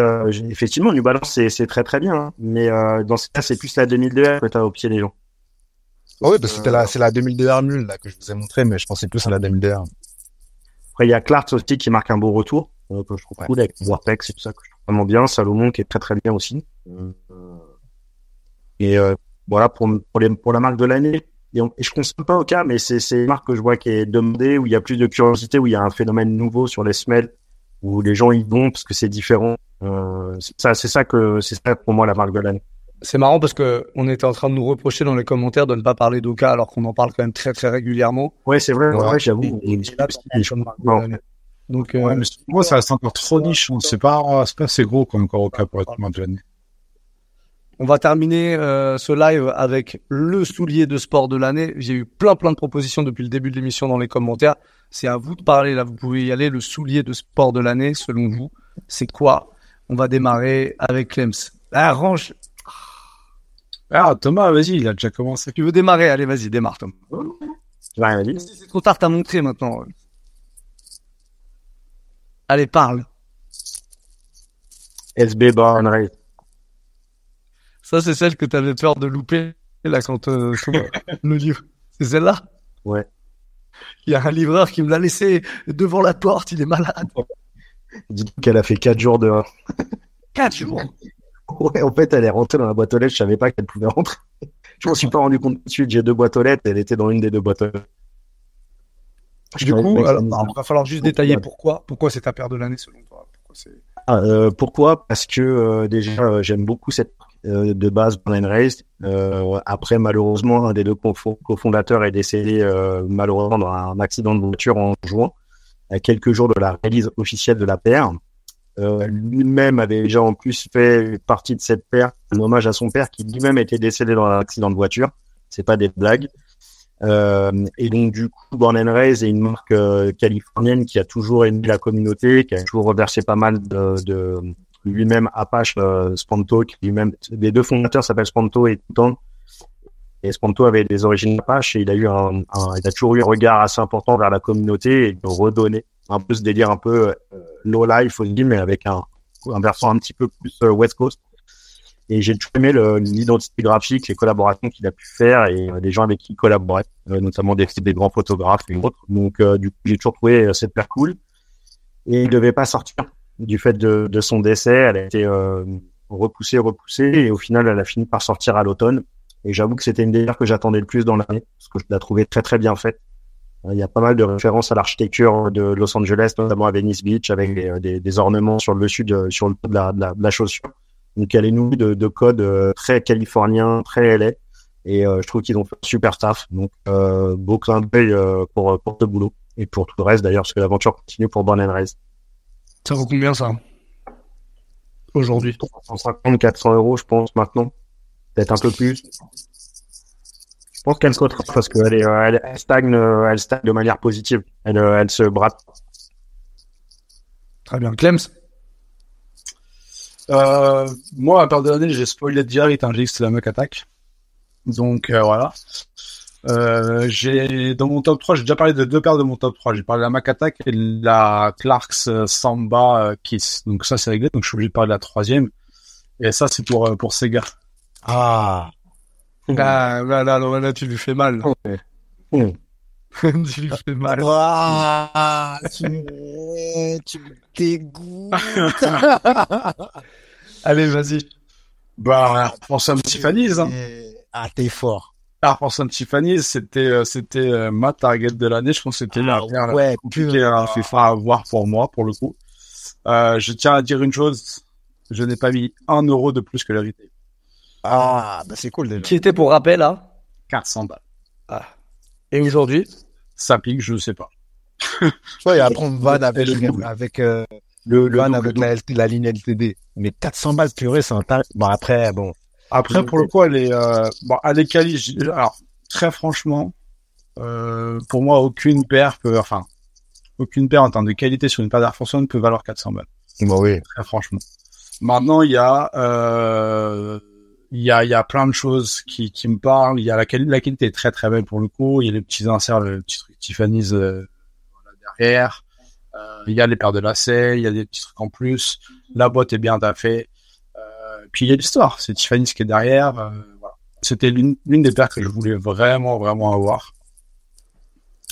effectivement, New Balance, c'est très très bien. Hein. Mais dans ce cas, c'est plus la 2002 que tu as au pied des gens. Oh oui, parce que la, c'est la 2002 Hermule là que je vous ai montré, mais je pensais plus à la 2002 Après, il y a Clark aussi qui marque un beau retour, euh, que je trouve cool avec Warpex et tout ça, que je trouve vraiment bien. Salomon qui est très très bien aussi. Euh, et euh, voilà pour pour, les, pour la marque de l'année. Et, et, je consomme pas au cas, mais c'est une marque que je vois qui est demandée, où il y a plus de curiosité, où il y a un phénomène nouveau sur les semelles, où les gens y vont parce que c'est différent. Euh, c'est ça, c'est ça que c'est ça pour moi la marque de l'année c'est marrant parce que on était en train de nous reprocher dans les commentaires de ne pas parler d'Oka alors qu'on en parle quand même très très régulièrement. Ouais, c'est vrai, ouais, j'avoue. Donc, euh, moi, ça reste encore trop niche. C'est pas, c'est pas assez gros comme encore Oka pour être marque de l'année. On va terminer euh, ce live avec le soulier de sport de l'année. J'ai eu plein plein de propositions depuis le début de l'émission dans les commentaires. C'est à vous de parler là. Vous pouvez y aller. Le soulier de sport de l'année, selon vous, c'est quoi? On va démarrer avec Clems. Ah, range. Ah, Thomas, vas-y, il a déjà commencé. Tu veux démarrer? Allez, vas-y, démarre, Tom. J'ai rien dit. Si c'est trop tard, t'as montré maintenant. Allez, parle. SB Bar and Race. Ça, c'est celle que t'avais peur de louper là quand euh, le livre. C'est celle-là? Ouais. Il y a un livreur qui me l'a laissé devant la porte. Il est malade. Dites qu'elle a fait 4 jours dehors. Quatre jours? Ouais, en fait, elle est rentrée dans la boîte aux lettres. Je savais pas qu'elle pouvait rentrer. Je m'en suis pas rendu compte tout de suite. J'ai deux boîtes aux lettres. Elle était dans une des deux boîtes aux lettres. Du coup, alors, il va falloir juste détailler pourquoi. Pourquoi c'est ta paire de l'année selon toi? Pourquoi Ah, euh, pourquoi? Parce que euh, déjà, euh, j'aime beaucoup cette euh, de base Blind Race. Euh, après, malheureusement, un des deux cofondateurs est décédé euh, malheureusement dans un accident de voiture en juin, à quelques jours de la release officielle de la paire. Lui-même avait déjà en plus fait partie de cette paire, un hommage à son père qui lui-même était décédé dans un accident de voiture. C'est pas des blagues. Et donc du coup, Born and Raised est une marque californienne qui a toujours aimé la communauté, qui a toujours reversé pas mal de lui-même Apache euh, Spanto, qui lui-même les deux fondateurs s'appellent Spanto et Titan. Et Spanto avait des origines Apache et il a toujours eu un regard assez important vers la communauté et de redonner un peu ce délire un peu euh, low life aussi, mais avec un, un versant un petit peu plus euh, West Coast. Et j'ai toujours aimé l'identité graphique, les collaborations qu'il a pu faire et euh, les gens avec qui il collaborait, notamment des, grands photographes et autres. Donc, du coup, j'ai toujours trouvé cette paire cool. Et il devait pas sortir du fait de, de son décès. Elle a été euh, repoussée, repoussée, et au final, elle a fini par sortir à l'automne. Et j'avoue que c'était une des que j'attendais le plus dans l'année, parce que je la trouvais très très bien faite. Euh, Il y a pas mal de références à l'architecture de Los Angeles, notamment à Venice Beach, avec des, des- des ornements sur le dessus de, sur le de la, de la, chaussure. Donc elle est nourrie de, de codes euh, très californiens, très LA. Et euh, je trouve qu'ils ont fait un super staff. Donc euh, beau clin d'œil euh, pour, pour ce boulot. Et pour tout le reste d'ailleurs, parce que l'aventure continue pour Born and Raised. Ça vaut combien ça Aujourd'hui 350, 400 euros, je pense, maintenant. Peut-être un peu plus. Je pense qu'elle sautera parce qu'elle est, elle, elle stagne, euh, elle stagne de manière positive. Elle, euh, elle se bratte. Très bien. Clems Euh, moi, à part de l'année, j'ai spoilé direct, hein, j'ai dit que c'était la Muck Attack. Donc, euh, voilà. Euh, j'ai, dans mon top 3, j'ai déjà parlé de deux paires de mon top 3. J'ai parlé de la Mac Attack et de la Clarks euh, Samba euh, Kiss. Donc ça, c'est réglé. Donc je suis obligé de parler de la troisième. Et ça, c'est pour, pour Sega. Ah, Ah, là, là, là, là, tu lui fais mal. Tu lui fais mal. ah tu, me- tu me dégoûtes. Allez, vas-y. Bah, pour Sam Tiffany's, hein. Ah, t'es fort. Ah, pour Sam Tiffany's, c'était, euh, c'était euh, ma target de l'année. Je pense que c'était la paire la Ah, ouais, compliqué à, à avoir pour moi, pour le coup. Euh, je tiens à dire une chose. Je n'ai pas mis un euro de plus que retail. Ah, bah c'est cool déjà. Qui était pour rappel, là? 400 balles. Et aujourd'hui? Ça pique, je sais pas. Tu vois, il y a on van avec, avec, euh, Le, le van double- avec la, LT la ligne LTD. Mais 400 balles purée, c'est un tarif. Bon, après, bon. Après, pour le coup, elle est, euh, bon, elle est quali. Alors, très franchement, euh, pour moi, aucune paire peut, enfin, aucune paire en termes de qualité sur une paire d'Air Force One peut valoir 400 balles. Bon, oui. Très franchement. Maintenant, il y a, euh, il y a, il y a plein de choses qui, qui me parlent. Il y a la, quali- la qualité est très très belle pour le coup. Il y a les petits inserts, le petit truc Tiffany's euh, voilà, derrière. Euh, il y a les paires de lacets, il y a des petits trucs en plus. La boîte est bien taffée. Puis il y a l'histoire. C'est Tiffany's qui est derrière. euh. C'était l'une des paires que je voulais vraiment vraiment avoir.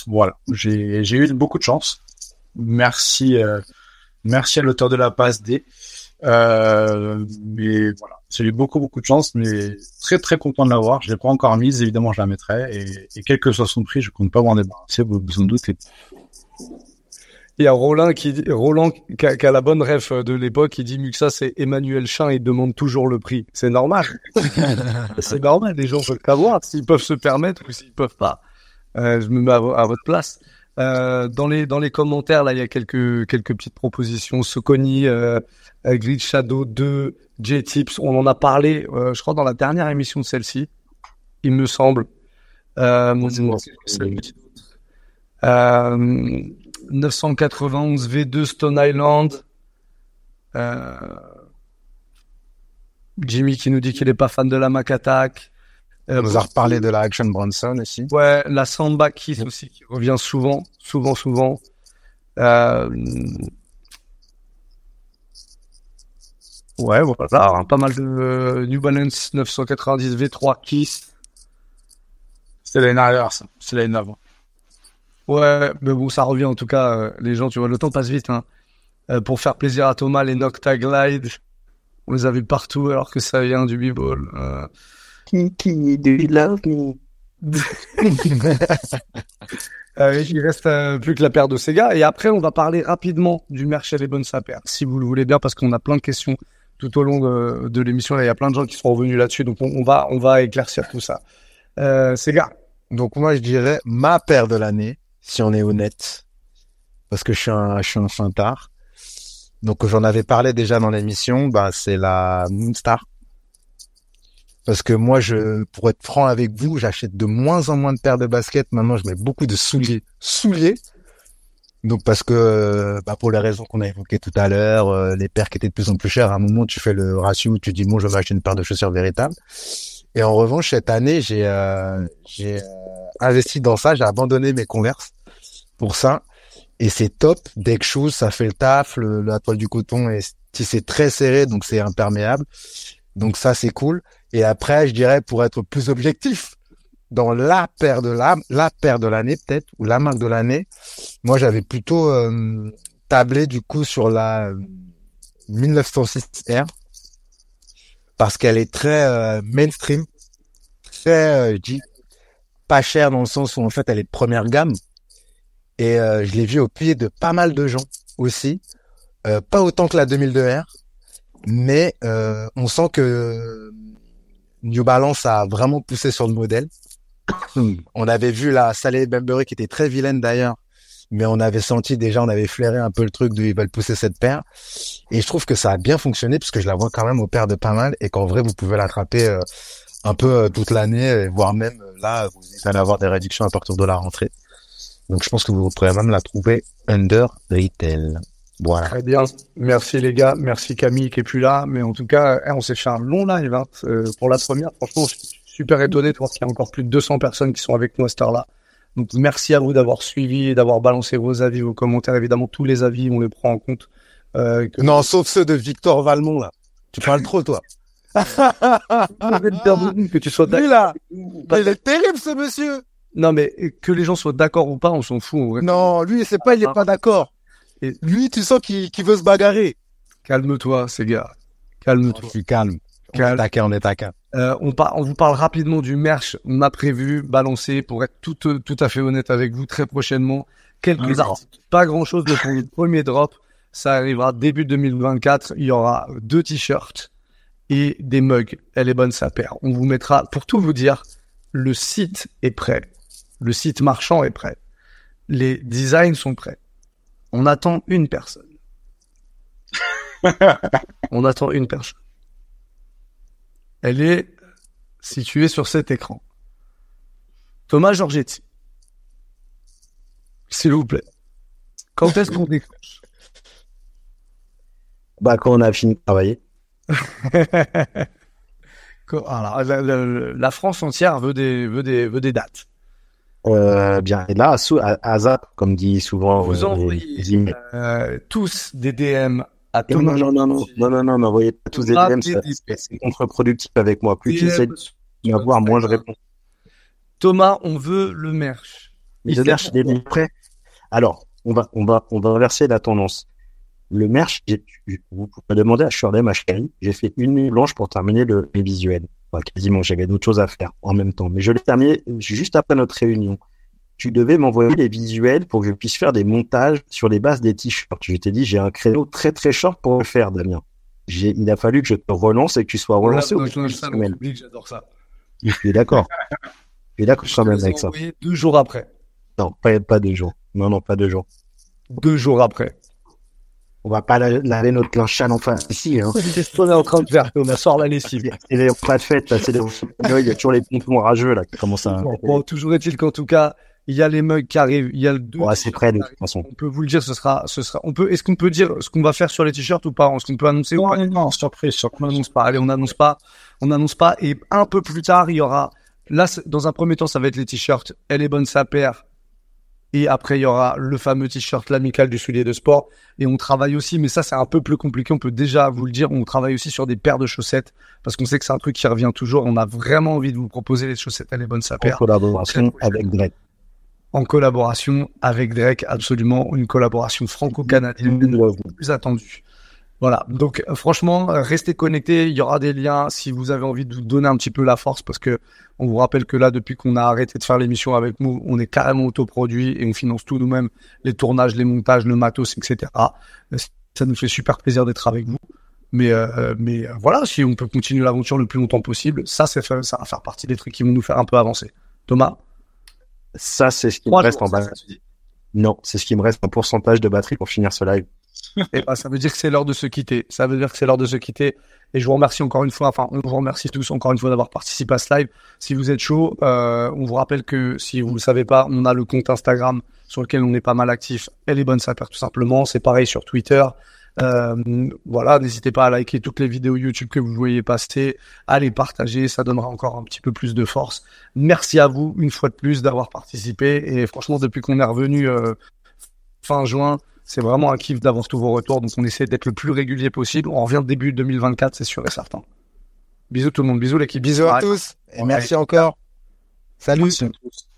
Voilà. J'ai j'ai eu beaucoup de chance. Merci. euh, Merci à l'auteur de la passe D. Euh, mais voilà, j'ai eu beaucoup beaucoup de chance, mais très très content de l'avoir. Je l'ai pas encore mise, évidemment je la mettrai. Et, et quel que soit son prix, je compte pas m'en débarrasser. Vous vous en doutez. Il y a Roland qui dit, Roland qui a, qui a la bonne ref de l'époque, il dit ça, c'est Emmanuel Chin, il demande toujours le prix. C'est normal. c'est normal, les gens veulent savoir s'ils peuvent se permettre ou s'ils peuvent pas. Euh, je me mets à, vo- à votre place. Euh, dans les dans les commentaires là, il y a quelques quelques petites propositions. Soconi, euh, euh, Grid Shadow 2, J-Tips. On en a parlé, euh, je crois, dans la dernière émission de celle-ci, il me semble. Euh, euh, 991 V2 Stone Island. Euh, Jimmy qui nous dit qu'il est pas fan de la Mac Attack. Euh, On nous a reparlé de la Action Bronson aussi. Ouais, la Samba Kiss aussi qui revient souvent, souvent, souvent. Euh... Ouais, voilà, hein, pas mal de euh, New Balance 990 V3 Kiss. C'est l'année dernière, ça. C'est l'année d'avant. Ouais, mais bon, ça revient en tout cas. euh, les gens, tu vois, le temps passe vite. Hein. Euh, pour faire plaisir à Thomas, les Nocta Glide, on les a vus partout alors que ça vient du b-ball. Euh, Kiki, do you love me? Euh, il reste euh, plus que la paire de Sega. Et après, on va parler rapidement du merch et les bonnes sapères, si vous le voulez bien, parce qu'on a plein de questions tout au long de, de l'émission. Là, il y a plein de gens qui sont revenus là-dessus, donc on, on va on va éclaircir tout ça. Euh, Sega. Donc moi, je dirais ma paire de l'année, si on est honnête, parce que je suis un, je suis un fintard. Donc j'en avais parlé déjà dans l'émission, bah c'est la Moonstar. Parce que moi, je, pour être franc avec vous, j'achète de moins en moins de paires de baskets. Maintenant, je mets beaucoup de souliers, souliers. Donc parce que, bah, pour les raisons qu'on a évoquées tout à l'heure, euh, les paires qui étaient de plus en plus chères, à un moment, tu fais le ratio tu dis bon, je vais acheter une paire de chaussures véritables. Et en revanche, cette année, j'ai euh, j'ai euh, investi dans ça. J'ai abandonné mes Converse pour ça. Et c'est top. Deck shoes, ça fait le taf. Le, la toile du coton est tissé très serré, donc c'est imperméable. Donc ça, c'est cool. Et après, je dirais, pour être plus objectif, dans la paire de la, la paire de l'année peut-être, ou la marque de l'année, moi j'avais plutôt euh, tablé du coup sur la euh, 1906R parce qu'elle est très euh, mainstream, très, euh, je dis, pas chère dans le sens où en fait elle est de première gamme. Et euh, je l'ai vu au pied de pas mal de gens aussi, Euh, pas autant que la 2002R, mais euh, on sent que New Balance a vraiment poussé sur le modèle. on avait vu la Salée Bembury qui était très vilaine d'ailleurs, mais on avait senti déjà, on avait flairé un peu le truc de ils veulent pousser cette paire. Et je trouve que ça a bien fonctionné puisque je la vois quand même au paire de pas mal et qu'en vrai vous pouvez l'attraper un peu toute l'année, voire même là vous allez avoir des réductions à partir de la rentrée. Donc je pense que vous pourrez même la trouver under retail. Voilà. Très bien. Merci les gars. Merci Camille qui est plus là. Mais en tout cas, eh, on s'est fait un long live hein, euh, pour la première. Franchement, je suis super étonné de voir qu'il y a encore plus de 200 personnes qui sont avec nous à cette heure-là. Donc merci à vous d'avoir suivi et d'avoir balancé vos avis, vos commentaires. Évidemment, tous les avis, on les prend en compte. Euh, que... Non, sauf ceux de Victor Valmont là. Tu parles trop toi. Que tu sois Lui d'accord. là, il est terrible ce monsieur. Non, mais que les gens soient d'accord ou pas, on s'en fout. en vrai. Non, lui c'est pas, il est pas d'accord. Et- Lui, tu sens qu'il qu'il veut se bagarrer. Calme-toi, ces gars. Calme-toi. Je suis calme. On est Calme. taquin, on est taquin. Euh, on, par- on vous parle rapidement du merch. On a prévu balancer, pour être tout, euh, tout à fait honnête avec vous, très prochainement, quelques articles. Pas grand-chose de premier drop. Ça arrivera début 2024. Il y aura deux t-shirts et des mugs. Elle est bonne sa paire. On vous mettra, pour tout vous dire, le site est prêt. Le site marchand est prêt. Les designs sont prêts. On attend une personne. On attend une personne. Elle est située sur cet écran. Thomas Giorgetti. S'il vous plaît. Quand est-ce qu'on décroche? Bah, quand on a fini de travailler. Alors, la, la- la France entière veut des, veut des, veut des dates. Euh, bien, et là, à, Zap, comme dit souvent, Vous euh, envoyez euh, tous des DM à Non, Thomas non, non, non, non, non, non, non, n'envoyez pas tous des DM, c'est contre-productif avec moi. Plus tu essaies de m'avoir, moins je réponds. Thomas, on veut le merch. Mais le merch, il est prêt. Alors, on va, on va, on va inverser la tendance. Le merch, vous pouvez demander à Shirley, ma chérie, j'ai fait une nuit blanche pour terminer le, les visuels. Enfin, quasiment, j'avais d'autres choses à faire en même temps. Mais je l'ai terminé juste après notre réunion. Tu devais m'envoyer les visuels pour que je puisse faire des montages sur les bases des t-shirts. Je t'ai dit, j'ai un créneau très très short pour le faire, Damien. Il a fallu que je te relance et que tu sois relancé au bout J'adore ça. Je suis d'accord. Je suis d'accord quand même avec ça. deux jours après. Non, pas, pas deux jours. Non, non, pas deux jours. Deux jours après. On va pas la- laver notre linge sale enfin ici. Hein. C'est ce qu'on est en train de faire. On a sort la lessive. Et les pas de fête, là, c'est les... il y a toujours les pompons rageux là qui commencent à. Bon, bon, toujours est-il qu'en tout cas, il y a les mugs qui arrivent. Il y a le deux. Ouais, c'est prêt de toute façon. On peut vous le dire, ce sera, ce sera. On peut. Est-ce qu'on peut dire ce qu'on va faire sur les t-shirts ou pas? Est-ce qu'on peut annoncer ou Non, pas? non, non, surprise, On surprise. n'annonce pas. Allez, on n'annonce pas. On n'annonce pas. Et un peu plus tard, il y aura. Là, c'est- dans un premier temps, ça va être les t-shirts. Elle est bonne sa paire. Et après, il y aura le fameux t-shirt l'amical du soulier de sport. Et on travaille aussi, mais ça, c'est un peu plus compliqué. On peut déjà vous le dire. On travaille aussi sur des paires de chaussettes parce qu'on sait que c'est un truc qui revient toujours. On a vraiment envie de vous proposer les chaussettes. Elle est bonne sa En paire. collaboration avec Drake. En collaboration avec Drake, absolument une collaboration franco-canadienne plus attendue. Voilà. Donc, euh, franchement, euh, restez connectés. Il y aura des liens si vous avez envie de vous donner un petit peu la force parce que on vous rappelle que là, depuis qu'on a arrêté de faire l'émission avec nous, on est carrément autoproduit et on finance tout nous-mêmes, les tournages, les montages, le matos, etc. Euh, Ça nous fait super plaisir d'être avec vous. Mais, euh, mais voilà, si on peut continuer l'aventure le plus longtemps possible, ça, ça va faire partie des trucs qui vont nous faire un peu avancer. Thomas, Ça, c'est ce qui me reste jours, en bas. Non, c'est ce qui me reste en pourcentage de batterie pour finir ce live. Eh ben, ça veut dire que c'est l'heure de se quitter. Ça veut dire que c'est l'heure de se quitter. Et je vous remercie encore une fois, enfin, on vous remercie tous encore une fois d'avoir participé à ce live. Si vous êtes chaud, euh, on vous rappelle que si vous le savez pas, on a le compte Instagram sur lequel on est pas mal actif. Elle est bonne sa paire, tout simplement. C'est pareil sur Twitter. Euh, voilà, n'hésitez pas à liker toutes les vidéos YouTube que vous voyez passer, à les partager, ça donnera encore un petit peu plus de force. Merci à vous une fois de plus d'avoir participé et franchement depuis qu'on est revenu euh, fin juin, c'est vraiment un kiff d'avoir tous vos retours, donc on essaie d'être le plus régulier possible. On revient début 2024, c'est sûr et certain. Bisous tout le monde, bisous l'équipe. Bisous à Ouais. tous et merci encore. Salut. Merci à tous.